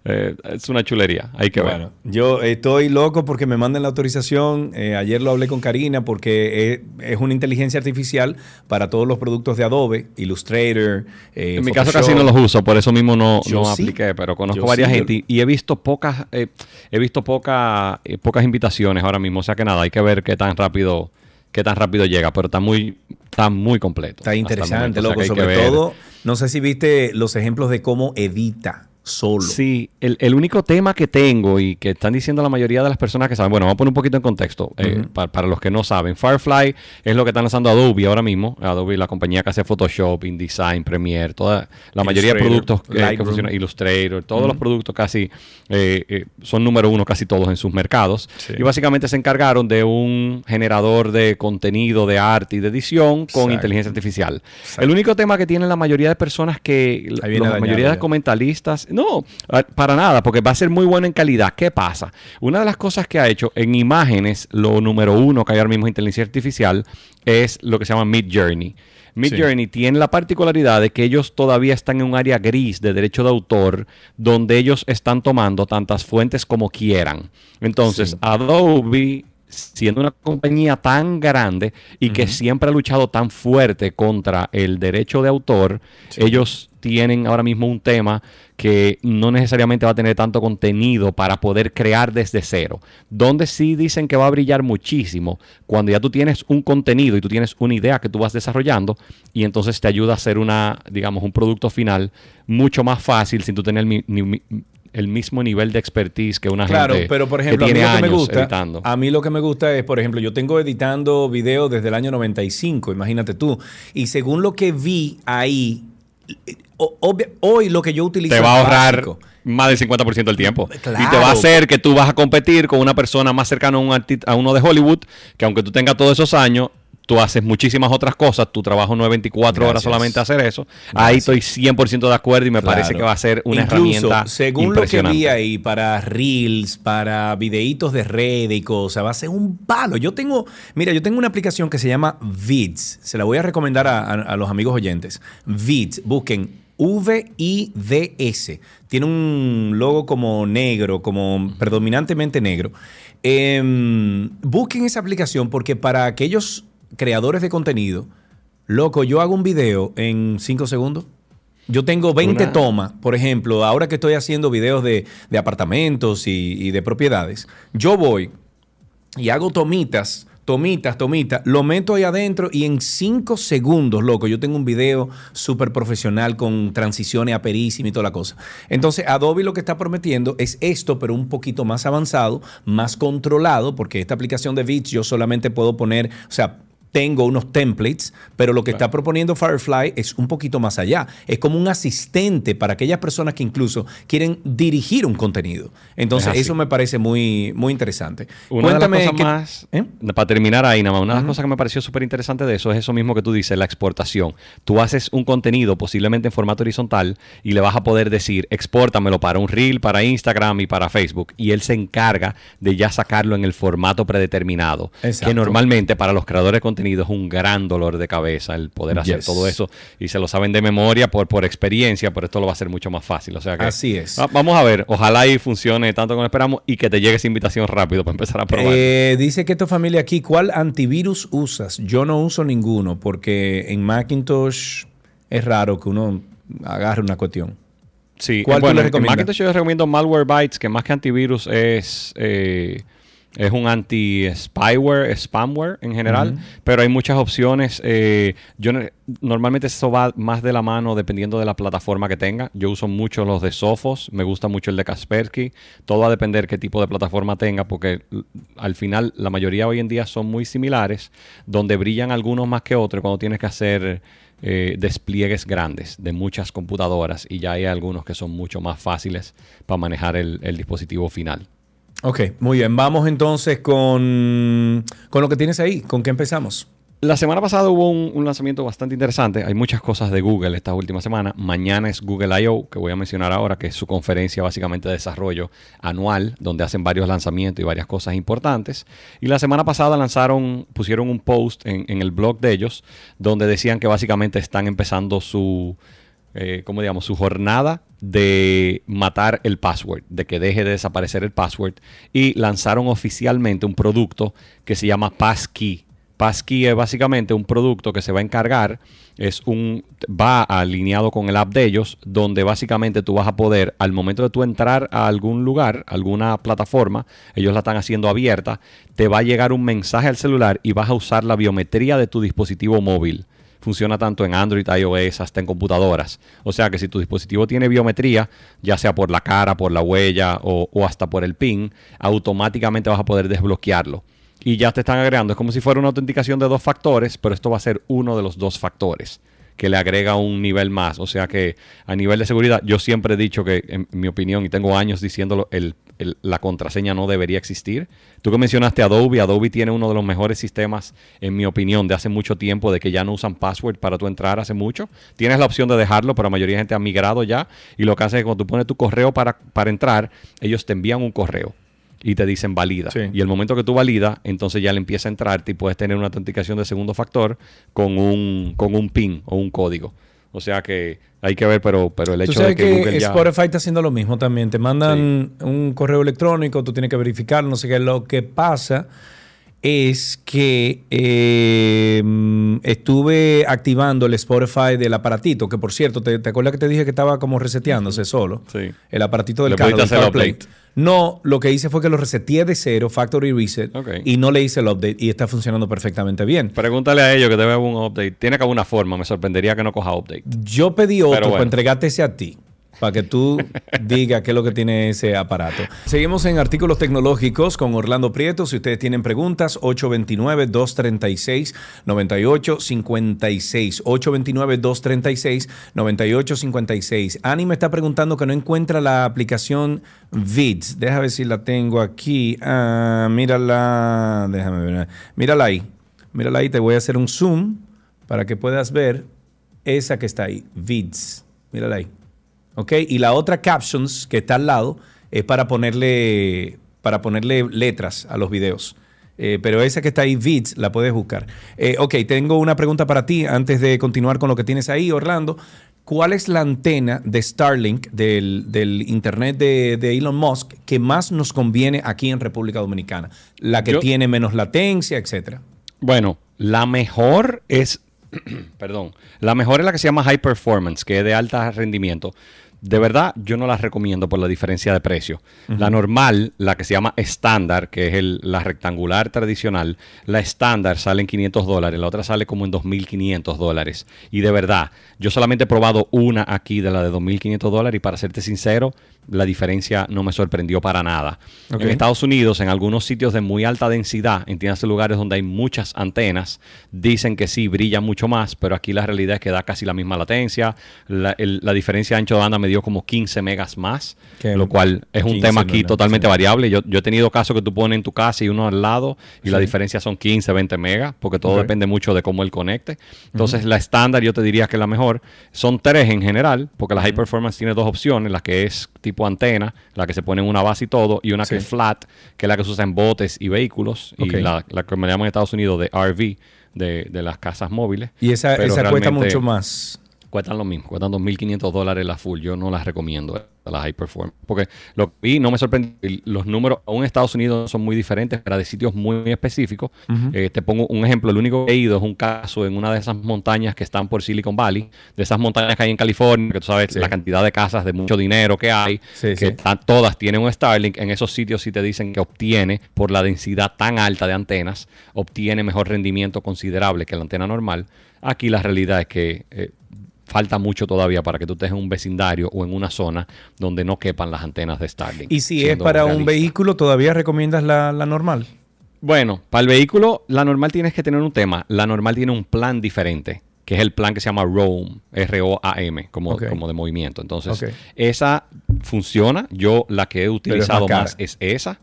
eh, es una chulería. Hay que Bueno, yo estoy loco porque me manden la autorización. Eh, ayer lo hablé con Karina porque es, es una inteligencia artificial para todos los productos de Adobe, Illustrator. eh, En mi caso casi no los uso, por eso mismo no, no sí. apliqué, pero conozco Yo varias sí, gente y, y he visto pocas, eh, he visto poca, eh, pocas invitaciones ahora mismo, o sea que nada, hay que ver qué tan rápido, qué tan rápido llega, pero está muy, está muy completo. Está interesante, momento, o sea loco. Sobre ver. todo, no sé si viste los ejemplos de cómo edita solo. Sí, el, el único tema que tengo y que están diciendo la mayoría de las personas que saben, bueno, vamos a poner un poquito en contexto eh, Ujú. pa- para, los que no saben. Firefly es lo que están lanzando Adobe ahora mismo. Adobe, la compañía que hace Photoshop, InDesign, Premiere, toda la mayoría de productos que, funcionan, Illustrator, todos los productos casi eh, eh, son número uno casi todos en sus mercados. Sí. Y básicamente se encargaron de un generador de contenido, de arte y de edición con Exacto. inteligencia artificial. El único tema que tienen la mayoría de personas que, la dañado mayoría de ya. comentaristas, no, para nada, porque va a ser muy bueno en calidad. ¿Qué pasa? Una de las cosas que ha hecho en imágenes, lo número uno que hay ahora mismo en inteligencia artificial, es lo que se llama Mid Journey. Mid Sí. Journey tiene la particularidad de que ellos todavía están en un área gris de derecho de autor, donde ellos están tomando tantas fuentes como quieran. Entonces, Adobe siendo una compañía tan grande y que siempre ha luchado tan fuerte contra el derecho de autor, ellos tienen ahora mismo un tema que no necesariamente va a tener tanto contenido para poder crear desde cero. Donde sí dicen que va a brillar muchísimo cuando ya tú tienes un contenido y tú tienes una idea que tú vas desarrollando y entonces te ayuda a hacer una, digamos, un producto final mucho más fácil sin tú tener el, mi- ni- el mismo nivel de expertise que una Claro, gente pero por que ejemplo, a mí tiene lo que me gusta, editando. a mí lo que me gusta es, por ejemplo, yo tengo editando videos desde el año 95, imagínate tú, y según lo que vi ahí, obvia- hoy lo que yo utilizo te va a ahorrar básico. más del 50% del tiempo. Y te va a hacer que tú vas a competir con una persona más cercana a, un a uno de Hollywood, que aunque tú tengas todos esos años, tú haces muchísimas otras cosas, tu trabajo no es 24 horas solamente hacer eso. Ahí estoy 100% de acuerdo y me parece que va a ser una Incluso, herramienta según lo que vi ahí para reels, para videitos de red y cosas, va a ser un palo. Yo tengo, mira, yo tengo una aplicación que se llama Vids. Se la voy a recomendar a, a- a los amigos oyentes. Vids, busquen V-I-D-S. Tiene un logo como negro, como predominantemente negro. Em, busquen esa aplicación porque para aquellos creadores de contenido, loco, yo hago un video en 5 segundos. Yo tengo 20 Una- tomas, por ejemplo, ahora que estoy haciendo videos de, de apartamentos y, y de propiedades, yo voy y hago tomitas, tomitas, tomitas, lo meto ahí adentro y en 5 segundos, loco, yo tengo un video súper profesional con transiciones aperísimas y toda la cosa. Entonces, Adobe lo que está prometiendo es esto, pero un poquito más avanzado, más controlado, porque esta aplicación de Vids yo solamente puedo poner, o sea, tengo unos templates, pero lo que está proponiendo Firefly es un poquito más allá. Es como un asistente para aquellas personas que incluso quieren dirigir un contenido. Entonces, Es eso me parece muy, muy interesante. Una Cuéntame de las cosas qué- más, para terminar ahí, nada más, una de las cosas que me pareció súper interesante de eso es eso mismo que tú dices, la exportación. Tú haces un contenido posiblemente en formato horizontal y le vas a poder decir, expórtamelo para un reel, para Instagram y para Facebook. Y él se encarga de ya sacarlo en el formato predeterminado. Exacto. Que normalmente para los creadores de contenido es un gran dolor de cabeza el poder hacer Yes. todo eso. Y se lo saben de memoria por, por experiencia, pero esto lo va a hacer mucho más fácil. O sea que, Así es. Ah, Vamos a ver, ojalá y funcione tanto como esperamos y que te llegue esa invitación rápido para empezar a probar. Eh, dice que tu familia aquí, ¿cuál antivirus usas? Yo no uso ninguno porque en Macintosh es raro que uno agarre una cuestión. Sí, ¿Cuál eh, tú bueno, le en? Macintosh yo recomiendo Malwarebytes, que más que antivirus es, eh, es un anti-spyware, spamware en general, pero hay muchas opciones. eh, yo no- Normalmente eso va más de la mano dependiendo de la plataforma que tenga. Yo uso mucho los de Sophos, me gusta mucho el de Kaspersky. Todo va a depender qué tipo de plataforma tenga, porque al final la mayoría hoy en día son muy similares, donde brillan algunos más que otros cuando tienes que hacer eh, despliegues grandes de muchas computadoras y ya hay algunos que son mucho más fáciles para manejar el, el dispositivo final. Ok, muy bien. Vamos entonces con, con lo que tienes ahí. ¿Con qué empezamos? La semana pasada hubo un, lanzamiento bastante interesante. Hay muchas cosas de Google esta última semana. Mañana es Google I.O., que voy a mencionar ahora, que es su conferencia básicamente de desarrollo anual, donde hacen varios lanzamientos y varias cosas importantes. Y la semana pasada lanzaron, pusieron un post en el blog de ellos, donde decían que básicamente están empezando su, eh, ¿cómo digamos? Su jornada de matar el password, de que deje de desaparecer el password. Y lanzaron oficialmente un producto que se llama Passkey. Passkey es básicamente un producto que se va a encargar, es un va alineado con el app de ellos, donde básicamente tú vas a poder, al momento de tú entrar a algún lugar, alguna plataforma, ellos la están haciendo abierta, te va a llegar un mensaje al celular y vas a usar la biometría de tu dispositivo móvil. Funciona tanto en Android, iOS, hasta en computadoras. O sea que si tu dispositivo tiene biometría, ya sea por la cara, por la huella o, o hasta por el PIN, automáticamente vas a poder desbloquearlo y ya te están agregando. Es como si fuera una autenticación de dos factores, pero esto va a ser uno de los dos factores que le agrega un nivel más. O sea que a nivel de seguridad, yo siempre he dicho que, en mi opinión, y tengo años diciéndolo, el, el- la contraseña no debería existir. Tú que mencionaste Adobe, Adobe tiene uno de los mejores sistemas, en mi opinión, de hace mucho tiempo, de que ya no usan password para tú entrar hace mucho. Tienes la opción de dejarlo, pero la mayoría de gente ha migrado ya. Y lo que hace es que cuando tú pones tu correo para, para entrar, ellos te envían un correo y te dicen valida. Y el momento que tú valida, entonces ya le empieza a entrarte y puedes tener una autenticación de segundo factor con un, con un PIN o un código. O sea que hay que ver, pero, pero el Tú hecho de que, que, Google ya... Spotify está haciendo lo mismo también. Te mandan un correo electrónico, tú tienes que verificar, no sé qué. Lo que pasa es que eh, estuve activando el Spotify del aparatito, que por cierto, ¿te, te acuerdas que te dije que estaba como reseteándose solo? Sí. El aparatito del Le carro. del update. No, lo que hice fue que lo reseteé de cero, factory reset, y no le hice el update y está funcionando perfectamente bien. Pregúntale a ellos que debe haber un update. Tiene que haber una forma. Me sorprendería que no coja update. Yo pedí otro Pero bueno. entregarte ese a ti. Para que tú digas qué es lo que tiene ese aparato. Seguimos en artículos tecnológicos con Orlando Prieto. Si ustedes tienen preguntas, 829-236-9856. 829-236-9856. Ani me está preguntando que no encuentra la aplicación Vids. Déjame ver si la tengo aquí. Ah, mírala. Déjame ver. Mírala ahí. Mírala ahí. Te voy a hacer un zoom para que puedas ver esa que está ahí. Vids. Mírala ahí. ¿Ok? Y la otra captions que está al lado es para ponerle, para ponerle letras a los videos. Eh, pero esa que está ahí, Vids, la puedes buscar. Eh, ok, tengo una pregunta para ti antes de continuar con lo que tienes ahí, Orlando. ¿Cuál es la antena de Starlink del, del Internet de, de Elon Musk que más nos conviene aquí en República Dominicana? La que Yo- tiene menos latencia, etcétera. Bueno, la mejor es, *clears throat* perdón, la mejor es la que se llama High Performance, que es de alto rendimiento. De verdad, yo no las recomiendo por la diferencia de precio. La normal, la que se llama estándar, que es el- la rectangular tradicional, la estándar sale en 500 dólares, la otra sale como en 2.500 dólares. Y de verdad, yo solamente he probado una aquí de la de 2.500 dólares y para serte sincero, la diferencia no me sorprendió para nada. En Estados Unidos, en algunos sitios de muy alta densidad, entiéndase lugares donde hay muchas antenas, dicen que sí, brilla mucho más, pero aquí la realidad es que da casi la misma latencia. La, el- la diferencia de ancho de banda me dio como 15 megas más, Que lo cual es un 15 tema aquí totalmente variable. Yo, yo he tenido casos que tú pones en tu casa y uno al lado y la Sí. diferencia son 15, 20 megas, porque todo depende mucho de cómo él conecte. Entonces, la estándar yo te diría que es la mejor. Son tres en general, porque la High Performance tiene dos opciones, la que es tipo antena, la que se pone en una base y todo, y una que es flat, que es la que se usa en botes y vehículos, y la, la que me llaman en Estados Unidos de RV, de, de las casas móviles. Y esa, esa cuesta mucho más. Cuestan lo mismo, cuestan 2.500 dólares la full. Yo no las recomiendo, eh, las High Performance. Porque lo vi, no me sorprendió. Los números, aún en Estados Unidos, son muy diferentes, pero de sitios muy específicos. Eh, te pongo un ejemplo. El único que he ido es un caso en una de esas montañas que están por Silicon Valley, de esas montañas que hay en California, que tú sabes la cantidad de casas de mucho dinero que hay, Sí, que sí. están- todas tienen un Starlink. En esos sitios sí te dicen que obtiene, por la densidad tan alta de antenas, obtiene mejor rendimiento considerable que la antena normal. Aquí la realidad es que eh, falta mucho todavía para que tú estés en un vecindario o en una zona donde no quepan las antenas de Starlink. Y si es para un vehículo, ¿todavía recomiendas la, la normal? Bueno, para el vehículo, la normal tienes que tener un tema. La normal tiene un plan diferente, que es el plan que se llama ROAM, R-O-A-M, como, como de movimiento. Entonces, esa funciona. Yo la que he utilizado cara. más es esa.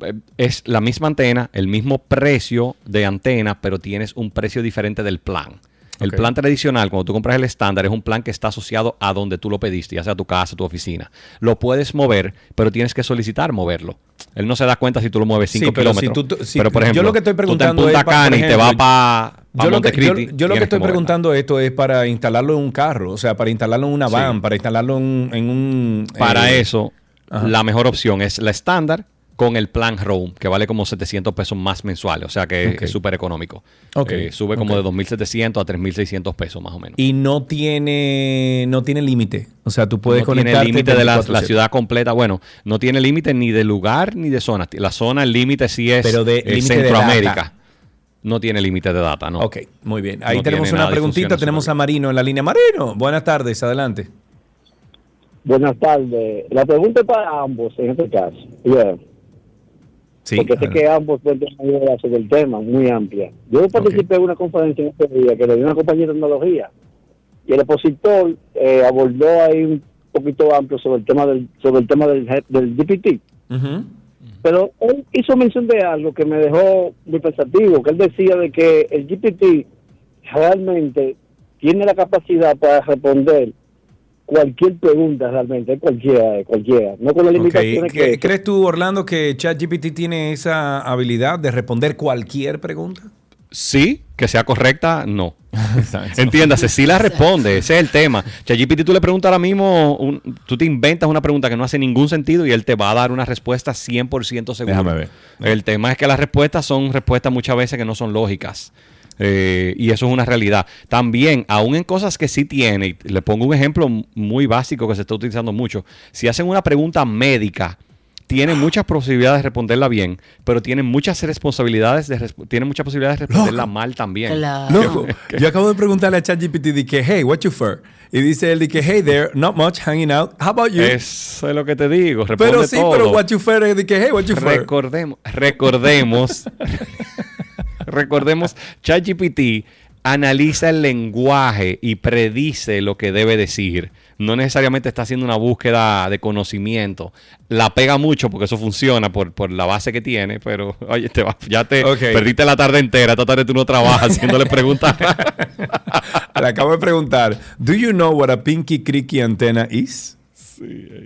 Eh, Es la misma antena, el mismo precio de antena, pero tienes un precio diferente del plan. El plan tradicional, cuando tú compras el estándar, es un plan que está asociado a donde tú lo pediste, ya sea tu casa, tu oficina. Lo puedes mover, pero tienes que solicitar moverlo. Él no se da cuenta si tú lo mueves 5 Sí, pero si kilómetros. tú- si- pero por ejemplo, yo lo que estoy preguntando tú es por Cana y te vas ejemplo, para Yo lo, que, yo- Montecristi. yo lo que tienes estoy moverla. preguntando esto es para instalarlo en un carro, o sea, para instalarlo en una Sí. van, para instalarlo en, en un... Para eh, eso, ajá. la mejor opción es la estándar con el plan Roam, que vale como 700 pesos más mensuales, o sea que es súper económico. Ok, Eh, sube como ok. de 2.700 a 3.600 pesos más o menos. Y no tiene no tiene límite. O sea, tú puedes no tiene límite de la, 24/7. la ciudad completa. Bueno, no tiene límite ni de lugar ni de zona. La zona, el límite sí es Pero de eh, de Centroamérica. data. No tiene límite de data, ¿no? Ok, muy bien. Ahí No tenemos una preguntita. Tenemos a Marino en la línea. Marino, buenas tardes. Adelante. Buenas tardes. La pregunta es para ambos en este caso. Yeah. Sí, Porque sé que ambos pueden tener una sobre el tema muy amplia. Yo participé en una conferencia en este día que le dio una compañía de tecnología y el expositor eh, abordó ahí un poquito amplio sobre el tema del sobre el tema del, del GPT. Pero él hizo mención de algo que me dejó muy pensativo, que él decía de que el GPT realmente tiene la capacidad para responder cualquier pregunta realmente, cualquiera, cualquiera, no con las limitaciones ¿cre- que... ¿Crees tú, Orlando, que ChatGPT tiene esa habilidad de responder cualquier pregunta? Sí, que sea correcta, no. *laughs* Entiéndase, si la responde, ese es el tema. ChatGPT tú le preguntas ahora mismo, un- tú te inventas una pregunta que no hace ningún sentido y él te va a dar una respuesta 100% segura. Déjame ver. El tema es que las respuestas son respuestas muchas veces que no son lógicas. Eh, y eso es una realidad. También, aún en cosas que sí tiene, y le pongo un ejemplo muy básico que se está utilizando mucho. Si hacen una pregunta médica, tienen muchas posibilidades de responderla bien, pero tienen muchas responsabilidades de resp- tienen muchas posibilidades de responderla mal también. Loco, *laughs* yo acabo de preguntarle a ChatGPT de que, hey, what you for? Y dice él de que, hey there, not much hanging out. How about you? Eso es lo que te digo. responde pero sí, todo. pero what you for es de que, hey, what you for? Recordemos, recordemos, *laughs* recordemos, *laughs* ChatGPT analiza el lenguaje y predice lo que debe decir. No necesariamente está haciendo una búsqueda de conocimiento. La pega mucho porque eso funciona por, por la base que tiene, pero *laughs* oye, te va- ya te perdiste la tarde entera. Esta tarde tú no trabajas *laughs* haciéndole preguntas. Le acabo de preguntar, do you know what a pinky creaky antenna is?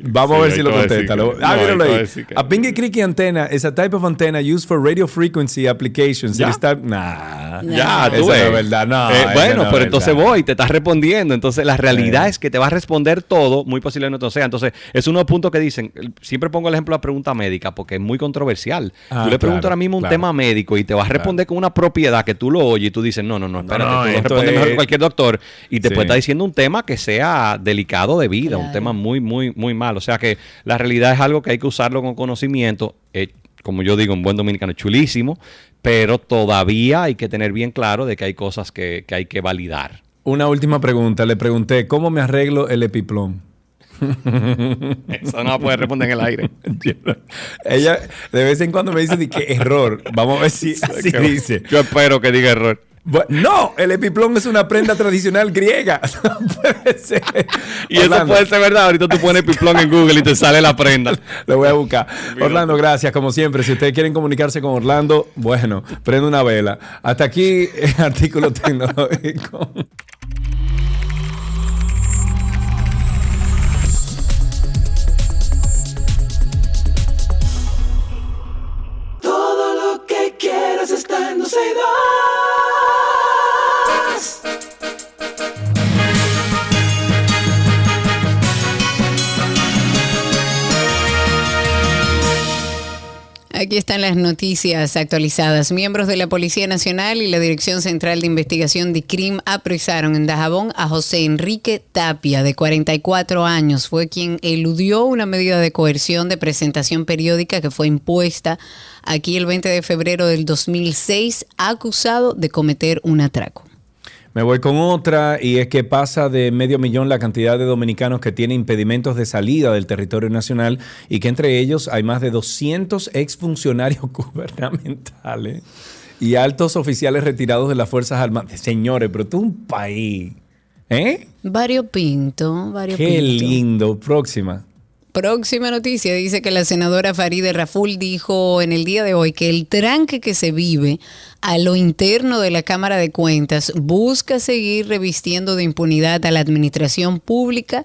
Vamos sí, a ver si lo contesta. que- no, ah, ahí míralo a ahí. decir que- A pinky creaky antenna is a type of antenna used for radio frequency applications. ¿Ya? Type- Nah. Ya, tú Eso no es verdad. No, Eh, bueno, no pero entonces voy, te estás respondiendo. Entonces, la realidad Eh. es que te va a responder todo, muy posiblemente no sea. Entonces, es uno de los puntos que dicen. Siempre pongo el ejemplo de la pregunta médica porque es muy controversial. Ah, tú le preguntas claro, ahora mismo un claro. tema médico y te va a responder con una propiedad que tú lo oyes y tú dices, no, no, no, espérate, no, tú respondes mejor es- que cualquier doctor y te Sí. puede estar diciendo un tema que sea delicado de vida, un tema muy, muy, muy malo. O sea que la realidad es algo que hay que usarlo con conocimiento. eh, como yo digo, un buen dominicano chulísimo, pero todavía hay que tener bien claro de que hay cosas que, que hay que validar. Una última pregunta. Le pregunté, ¿cómo me arreglo el epiplón? Eso no puede responder en el aire. Ella de vez en cuando me dice que error. Vamos a ver si así dice. Yo espero que diga error. No, el epiplón es una prenda tradicional griega. *laughs* No puede ser. Y eso puede ser verdad. Ahorita tú pones piplón en Google y te sale la prenda. *laughs* Lo voy a buscar. Orlando, gracias. Como siempre, si ustedes quieren comunicarse con Orlando, bueno, prende una vela. Hasta aquí el *laughs* artículo tecnológico. Todo lo que quieras está en Aquí están las noticias actualizadas. Miembros de la Policía Nacional y la Dirección Central de Investigación de CRIM apresaron en Dajabón a José Enrique Tapia, de 44 años. Fue quien eludió una medida de coerción de presentación periódica que fue impuesta aquí el 20 de febrero del 2006, acusado de cometer un atraco. Me voy con otra y es que pasa de medio millón la cantidad de dominicanos que tienen impedimentos de salida del territorio nacional y que entre ellos hay más de 200 exfuncionarios *laughs* gubernamentales y altos oficiales retirados de las Fuerzas Armadas. Señores, pero es un país. ¿Eh? Variopinto, variopinto. Qué lindo. Próxima. Próxima noticia dice que la senadora Faride Raful dijo en el día de hoy que el tranque que se vive a lo interno de la Cámara de Cuentas busca seguir revistiendo de impunidad a la administración pública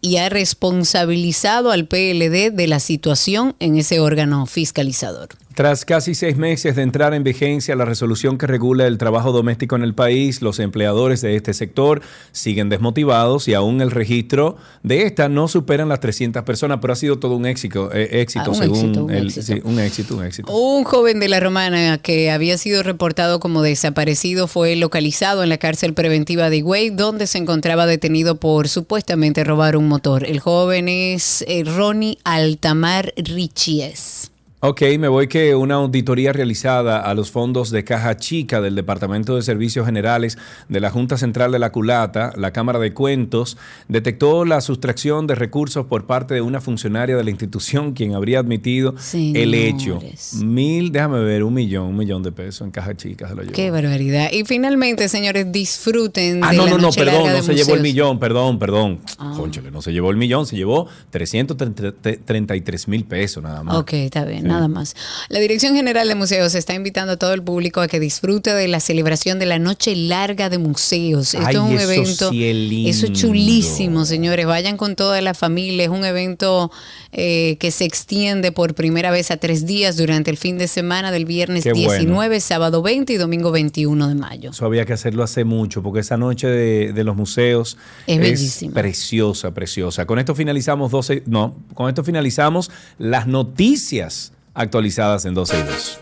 y ha responsabilizado al PLD de la situación en ese órgano fiscalizador. Tras casi seis meses de entrar en vigencia la resolución que regula el trabajo doméstico en el país, los empleadores de este sector siguen desmotivados y aún el registro de esta no superan las 300 personas, pero ha sido todo un éxito, eh, éxito Ah, un según éxito, un el, éxito. sí, un éxito, un éxito. Un joven de la Romana que había sido reportado como desaparecido fue localizado en la cárcel preventiva de Higüey, donde se encontraba detenido por supuestamente robar un motor. El joven es eh, Ronnie Altamar Richies. Ok, me voy que una auditoría realizada a los fondos de caja chica del Departamento de Servicios Generales de la Junta Central de la Culata, la Cámara de Cuentos, detectó la sustracción de recursos por parte de una funcionaria de la institución quien habría admitido el hecho. Mil, déjame ver, un millón, un millón de pesos en caja chica se lo llevó. Qué barbaridad. Y finalmente, señores, disfruten Ah, de no, la no, no, perdón, no se llevó el millón, perdón, perdón. Ah. Cónchale, no se llevó el millón, se llevó 333 mil pesos nada más. Ok, está bien, Sí. nada más. La Dirección General de Museos está invitando a todo el público a que disfrute de la celebración de la Noche Larga de Museos. Esto Ay, es un eso evento. sí es. Eso es chulísimo, señores. Vayan con toda la familia. Es un evento eh, que se extiende por primera vez a tres días durante el fin de semana del viernes Qué bueno. 19, sábado 20 y domingo 21 de mayo. Eso había que hacerlo hace mucho, porque esa noche de, de los museos Es bellísima. preciosa, preciosa. Con esto finalizamos 12, no, con esto finalizamos las noticias actualizadas en 12 y 2.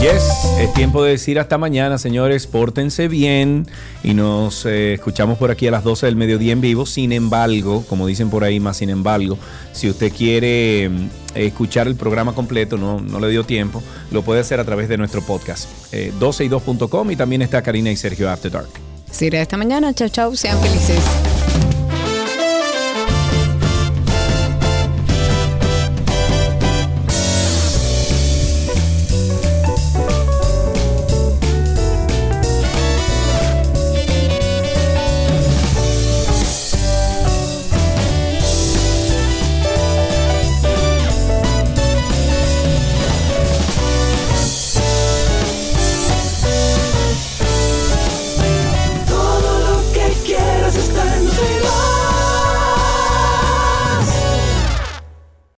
Yes, es tiempo de decir hasta mañana, señores, pórtense bien y nos eh, escuchamos por aquí a las 12 del mediodía en vivo. Sin embargo, como dicen por ahí, más sin embargo, si usted quiere mm, escuchar el programa completo, no, no le dio tiempo, lo puede hacer a través de nuestro podcast, eh, 12y2.com y también está Karina y Sergio After Dark. Esta mañana. Chao, chao. Sean felices.